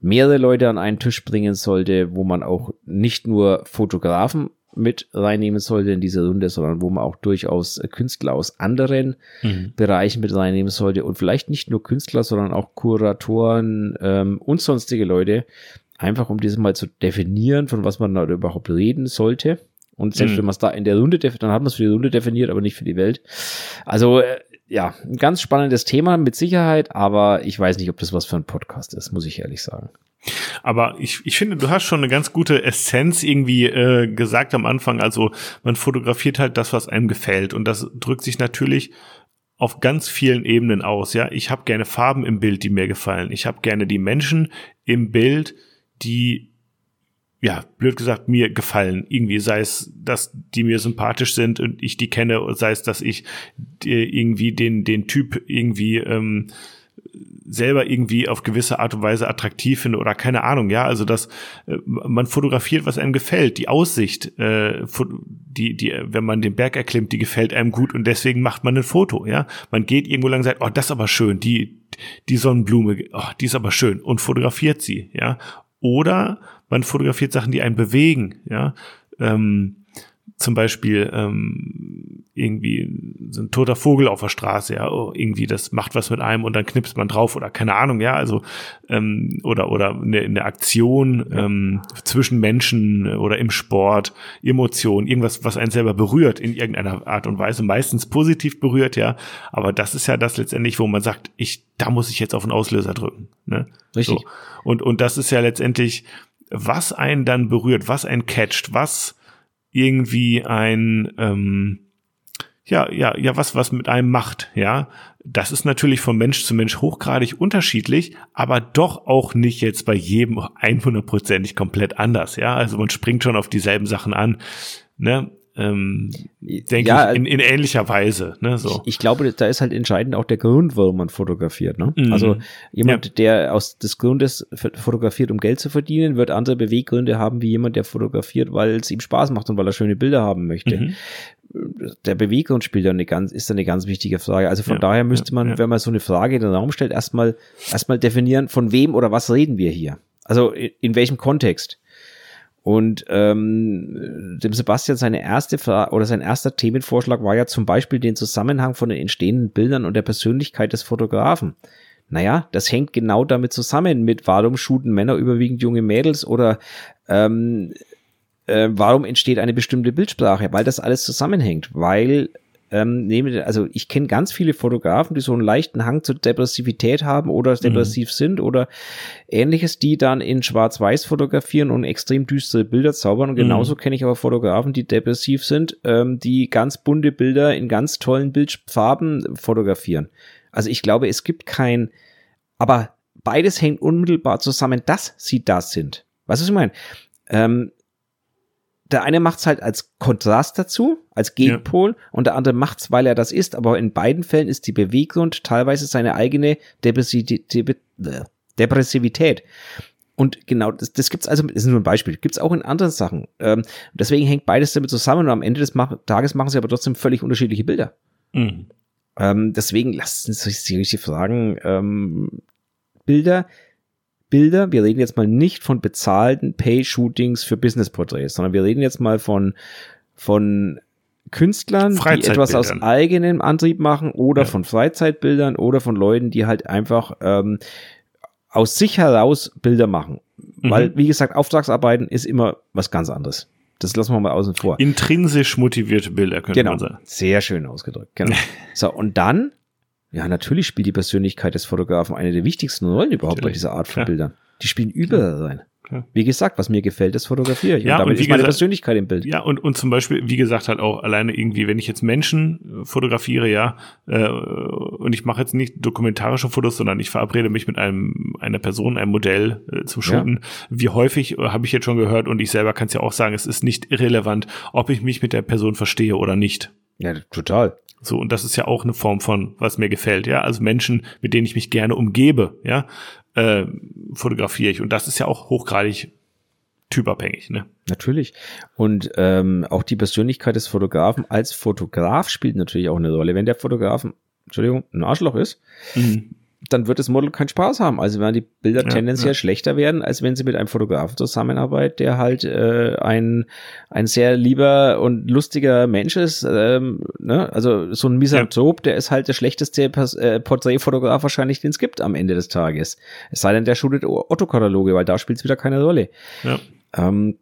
mehrere Leute an einen Tisch bringen sollte, wo man auch nicht nur Fotografen mit reinnehmen sollte in diese Runde, sondern wo man auch durchaus Künstler aus anderen mhm. Bereichen mit reinnehmen sollte und vielleicht nicht nur Künstler, sondern auch Kuratoren ähm, und sonstige Leute, einfach um dieses mal zu definieren, von was man da überhaupt reden sollte. Und selbst mhm. wenn man es da in der Runde, definiert, dann hat man es für die Runde definiert, aber nicht für die Welt. Also äh, ja, ein ganz spannendes Thema mit Sicherheit, aber ich weiß nicht, ob das was für ein Podcast ist, muss ich ehrlich sagen. Aber ich, ich finde, du hast schon eine ganz gute Essenz irgendwie äh, gesagt am Anfang. Also man fotografiert halt das, was einem gefällt. Und das drückt sich natürlich auf ganz vielen Ebenen aus. Ja, ich habe gerne Farben im Bild, die mir gefallen. Ich habe gerne die Menschen im Bild, die ja, blöd gesagt, mir gefallen. Irgendwie sei es, dass die mir sympathisch sind und ich die kenne, sei es, dass ich irgendwie den, den Typ irgendwie ähm, selber irgendwie auf gewisse Art und Weise attraktiv finde oder keine Ahnung, ja, also dass äh, man fotografiert, was einem gefällt, die Aussicht, äh, die, die, wenn man den Berg erklimmt, die gefällt einem gut und deswegen macht man ein Foto, ja. Man geht irgendwo lang und sagt, oh, das ist aber schön, die, die Sonnenblume, oh, die ist aber schön und fotografiert sie, ja. Oder man fotografiert Sachen, die einen bewegen, ja. Ähm, zum Beispiel ähm, irgendwie so ein toter Vogel auf der Straße, ja, oh, irgendwie das macht was mit einem und dann knipst man drauf oder keine Ahnung, ja, also ähm, oder oder eine, eine Aktion ähm, zwischen Menschen oder im Sport, Emotionen, irgendwas, was einen selber berührt in irgendeiner Art und Weise, meistens positiv berührt, ja, aber das ist ja das letztendlich, wo man sagt, ich, da muss ich jetzt auf den Auslöser drücken, ne? Richtig. So. Und und das ist ja letztendlich, was einen dann berührt, was einen catcht, was irgendwie ein ähm, ja, ja, ja, was, was mit einem macht, ja. Das ist natürlich von Mensch zu Mensch hochgradig unterschiedlich, aber doch auch nicht jetzt bei jedem 100%ig komplett anders, ja. Also man springt schon auf dieselben Sachen an, ne ähm, denke ja, ich, in, in ähnlicher Weise. Ne, so. Ich, ich, glaube, da ist halt entscheidend auch der Grund, warum man fotografiert. Ne? Mhm. Also jemand, ja. der aus des Grundes fotografiert, um Geld zu verdienen, wird andere Beweggründe haben wie jemand, der fotografiert, weil es ihm Spaß macht und weil er schöne Bilder haben möchte. Mhm. Der Beweggrund spielt ja eine ganz, ist eine ganz wichtige Frage. Also von ja, daher müsste man, wenn man so eine Frage in den Raum stellt, erstmal erstmal definieren, von wem oder was reden wir hier? Also in, in welchem Kontext? Und ähm, dem Sebastian seine erste oder sein erster Themenvorschlag war ja zum Beispiel den Zusammenhang von den entstehenden Bildern und der Persönlichkeit des Fotografen. Naja, das hängt genau damit zusammen mit, warum shooten Männer überwiegend junge Mädels oder ähm, äh, warum entsteht eine bestimmte Bildsprache? Weil das alles zusammenhängt, weil ähm, nehme, also ich kenne ganz viele Fotografen, die so einen leichten Hang zur Depressivität haben oder mhm. depressiv mhm. sind oder ähnliches, die dann in Schwarz-Weiß fotografieren und extrem düstere Bilder zaubern. Und mhm. genauso kenne ich aber Fotografen, die depressiv sind, ähm, die ganz bunte Bilder in ganz tollen Bildfarben fotografieren. Also ich glaube, es gibt kein, aber beides hängt unmittelbar zusammen, dass sie das sind. Was ist ich meine? Ähm, der eine macht's halt als Kontrast dazu, als Gegenpol, ja. und der andere macht's, weil er das ist. Aber in beiden Fällen ist die Bewegung teilweise seine eigene Depressivität. Und genau, das, das gibt's also, das ist nur ein Beispiel, gibt's auch in anderen Sachen. Ähm, deswegen hängt beides damit zusammen und am Ende des Tages machen sie aber trotzdem völlig unterschiedliche Bilder. Mhm. Ähm, deswegen lassen Sie sich richtig fragen, ähm, Bilder, Bilder. Wir reden jetzt mal nicht von bezahlten Pay-Shootings für Business-Porträts, sondern wir reden jetzt mal von, von Künstlern, die etwas aus eigenem Antrieb machen oder ja. von Freizeitbildern oder von Leuten, die halt einfach ähm, aus sich heraus Bilder machen. Mhm. Weil, wie gesagt, Auftragsarbeiten ist immer was ganz anderes. Das lassen wir mal außen vor. Intrinsisch motivierte Bilder könnte genau. man sagen. Sehr schön ausgedrückt. Genau. so, und dann ja, natürlich spielt die Persönlichkeit des Fotografen eine der wichtigsten Rollen überhaupt natürlich. bei dieser Art von Klar. Bildern. Die spielen überall rein. Ja. Wie gesagt, was mir gefällt, das fotografiere ich. Ja, und damit und wie ist meine gesagt- Persönlichkeit im Bild. Ja, und, und zum Beispiel, wie gesagt, halt auch alleine irgendwie, wenn ich jetzt Menschen äh, fotografiere, ja, äh, und ich mache jetzt nicht dokumentarische Fotos, sondern ich verabrede mich mit einem einer Person, einem Modell äh, zum Ja. Shooten. Wie häufig äh, habe ich jetzt schon gehört und ich selber kann es ja auch sagen, es ist nicht irrelevant, ob ich mich mit der Person verstehe oder nicht. Ja, total. So, und das ist ja auch eine Form von, was mir gefällt, ja. Also Menschen, mit denen ich mich gerne umgebe, ja, äh, fotografiere ich. Und das ist ja auch hochgradig typabhängig, ne? Natürlich. Und ähm, auch die Persönlichkeit des Fotografen als Fotograf spielt natürlich auch eine Rolle. Wenn der Fotograf, Entschuldigung, ein Arschloch ist, dann wird das Model keinen Spaß haben. Also werden die Bilder Ja, tendenziell ja. schlechter werden, als wenn sie mit einem Fotografen zusammenarbeitet, der halt äh, ein, ein sehr lieber und lustiger Mensch ist. Ähm, ne? Also so ein Misanthrop, der ist halt der schlechteste Pers- äh, Porträtfotograf wahrscheinlich, den es gibt am Ende des Tages. Es sei denn, der shootet Otto-Kataloge, weil da spielt es wieder keine Rolle. Ja. Ähm,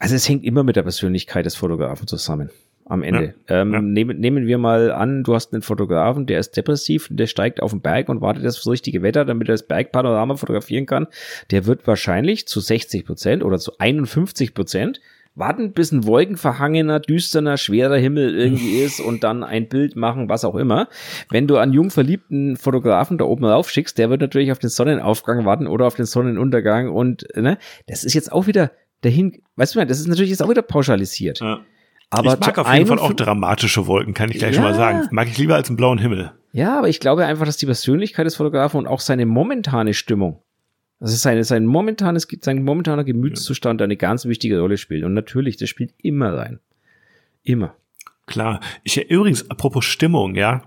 also es hängt immer mit der Persönlichkeit des Fotografen zusammen. Am Ende. ähm, ja. Nehmen, nehmen wir mal an, du hast einen Fotografen, der ist depressiv, der steigt auf den Berg und wartet das richtige Wetter, damit er das Bergpanorama fotografieren kann. Der wird wahrscheinlich zu 60 Prozent oder zu 51 Prozent warten, bis ein wolkenverhangener, düsterner, schwerer Himmel irgendwie ist und dann ein Bild machen, was auch immer. Wenn du einen jung verliebten Fotografen da oben rauf schickst, der wird natürlich auf den Sonnenaufgang warten oder auf den Sonnenuntergang und ne, das ist jetzt auch wieder dahin, weißt du, das ist natürlich jetzt auch wieder pauschalisiert. Ja. Aber ich mag auf jeden Fall auch 51 dramatische Wolken, kann ich gleich schon Ja. mal sagen. Mag ich lieber als einen blauen Himmel. Ja, aber ich glaube einfach, dass die Persönlichkeit des Fotografen und auch seine momentane Stimmung, also seine, sein momentanes, sein momentaner Gemütszustand eine ganz wichtige Rolle spielt. Und natürlich, das spielt immer rein. Immer. Klar. Ich übrigens, apropos Stimmung, ja.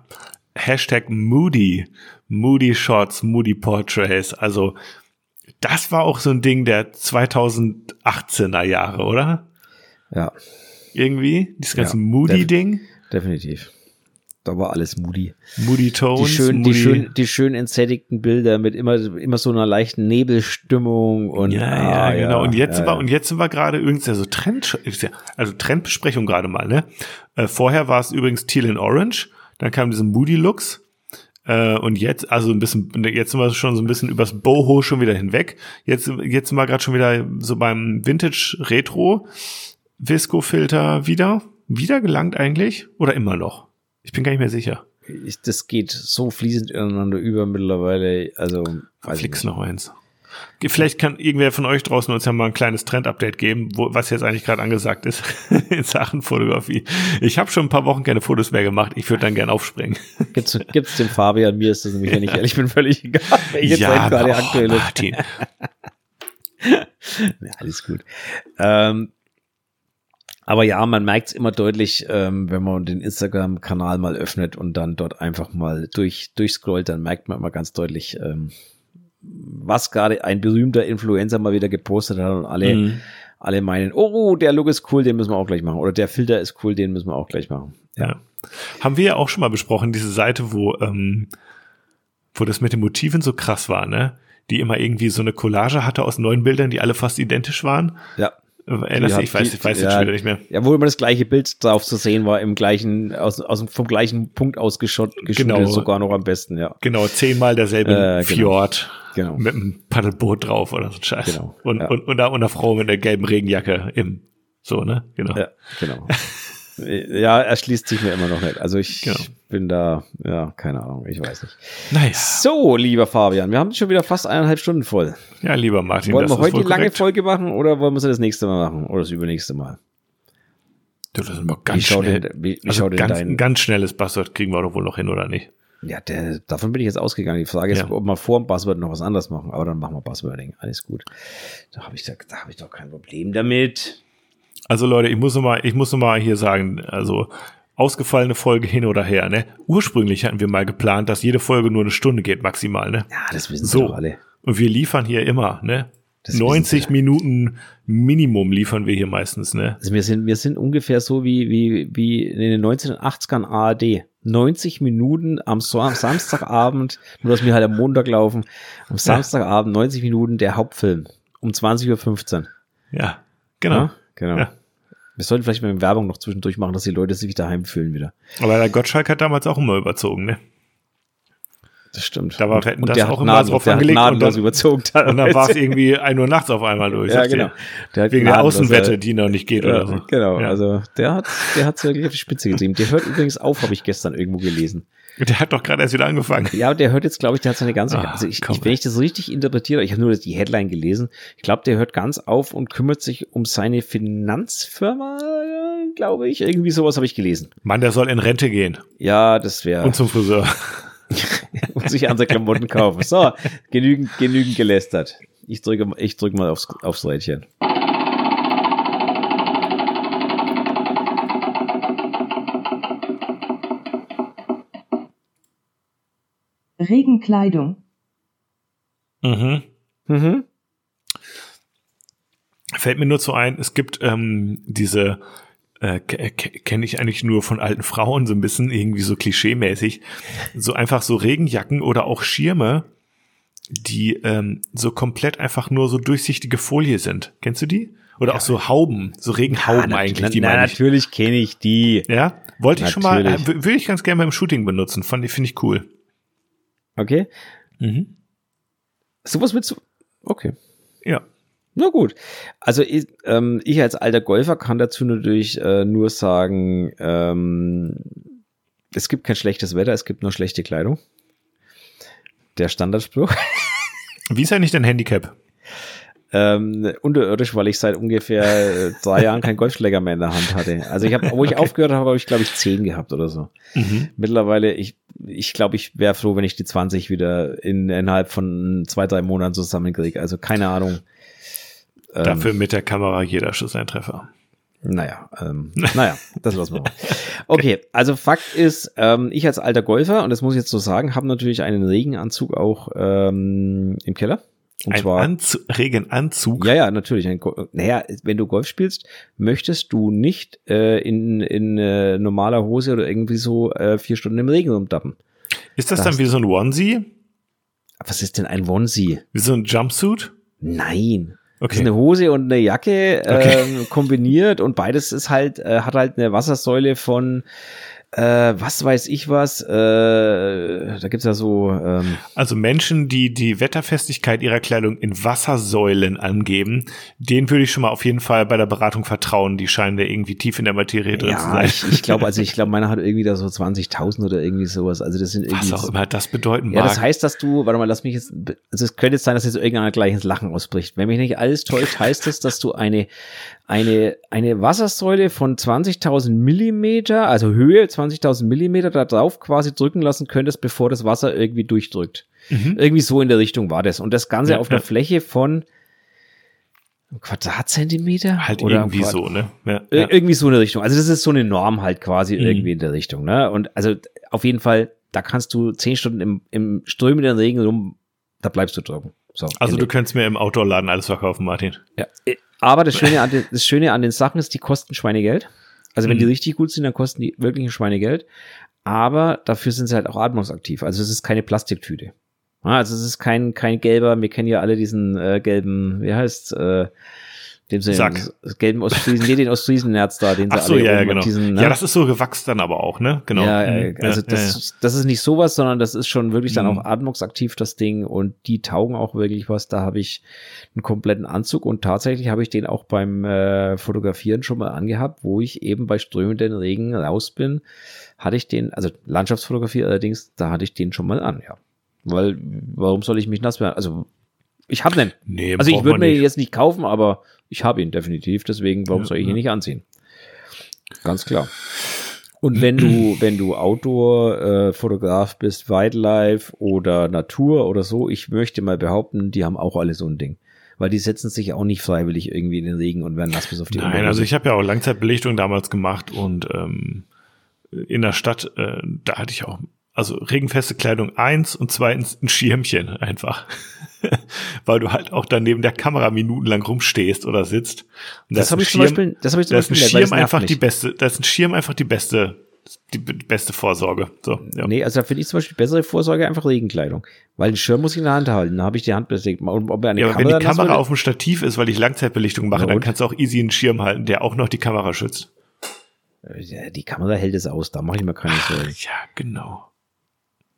Hashtag Moody. Moody Shots, Moody Portraits. Also, das war auch so ein Ding der 2018er Jahre, oder? Ja, Irgendwie? Dieses ganze Ja, Moody-Ding. definitiv. Da war alles moody. Moody Die Tones. schön, die Moody- schön, die schön entsättigten Bilder mit immer, immer so einer leichten Nebelstimmung und ja, ah, ja, genau. Und jetzt ja, sind wir, ja. und jetzt sind wir gerade übrigens ja so Trend, also Trendbesprechung gerade mal, ne? Äh, vorher war es übrigens Teal in Orange, dann kam diese Moody Looks, äh, und jetzt, also ein bisschen, jetzt sind wir schon so ein bisschen übers Boho schon wieder hinweg. Jetzt, jetzt sind wir gerade schon wieder so beim Vintage Retro Visco Filter wieder. Wieder gelangt eigentlich? Oder immer noch? Ich bin gar nicht mehr sicher. ich, das geht so fließend ineinander über mittlerweile. Also, ich Flix nicht. noch eins. Vielleicht kann irgendwer von euch draußen uns ja mal ein kleines Trend-Update geben, wo, was jetzt eigentlich gerade angesagt ist in Sachen Fotografie. Ich habe schon ein paar Wochen keine Fotos mehr gemacht. Ich würde dann gern aufspringen. Gibt's, gibt's dem Fabian, mir ist das nämlich, wenn ich ehrlich bin, völlig egal, welche Zeit gerade aktuell. Martin. Ja, alles gut. Ähm, aber ja, man merkt es immer deutlich, ähm, wenn man den Instagram-Kanal mal öffnet und dann dort einfach mal durch, durchscrollt, dann merkt man immer ganz deutlich, ähm, was gerade ein berühmter Influencer mal wieder gepostet hat und alle, Mhm. alle meinen, oh, der Look ist cool, den müssen wir auch gleich machen. Oder der Filter ist cool, den müssen wir auch gleich machen. Ja. Haben wir ja auch schon mal besprochen, diese Seite, wo, ähm, wo das mit den Motiven so krass war, ne? Die immer irgendwie so eine Collage hatte aus neun Bildern, die alle fast identisch waren. Ja. Erinnerst du? Ich weiß, ich weiß die- jetzt ja, schon wieder nicht mehr. Ja, wo immer das gleiche Bild drauf zu sehen war, im gleichen, aus, aus, vom gleichen Punkt aus geschnitten, Genau. sogar noch am besten, ja. Genau, zehnmal derselbe Äh, genau. Fjord Genau. mit einem Paddelboot drauf oder so ein Scheiß. Genau, Und, ja. und, und da und einer Frau mit einer gelben Regenjacke im, so, ne? Genau. Ja, genau. ja, erschließt sich mir immer noch nicht. Also ich Genau. Bin da, ja, keine Ahnung, ich weiß nicht. Naja, So, lieber Fabian, wir haben schon wieder fast eineinhalb Stunden voll. ja, lieber Martin, Wollen wir heute die lange korrekt. Folge machen oder wollen wir sie das nächste Mal machen oder das übernächste Mal? Du, das ist immer Wie ganz schnell. denn, wie, also ganz, ganz schnelles Buzzword kriegen wir doch wohl noch hin, oder nicht? ja, der, davon bin ich jetzt ausgegangen. Die Frage ist, Ja. ob wir vor dem Buzzword noch was anderes machen, aber dann machen wir Buzzwording. Alles gut. Da habe ich, da, da habe ich doch kein Problem damit. Also Leute, ich muss noch mal, ich muss noch mal hier sagen, also ausgefallene Folge hin oder her, ne? Ursprünglich hatten wir mal geplant, dass jede Folge nur eine Stunde geht maximal, ne? Ja, das wissen So. alle. Und wir liefern hier immer, ne? Das wissen 90 sie. Minuten Minimum liefern wir hier meistens, ne? Also wir sind, wir sind ungefähr so wie, wie, wie in den 1980ern ARD. 90 Minuten am, so am Samstagabend, nur dass wir halt am Montag laufen, am Samstagabend 90 Minuten der Hauptfilm um 20.15 Uhr. Ja, genau. Ja, genau. Ja. Wir sollten vielleicht mal Werbung noch zwischendurch machen, dass die Leute sich daheim fühlen wieder. Aber der Gottschalk hat damals auch immer überzogen, ne? Das stimmt. Da war Wetten, das auch immer drauf der angelegt und dann, überzogen. und dann war es irgendwie ein Uhr nachts auf einmal durch. Ja, genau. Der hat Wegen der gnadenlos, Außenwette, äh, die noch nicht geht oder so. Ja, genau, Ja. also der hat der hat's wirklich auf die Spitze getrieben. Der hört übrigens auf, habe ich gestern irgendwo gelesen. Der hat doch gerade erst wieder angefangen. Ja, der hört jetzt, glaube ich, der hat seine ganze, Ah, also ich, ich, wenn ich das richtig interpretiere, ich habe nur die Headline gelesen, ich glaube, der hört ganz auf und kümmert sich um seine Finanzfirma, glaube ich, irgendwie sowas habe ich gelesen. Mann, der soll in Rente gehen Ja, das wäre, und zum Friseur. muss ich andere Klamotten kaufen. So, genügend, genügend gelästert. Ich drücke, ich drücke mal aufs, aufs Rädchen. Regenkleidung. Mhm. Mhm. Fällt mir nur so ein, es gibt ähm, diese, äh, kenne ich eigentlich nur von alten Frauen so ein bisschen, irgendwie so klischeemäßig, so einfach so Regenjacken oder auch Schirme, die ähm, so komplett einfach nur so durchsichtige Folie sind. Kennst du die? Oder auch so Hauben, so Regenhauben Ja, eigentlich, die na, meine ich. natürlich kenne ich die. Ja, wollte ich schon mal, äh, würde ich ganz gerne beim Shooting benutzen, fand ich, finde ich cool. Okay. Mhm. Sowas willst du? Okay. Ja. Na gut. Also ich, ähm, ich als alter Golfer kann dazu natürlich äh, nur sagen, ähm, es gibt kein schlechtes Wetter, es gibt nur schlechte Kleidung. Der Standardspruch. Wie ist eigentlich dein Handicap? Ähm, unterirdisch, weil ich seit ungefähr äh, drei Jahren keinen Golfschläger mehr in der Hand hatte. Also ich habe, wo ich aufgehört habe, habe ich glaube ich zehn gehabt oder so. Mhm. Mittlerweile, ich ich glaube, ich wäre froh, wenn ich die 20 wieder in, innerhalb von zwei, drei Monaten zusammenkriege. Also keine Ahnung. Ähm, Dafür mit der Kamera jeder Schuss ein Treffer. Naja, ähm, naja, das lassen wir mal. Okay, also Fakt ist, ähm, ich als alter Golfer, und das muss ich jetzt so sagen, habe natürlich einen Regenanzug auch ähm, im Keller. Und Ein zwar, Anzu Regenanzug. ja, ja, natürlich. Ein, naja, wenn du Golf spielst, möchtest du nicht äh, in, in äh, normaler Hose oder irgendwie so äh, vier Stunden im Regen rumdappen. Ist das Das- dann wie so ein Onesie? Was ist denn ein Onesie? Wie so ein Jumpsuit? Nein. Das ist Okay. eine Hose und eine Jacke Okay. ähm, kombiniert und beides ist halt, äh, hat halt eine Wassersäule von äh, was weiß ich was, äh, da gibt's ja so, ähm, Also Menschen, die die Wetterfestigkeit ihrer Kleidung in Wassersäulen angeben, denen würde ich schon mal auf jeden Fall bei der Beratung vertrauen. Die scheinen da irgendwie tief in der Materie drin zu ja, sein. ich, ich glaube, also ich glaube, meiner hat irgendwie da so 20.000 oder irgendwie sowas, also das sind irgendwie Was auch immer das bedeuten Ja, mag. das heißt, dass du, warte mal, lass mich jetzt, also es könnte jetzt sein, dass jetzt irgendeiner gleich ins Lachen ausbricht. Wenn mich nicht alles täuscht, heißt es, dass du eine, eine, eine Wassersäule von 20.000 Millimeter, also Höhe 20.000 Millimeter da drauf quasi drücken lassen könntest, bevor das Wasser irgendwie durchdrückt. Mhm. Irgendwie so in der Richtung war das. Und das Ganze Ja, auf einer ja. Fläche von Quadratzentimeter? Halt Oder irgendwie Quad- so, ne? Ja, Ir- ja. Irgendwie so eine Richtung. Also das ist so eine Norm halt quasi Mhm. irgendwie in der Richtung. Ne? Und also auf jeden Fall, da kannst du zehn Stunden im, im strömenden Regen rum, da bleibst du trocken. So, Also Ende. du könntest mir im Outdoor-Laden alles verkaufen, Martin. ja. Äh, Aber das Schöne, an den, das Schöne an den Sachen ist, die kosten Schweinegeld. Also wenn Mhm. die richtig gut sind, dann kosten die wirklich ein Schweinegeld. Aber dafür sind sie halt auch atmungsaktiv. Also es ist keine Plastiktüte. Also es ist kein, kein gelber, wir kennen ja alle diesen äh, gelben, wie heißt äh, dem Sack. gelben Ostfriesen, nee, den Ostfriesennerz da, den sie Ach so, alle ja, ja, genau. diesen, ne? Ja, das ist so gewachst dann aber auch, ne? Genau. Ja, Mhm. äh, also Ja, das, ja, ja. das ist nicht sowas, sondern das ist schon wirklich dann Mhm. auch atmungsaktiv, das Ding. Und die taugen auch wirklich was. Da habe ich einen kompletten Anzug und tatsächlich habe ich den auch beim äh, Fotografieren schon mal angehabt, wo ich eben bei strömenden Regen raus bin, hatte ich den, also Landschaftsfotografie allerdings, da hatte ich den schon mal an, ja. Weil, warum soll ich mich nass werden? Also, ich habe den. Nee, Also ich würde mir nicht. jetzt nicht kaufen, aber ich habe ihn definitiv. Deswegen, warum Ja, soll ich ihn ja. nicht anziehen? Ganz klar. Und wenn du, wenn du Outdoor-Fotograf bist, Wildlife oder Natur oder so, ich möchte mal behaupten, die haben auch alle so ein Ding. Weil die setzen sich auch nicht freiwillig irgendwie in den Regen und werden nass bis auf die Nein, Unterhose. also ich habe ja auch Langzeitbelichtung damals gemacht und ähm, in der Stadt, äh, da hatte ich auch, also regenfeste Kleidung eins und zweitens ein Schirmchen einfach. Weil du halt auch dann neben der Kamera minutenlang rumstehst oder sitzt. Und das ist habe ein ich zum Schirm- Beispiel, das habe ich zum da ist ein Beispiel, weil das Schirm einfach die beste, da ist ein Schirm einfach die beste, die be- beste Vorsorge. So, ja. Nee, also da finde ich zum Beispiel bessere Vorsorge einfach Regenkleidung. Weil den Schirm muss ich in der Hand halten, da habe ich die Hand bewegt. Und ob eine Ja, aber wenn Kamera die Kamera auf dem Stativ ist, weil ich Langzeitbelichtung mache, dann kannst du auch easy einen Schirm halten, der auch noch die Kamera schützt. Ja, die Kamera hält es aus, da mache ich mir keine Sorgen. Ja, genau.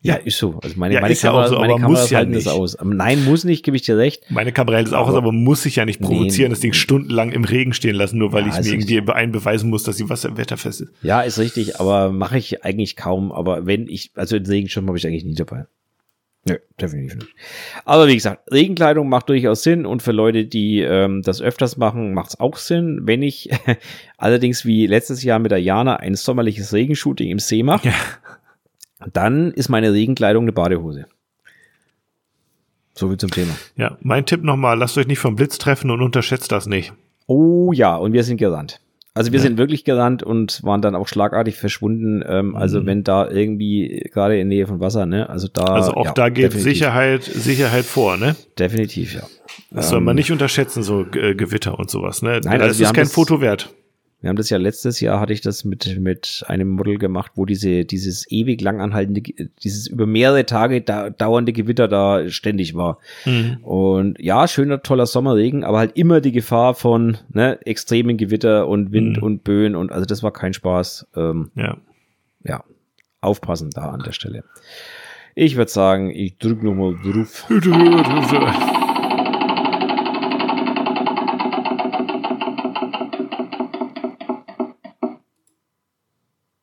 Ja, ist so. Also meine, Ja, meine ist ja Kamera, auch so, meine aber Kameras muss ja halten das nicht. aus. Nein, muss nicht, gebe ich dir recht. Meine Kamera hält es auch aus, aber muss ich ja nicht Nee, provozieren, das Ding nee. stundenlang im Regen stehen lassen, nur weil Ja, ich mir richtig. irgendwie einbeweisen muss, dass sie wasser wetterfest ist. Ja, ist richtig, aber mache ich eigentlich kaum. Aber wenn ich, also den Regenschirm habe ich eigentlich nie dabei. Nö, definitiv nicht. Aber wie gesagt, Regenkleidung macht durchaus Sinn und für Leute, die ähm, das öfters machen, macht es auch Sinn. Wenn ich allerdings wie letztes Jahr mit der Jana ein sommerliches Regenshooting im See mache, Ja. Dann ist meine Regenkleidung eine Badehose. So viel zum Thema. Ja, mein Tipp nochmal, lasst euch nicht vom Blitz treffen und unterschätzt das nicht. Oh ja, und wir sind gerannt. Also wir Ja. sind wirklich gerannt und waren dann auch schlagartig verschwunden. Ähm, also Mhm. wenn da irgendwie gerade in Nähe von Wasser, ne? Also da. Also auch ja, da geht definitiv. Sicherheit, Sicherheit vor, ne? Definitiv, ja. Das soll Ähm, man nicht unterschätzen, so äh, Gewitter und sowas, ne? Nein, das also ist kein Foto wert. Wir haben das ja letztes Jahr hatte ich das mit mit einem Model gemacht, wo diese dieses ewig lang anhaltende, dieses über mehrere Tage da, dauernde Gewitter da ständig war. Mhm. Und ja, schöner, toller Sommerregen, aber halt immer die Gefahr von ne, extremen Gewitter und Wind Mhm. und Böen und also das war kein Spaß. Ähm, Ja. ja, aufpassen da an der Stelle. Ich würde sagen, ich drücke nochmal drauf.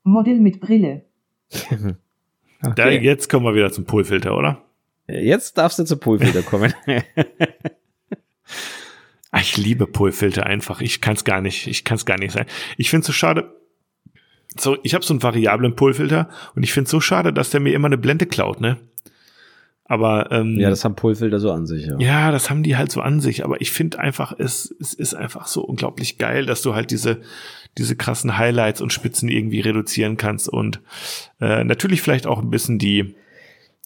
Model mit Brille. Da, jetzt kommen wir wieder zum Polfilter, oder? Jetzt darfst du zur Polfilter kommen. Ich liebe Polfilter einfach. Ich kann es gar nicht. Ich kann es gar nicht sein. Ich finde es so schade. So, ich habe so einen variablen Polfilter und ich finde es so schade, dass der mir immer eine Blende klaut, ne? Aber ähm, ja, das haben Polfilter so an sich, ja. Ja, das haben die halt so an sich, aber ich finde einfach, es, es ist einfach so unglaublich geil, dass du halt diese, diese krassen Highlights und Spitzen irgendwie reduzieren kannst und äh, natürlich vielleicht auch ein bisschen die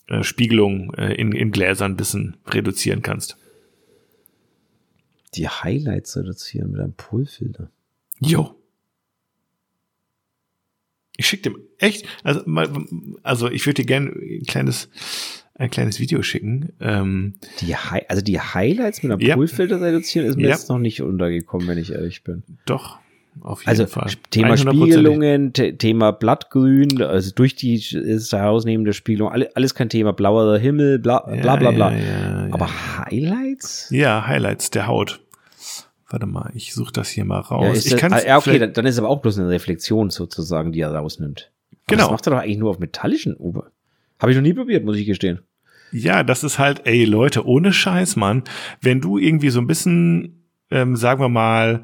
äh, Spiegelung äh, in, in Gläsern ein bisschen reduzieren kannst. Die Highlights reduzieren mit einem Polfilter. Jo. Ich schick dem echt, also, mal, also ich würde dir gerne ein kleines, ein kleines Video schicken. Ähm, Die Hi also die Highlights mit einem Ja. Polfilter reduzieren ist mir Ja. jetzt noch nicht untergekommen, wenn ich ehrlich bin. doch, Also Fall. Thema 100%. Spiegelungen, The Thema Blattgrün, also durch die herausnehmende Spiegelung, alle, alles kein Thema, blauer Himmel, bla bla bla. bla. Ja, ja, ja, Aber Highlights? Ja, Highlights der Haut. Warte mal, ich suche das hier mal raus. Ich kann ah, ja, okay, dann, dann ist aber auch bloß eine Reflexion sozusagen, die er rausnimmt. Aber Genau. Das macht er doch eigentlich nur auf metallischen Ober. Habe ich noch nie probiert, muss ich gestehen. ja, das ist halt, ey Leute, ohne Scheiß, Mann, wenn du irgendwie so ein bisschen, ähm, sagen wir mal,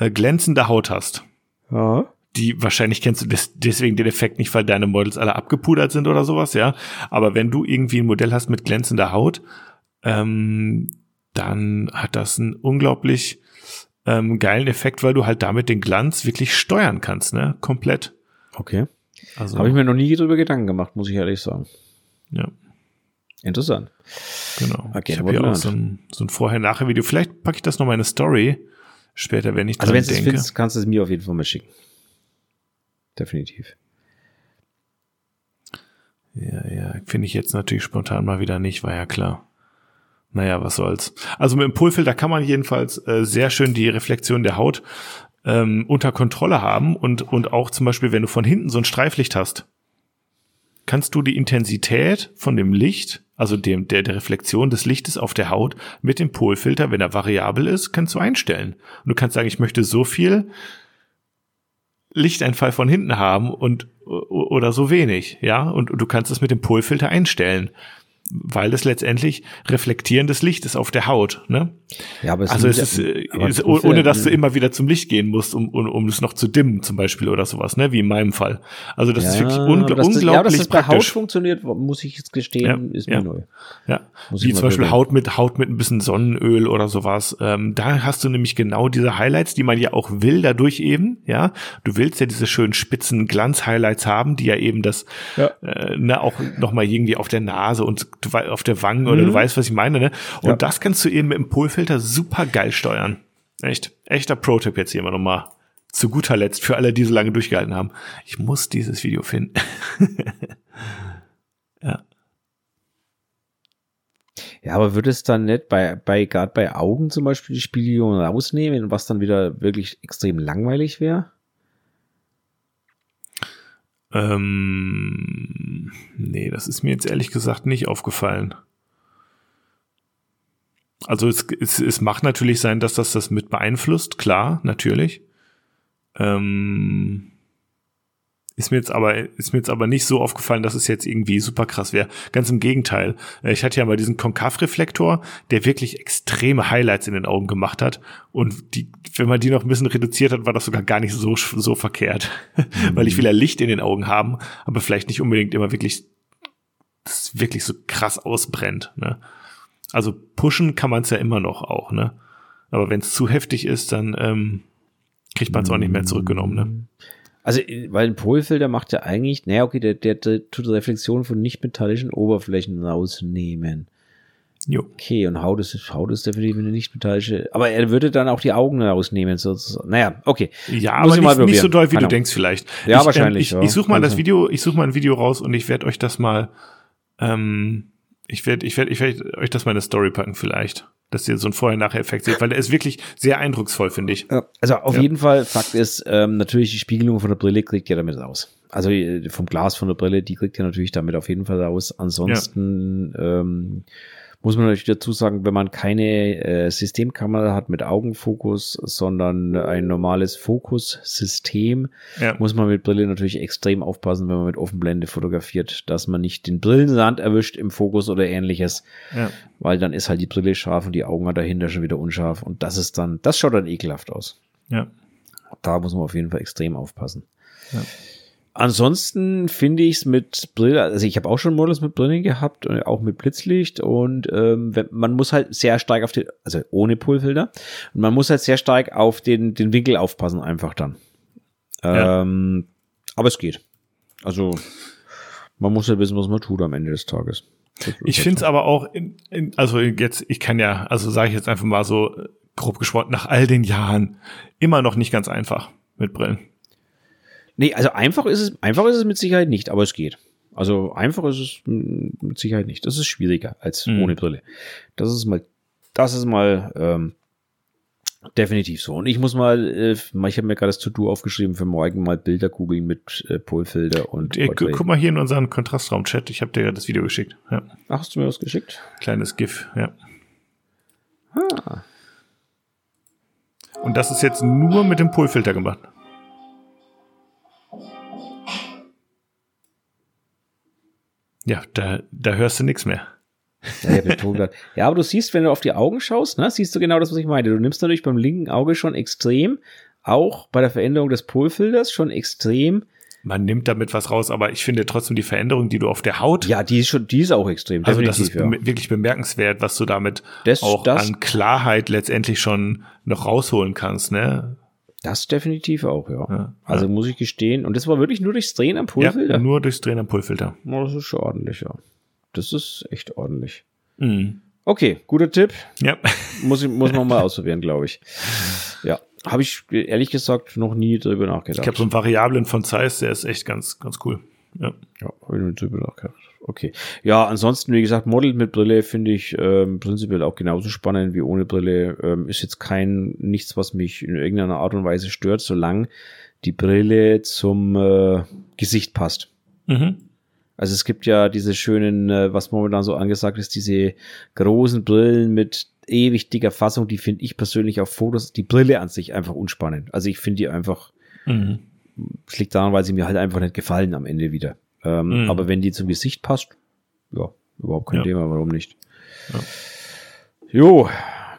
äh, glänzende Haut hast, Ja. die wahrscheinlich kennst du des, deswegen den Effekt nicht, weil deine Models alle abgepudert sind oder sowas, ja. Aber wenn du irgendwie ein Modell hast mit glänzender Haut, ähm, dann hat das einen unglaublich ähm, geilen Effekt, weil du halt damit den Glanz wirklich steuern kannst, ne? Komplett. Okay. Also, Habe ich mir noch nie drüber Gedanken gemacht, muss ich ehrlich sagen. ja. Interessant. Genau. Okay, ich habe hier auch so ein, so ein Vorher-Nachher-Video. Vielleicht packe ich das noch mal in eine Story später, wenn ich Also dran wenn du es denke. findest, kannst du es mir auf jeden Fall mal schicken. Definitiv. Ja, ja, finde ich jetzt natürlich spontan mal wieder nicht, war ja klar. Naja, was soll's. Also mit dem Polfilter kann man jedenfalls äh, sehr schön die Reflexion der Haut ähm, unter Kontrolle haben und, und auch zum Beispiel, wenn du von hinten so ein Streiflicht hast, kannst du die Intensität von dem Licht, also dem, der, der Reflexion des Lichtes auf der Haut mit dem Polfilter, wenn er variabel ist, kannst du einstellen. Und du kannst sagen, ich möchte so viel Lichteinfall von hinten haben und oder so wenig, ja, und, und du kannst es mit dem Polfilter einstellen, weil es letztendlich reflektierendes Licht ist auf der Haut, ne? Ja, aber Also es ist, ja- äh, ist oh- ohne dass du immer wieder zum Licht gehen musst, um, um, um es noch zu dimmen zum Beispiel oder sowas, ne? Wie in meinem Fall. Also das ist wirklich ungl das, unglaublich ja, dass das bei Haut funktioniert, muss ich jetzt gestehen, Ja, ist mir ja. neu. Ja, wie zum Beispiel. Haut mit Haut mit ein bisschen Sonnenöl oder sowas. Ähm, da hast du nämlich genau diese Highlights, die man ja auch will, dadurch eben. Ja, du willst ja diese schönen spitzen Glanz-Highlights haben, die ja eben das Ja. äh, ne, auch noch mal irgendwie auf der Nase und du auf der Wange oder Mhm. du weißt, was ich meine. Ne? Und Ja. das kannst du eben mit dem Polfilter super geil steuern. Echt, echter Pro-Tipp jetzt hier mal nochmal. Zu guter Letzt für alle, die so lange durchgehalten haben. Ich muss dieses Video finden. ja. Ja, aber würde es dann nicht bei, bei gerade bei Augen zum Beispiel die Spiegelung rausnehmen, was dann wieder wirklich extrem langweilig wäre? Ähm, nee, das ist mir jetzt ehrlich gesagt nicht aufgefallen. Also es, es, es macht natürlich sein, dass das das mit beeinflusst, klar, natürlich. Ähm, ist mir jetzt aber, ist mir jetzt aber nicht so aufgefallen, dass es jetzt irgendwie super krass wäre. Ganz im Gegenteil. Äh, ich hatte ja mal diesen Konkav-Reflektor, der wirklich extreme Highlights in den Augen gemacht hat. Und die, wenn man die noch ein bisschen reduziert hat, war das sogar gar nicht so, so verkehrt. Mhm. Weil ich will ja Licht in den Augen haben, aber vielleicht nicht unbedingt immer wirklich, das wirklich so krass ausbrennt, ne? Also pushen kann man es ja immer noch auch, ne? Aber wenn es zu heftig ist, dann ähm, kriegt man es auch nicht mehr zurückgenommen, ne? Also, weil ein Polfilter macht ja eigentlich, naja, okay, der, der, der tut Reflexion von nicht-metallischen Oberflächen rausnehmen. Jo. Okay, und Haut ist, Haut ist definitiv eine nicht-metallische, aber er würde dann auch die Augen rausnehmen, sozusagen. Naja, okay. Ja, Muss aber nicht, nicht so doll, wie du denkst vielleicht. Ja, ich, wahrscheinlich. Ähm, ich, ich suche mal das Video, ich suche mal ein Video raus und ich werde euch das mal, ähm, ich werde, ich werde, ich werde euch das mal in eine Story packen vielleicht dass ihr so ein Vorher-Nachher-Effekt seht, weil der ist wirklich sehr eindrucksvoll, finde ich. Also auf ja. jeden Fall, Fakt ist, ähm, natürlich die Spiegelung von der Brille kriegt ihr damit raus. Also äh, vom Glas von der Brille, die kriegt ihr natürlich damit auf jeden Fall raus. Ansonsten ja. ähm, muss man natürlich dazu sagen, wenn man keine äh, Systemkamera hat mit Augenfokus, sondern ein normales Fokussystem, ja. muss man mit Brille natürlich extrem aufpassen, wenn man mit Offenblende fotografiert, dass man nicht den Brillensand erwischt im Fokus oder ähnliches, ja. weil dann ist halt die Brille scharf und die Augen dahinter schon wieder unscharf und das ist dann, das schaut dann ekelhaft aus. Ja. Da muss man auf jeden Fall extrem aufpassen. Ja. Ansonsten finde ich es mit Brille, also ich habe auch schon Models mit Brillen gehabt, äh, auch mit Blitzlicht und ähm, man muss halt sehr stark auf den, also ohne Pullfilter, und man muss halt sehr stark auf den, den Winkel aufpassen einfach dann. Ja. Ähm, aber es geht. Also man muss ja halt wissen, was man tut am Ende des Tages. Ich finde es aber auch, in, in, also jetzt, ich kann ja, also sage ich jetzt einfach mal so äh, grob gesprochen, nach all den Jahren immer noch nicht ganz einfach mit Brillen. Nee, also einfach ist es, einfach ist es mit Sicherheit nicht, aber es geht. Also einfach ist es mit Sicherheit nicht. Das ist schwieriger als mhm. ohne Brille. Das ist mal, das ist mal ähm, definitiv so. Und ich muss mal, äh, ich habe mir gerade das To-Do aufgeschrieben für morgen mal Bilder googeln mit äh, Polfilter und. Ey, guck mal hier in unseren Kontrastraum-Chat. Ich habe dir ja das Video geschickt. Ja. Ach, hast du mir was geschickt? Kleines GIF, ja. Ah. Und das ist jetzt nur mit dem Polfilter gemacht. Ja, da, da hörst du nichts mehr. Ja, ja, aber du siehst, wenn du auf die Augen schaust, ne, siehst du genau das, was ich meine. Du nimmst natürlich beim linken Auge schon extrem, auch bei der Veränderung des Polfilters schon extrem. Man nimmt damit was raus, aber ich finde trotzdem die Veränderung, die du auf der Haut. Ja, die ist schon, die ist auch extrem. Also das ist ja. wirklich bemerkenswert, was du damit das, auch das, an Klarheit letztendlich schon noch rausholen kannst, ne? Das definitiv auch, ja. ja also muss ich gestehen. Und das war wirklich nur durchs Drehen am Pullfilter? Ja, nur durchs Drehen am Pullfilter. Oh, das ist schon ordentlich, ja. Das ist echt ordentlich. Mhm. Okay, guter Tipp. Ja. Muss, muss man mal ausprobieren, glaube ich. Ja. Habe ich ehrlich gesagt noch nie drüber nachgedacht. Ich habe so einen Variablen von Zeiss, der ist echt ganz, ganz cool. Ja. Ja, habe ich noch nie drüber nachgedacht. Okay. Ja, ansonsten, wie gesagt, Model mit Brille finde ich ähm, prinzipiell auch genauso spannend wie ohne Brille. Ähm, ist jetzt kein, nichts, was mich in irgendeiner Art und Weise stört, solange die Brille zum äh, Gesicht passt. Mhm. Also es gibt ja diese schönen, äh, was momentan so angesagt ist, diese großen Brillen mit ewig dicker Fassung, die finde ich persönlich auf Fotos, die Brille an sich einfach unspannend. Also ich finde die einfach, mhm. es liegt daran, weil sie mir halt einfach nicht gefallen am Ende wieder. Ähm, mhm. Aber wenn die zum Gesicht passt, ja, überhaupt kein ja. Thema, warum nicht? Ja. Jo,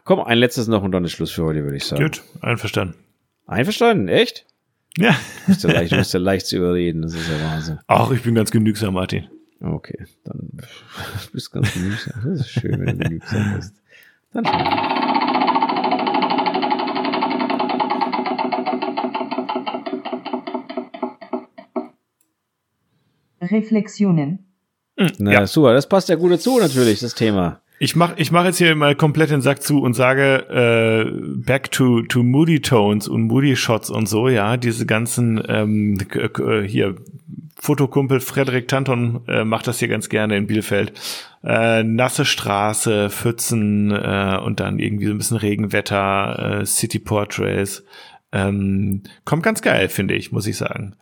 komm, ein letztes noch und dann ist Schluss für heute, würde ich sagen. Gut, einverstanden. Einverstanden, echt? Ja. Du bist ja leicht, bist ja leicht zu überreden, das ist ja Wahnsinn. Ach, ich bin ganz genügsam, Martin. Okay, dann bist du ganz genügsam. Das ist schön, wenn du genügsam bist. Dann schon. Reflexionen. Hm, Na, ja. super, das passt ja gut dazu natürlich, das Thema. Ich mach, ich mach jetzt hier mal komplett den Sack zu und sage äh, back to to Moody Tones und Moody Shots und so, ja, diese ganzen ähm, äh, hier Fotokumpel Frederik Tanton äh, macht das hier ganz gerne in Bielefeld. Äh, nasse Straße, Pfützen äh, und dann irgendwie so ein bisschen Regenwetter, äh, City Portraits. Ähm, kommt ganz geil, finde ich, muss ich sagen.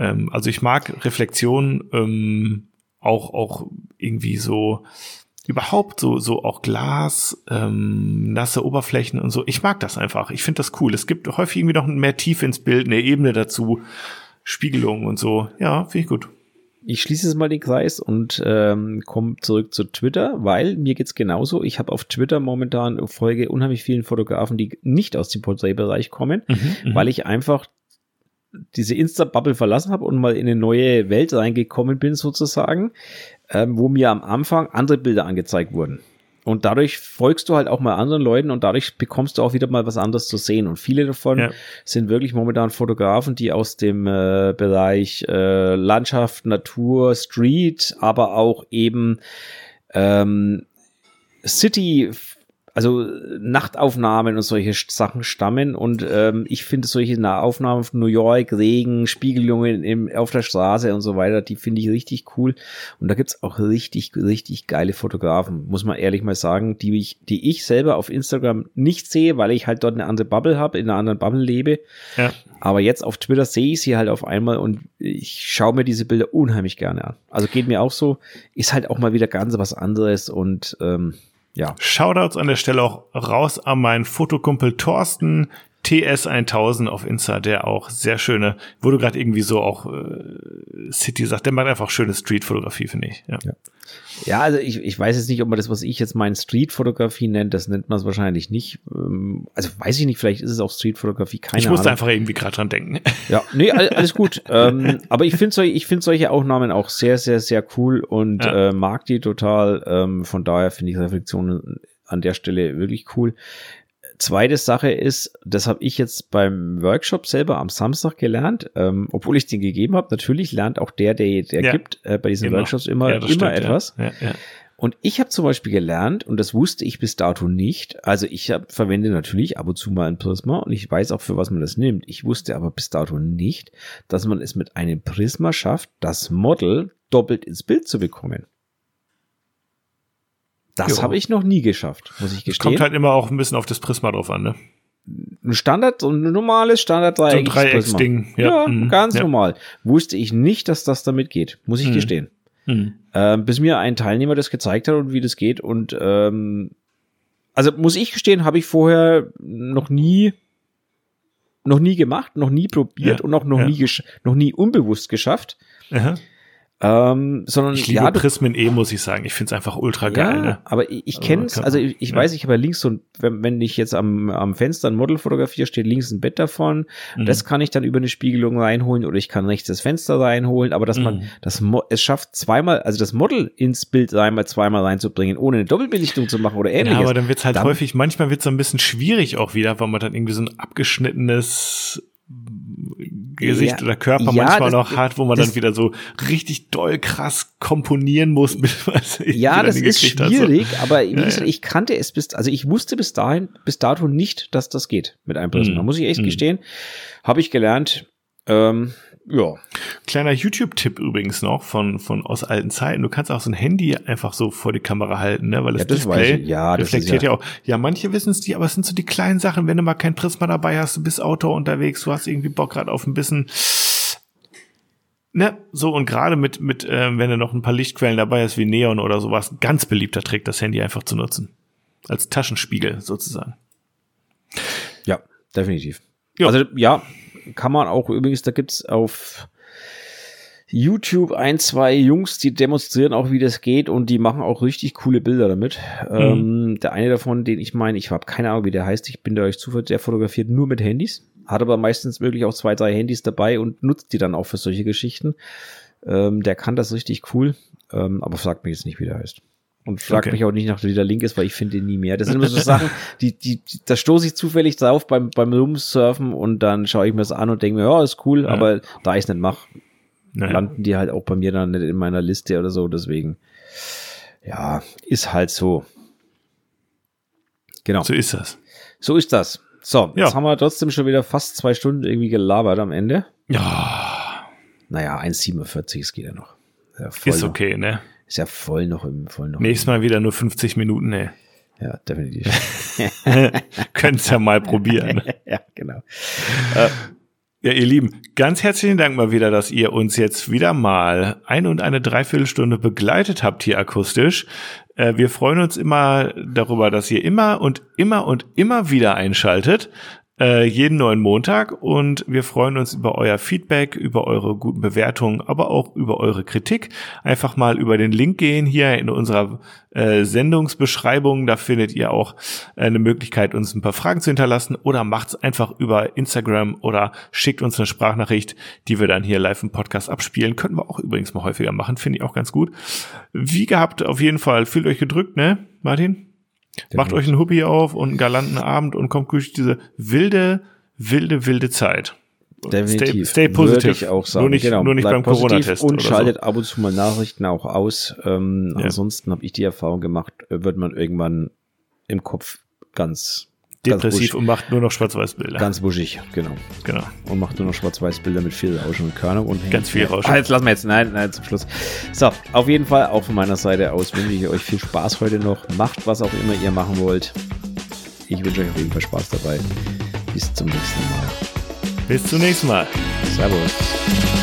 Ähm, also ich mag Reflexion ähm, auch, auch irgendwie so überhaupt so, so auch Glas, ähm, nasse Oberflächen und so. Ich mag das einfach. Ich finde das cool. Es gibt häufig irgendwie noch mehr Tiefe ins Bild, eine Ebene dazu, Spiegelung und so. Ja, finde ich gut. Ich schließe jetzt mal den Kreis und ähm, komme zurück zu Twitter, weil mir geht's genauso. Ich habe auf Twitter momentan Folge unheimlich vielen Fotografen, die nicht aus dem Porträtbereich kommen, mhm, weil ich einfach diese Insta-Bubble verlassen habe und mal in eine neue Welt reingekommen bin sozusagen, ähm, wo mir am Anfang andere Bilder angezeigt wurden. Und dadurch folgst du halt auch mal anderen Leuten und dadurch bekommst du auch wieder mal was anderes zu sehen. Und viele davon ja. sind wirklich momentan Fotografen, die aus dem äh, Bereich äh, Landschaft, Natur, Street, aber auch eben ähm, City also Nachtaufnahmen und solche Sachen stammen und ähm, ich finde solche Nahaufnahmen von New York, Regen, Spiegelungen im, auf der Straße und so weiter, die finde ich richtig cool und da gibt's auch richtig, richtig geile Fotografen, muss man ehrlich mal sagen, die ich, die ich selber auf Instagram nicht sehe, weil ich halt dort eine andere Bubble habe, in einer anderen Bubble lebe, ja. aber jetzt auf Twitter sehe ich sie halt auf einmal und ich schaue mir diese Bilder unheimlich gerne an. Also geht mir auch so, ist halt auch mal wieder ganz was anderes und ähm, ja. Shoutouts an der Stelle auch raus an meinen Fotokumpel Thorsten, TS1000 auf Insta, der auch sehr schöne, wurde gerade irgendwie so auch äh, City sagt, der macht einfach schöne Street-Fotografie, finde ich. Ja. ja. Ja, also ich, ich weiß jetzt nicht, ob man das, was ich jetzt meine Street-Fotografie nennt, das nennt man es wahrscheinlich nicht. Ähm, also weiß ich nicht, vielleicht ist es auch Street-Fotografie, keine Ich musste Ahnung. einfach irgendwie gerade dran denken. Ja, nee, alles gut. ähm, aber ich finde solche, ich finde solche Aufnahmen auch sehr, sehr, sehr cool und ja. äh, mag die total. Ähm, von daher finde ich Reflexionen an der Stelle wirklich cool. Zweite Sache ist, das habe ich jetzt beim Workshop selber am Samstag gelernt, ähm, obwohl ich den gegeben habe. Natürlich lernt auch der, der, der ja. gibt äh, bei diesen immer. Workshops immer, ja, immer stimmt, etwas. Ja. Und ich habe zum Beispiel gelernt, und das wusste ich bis dato nicht, also ich hab, verwende natürlich ab und zu mal ein Prisma und ich weiß auch, für was man das nimmt. Ich wusste aber bis dato nicht, dass man es mit einem Prisma schafft, das Model doppelt ins Bild zu bekommen. Das habe ich noch nie geschafft, muss ich gestehen. Kommt halt immer auch ein bisschen auf das Prisma drauf an, ne? Ein Standard, so ein normales Standard so ein Dreiecksding. Ja, ja mhm. ganz ja. normal. Wusste ich nicht, dass das damit geht, muss ich mhm. gestehen. Mhm. Ähm, bis mir ein Teilnehmer das gezeigt hat und wie das geht und ähm, also muss ich gestehen, habe ich vorher noch nie noch nie gemacht, noch nie probiert ja. und auch noch nie noch nie unbewusst geschafft. Aha. Ähm, sondern ich liebe ja, Prismen eh, muss ich sagen. Ich finde es einfach ultra geil. Ja, ne? aber ich, ich kenne es, also ich, ich ja. weiß, ich habe links so wenn, wenn ich jetzt am, am Fenster ein Model fotografiere, steht links ein Bett davon. Mhm. Das kann ich dann über eine Spiegelung reinholen oder ich kann rechts das Fenster reinholen, aber dass mhm. man das es schafft zweimal, also das Model ins Bild einmal zweimal reinzubringen, ohne eine Doppelbelichtung zu machen oder ähnliches. Ja, aber dann wird's halt dann, häufig, manchmal wird's so ein bisschen schwierig auch wieder, weil man dann irgendwie so ein abgeschnittenes Gesicht ja, oder Körper ja, manchmal das, noch hat, wo man das, dann wieder so richtig doll krass komponieren muss. ja, das ist schwierig, hat, so. aber wie gesagt, ich kannte es bis, also ich wusste bis dahin, bis dato nicht, dass das geht mit einem Prisma. Mm. Muss ich echt mm. gestehen. Habe ich gelernt. Ähm, ja. Kleiner YouTube-Tipp übrigens noch von, von aus alten Zeiten. Du kannst auch so ein Handy einfach so vor die Kamera halten, ne? weil das, ja, das Display ja, reflektiert ja. ja. auch. Ja, manche wissen es nicht, aber es sind so die kleinen Sachen, wenn du mal kein Prisma dabei hast, du bist Auto unterwegs, du hast irgendwie Bock gerade auf ein bisschen Ne, so und gerade mit, mit äh, wenn du noch ein paar Lichtquellen dabei hast, wie Neon oder sowas, ganz beliebter Trick, das Handy einfach zu nutzen. Als Taschenspiegel sozusagen. Ja, definitiv. Jo. Also ja, kann man auch übrigens, da gibt's auf YouTube ein, zwei Jungs, die demonstrieren auch, wie das geht und die machen auch richtig coole Bilder damit. Mhm. Ähm, der eine davon, den ich meine, ich habe keine Ahnung, wie der heißt, ich bin da euch zufällig, der fotografiert nur mit Handys, hat aber meistens wirklich auch zwei, drei Handys dabei und nutzt die dann auch für solche Geschichten. Ähm, der kann das richtig cool, ähm, aber fragt mich jetzt nicht, wie der heißt. Und fragt okay. mich auch nicht nach, wie der Link ist, weil ich finde ihn nie mehr. Das sind immer so Sachen, die, die, die da stoße ich zufällig drauf beim, beim Rumsurfen und dann schaue ich mir das an und denke mir, ja, ist cool, ja. aber da ich es nicht mache, naja. landen die halt auch bei mir dann nicht in meiner Liste oder so. Deswegen, ja, ist halt so. Genau. So ist das. So ist das. So, ja. jetzt haben wir trotzdem schon wieder fast zwei Stunden irgendwie gelabert am Ende. Ja. Naja, 1,47, es geht ja noch. Ja, ist okay, ne? Ist ja voll noch im voll noch. Nächstes Mal wieder nur 50 Minuten, ne? Ja, definitiv. Könnt's ja mal probieren. ja, genau. äh, Ja, ihr Lieben, ganz herzlichen Dank mal wieder, dass ihr uns jetzt wieder mal ein und eine Dreiviertelstunde begleitet habt hier akustisch. Äh, wir freuen uns immer darüber, dass ihr immer und immer und immer wieder einschaltet äh, jeden neuen Montag und wir freuen uns über euer Feedback, über eure guten Bewertungen, aber auch über eure Kritik. Einfach mal über den Link gehen hier in unserer äh, Sendungsbeschreibung. Da findet ihr auch äh, eine Möglichkeit, uns ein paar Fragen zu hinterlassen oder macht's einfach über Instagram oder schickt uns eine Sprachnachricht, die wir dann hier live im Podcast abspielen. Könnten wir auch übrigens mal häufiger machen, finde ich auch ganz gut. Wie gehabt, auf jeden Fall. Fühlt euch gedrückt, ne, Martin? Macht euch einen Huppi auf und einen galanten Abend und kommt durch diese wilde, wilde, wilde Zeit. Definitiv. Stay, stay positive. auch sagen. Nur nicht, genau. nur nicht beim Corona-Test. Und schaltet so. ab und zu mal Nachrichten auch aus. Ähm, Ja. Ansonsten habe ich die Erfahrung gemacht, äh, wird man irgendwann im Kopf ganz depressiv und macht nur noch Schwarz-Weiß-Bilder. Ganz buschig, genau. genau. Und macht nur noch Schwarz-Weiß-Bilder mit viel Rauschen und Körner und Ganz viel Rauschen. Ah, jetzt lassen wir jetzt, nein, nein, zum Schluss. So, auf jeden Fall auch von meiner Seite aus wünsche ich euch viel Spaß heute noch. Macht was auch immer ihr machen wollt. Ich wünsche euch auf jeden Fall Spaß dabei. Bis zum nächsten Mal. Bis zum nächsten Mal. Servus.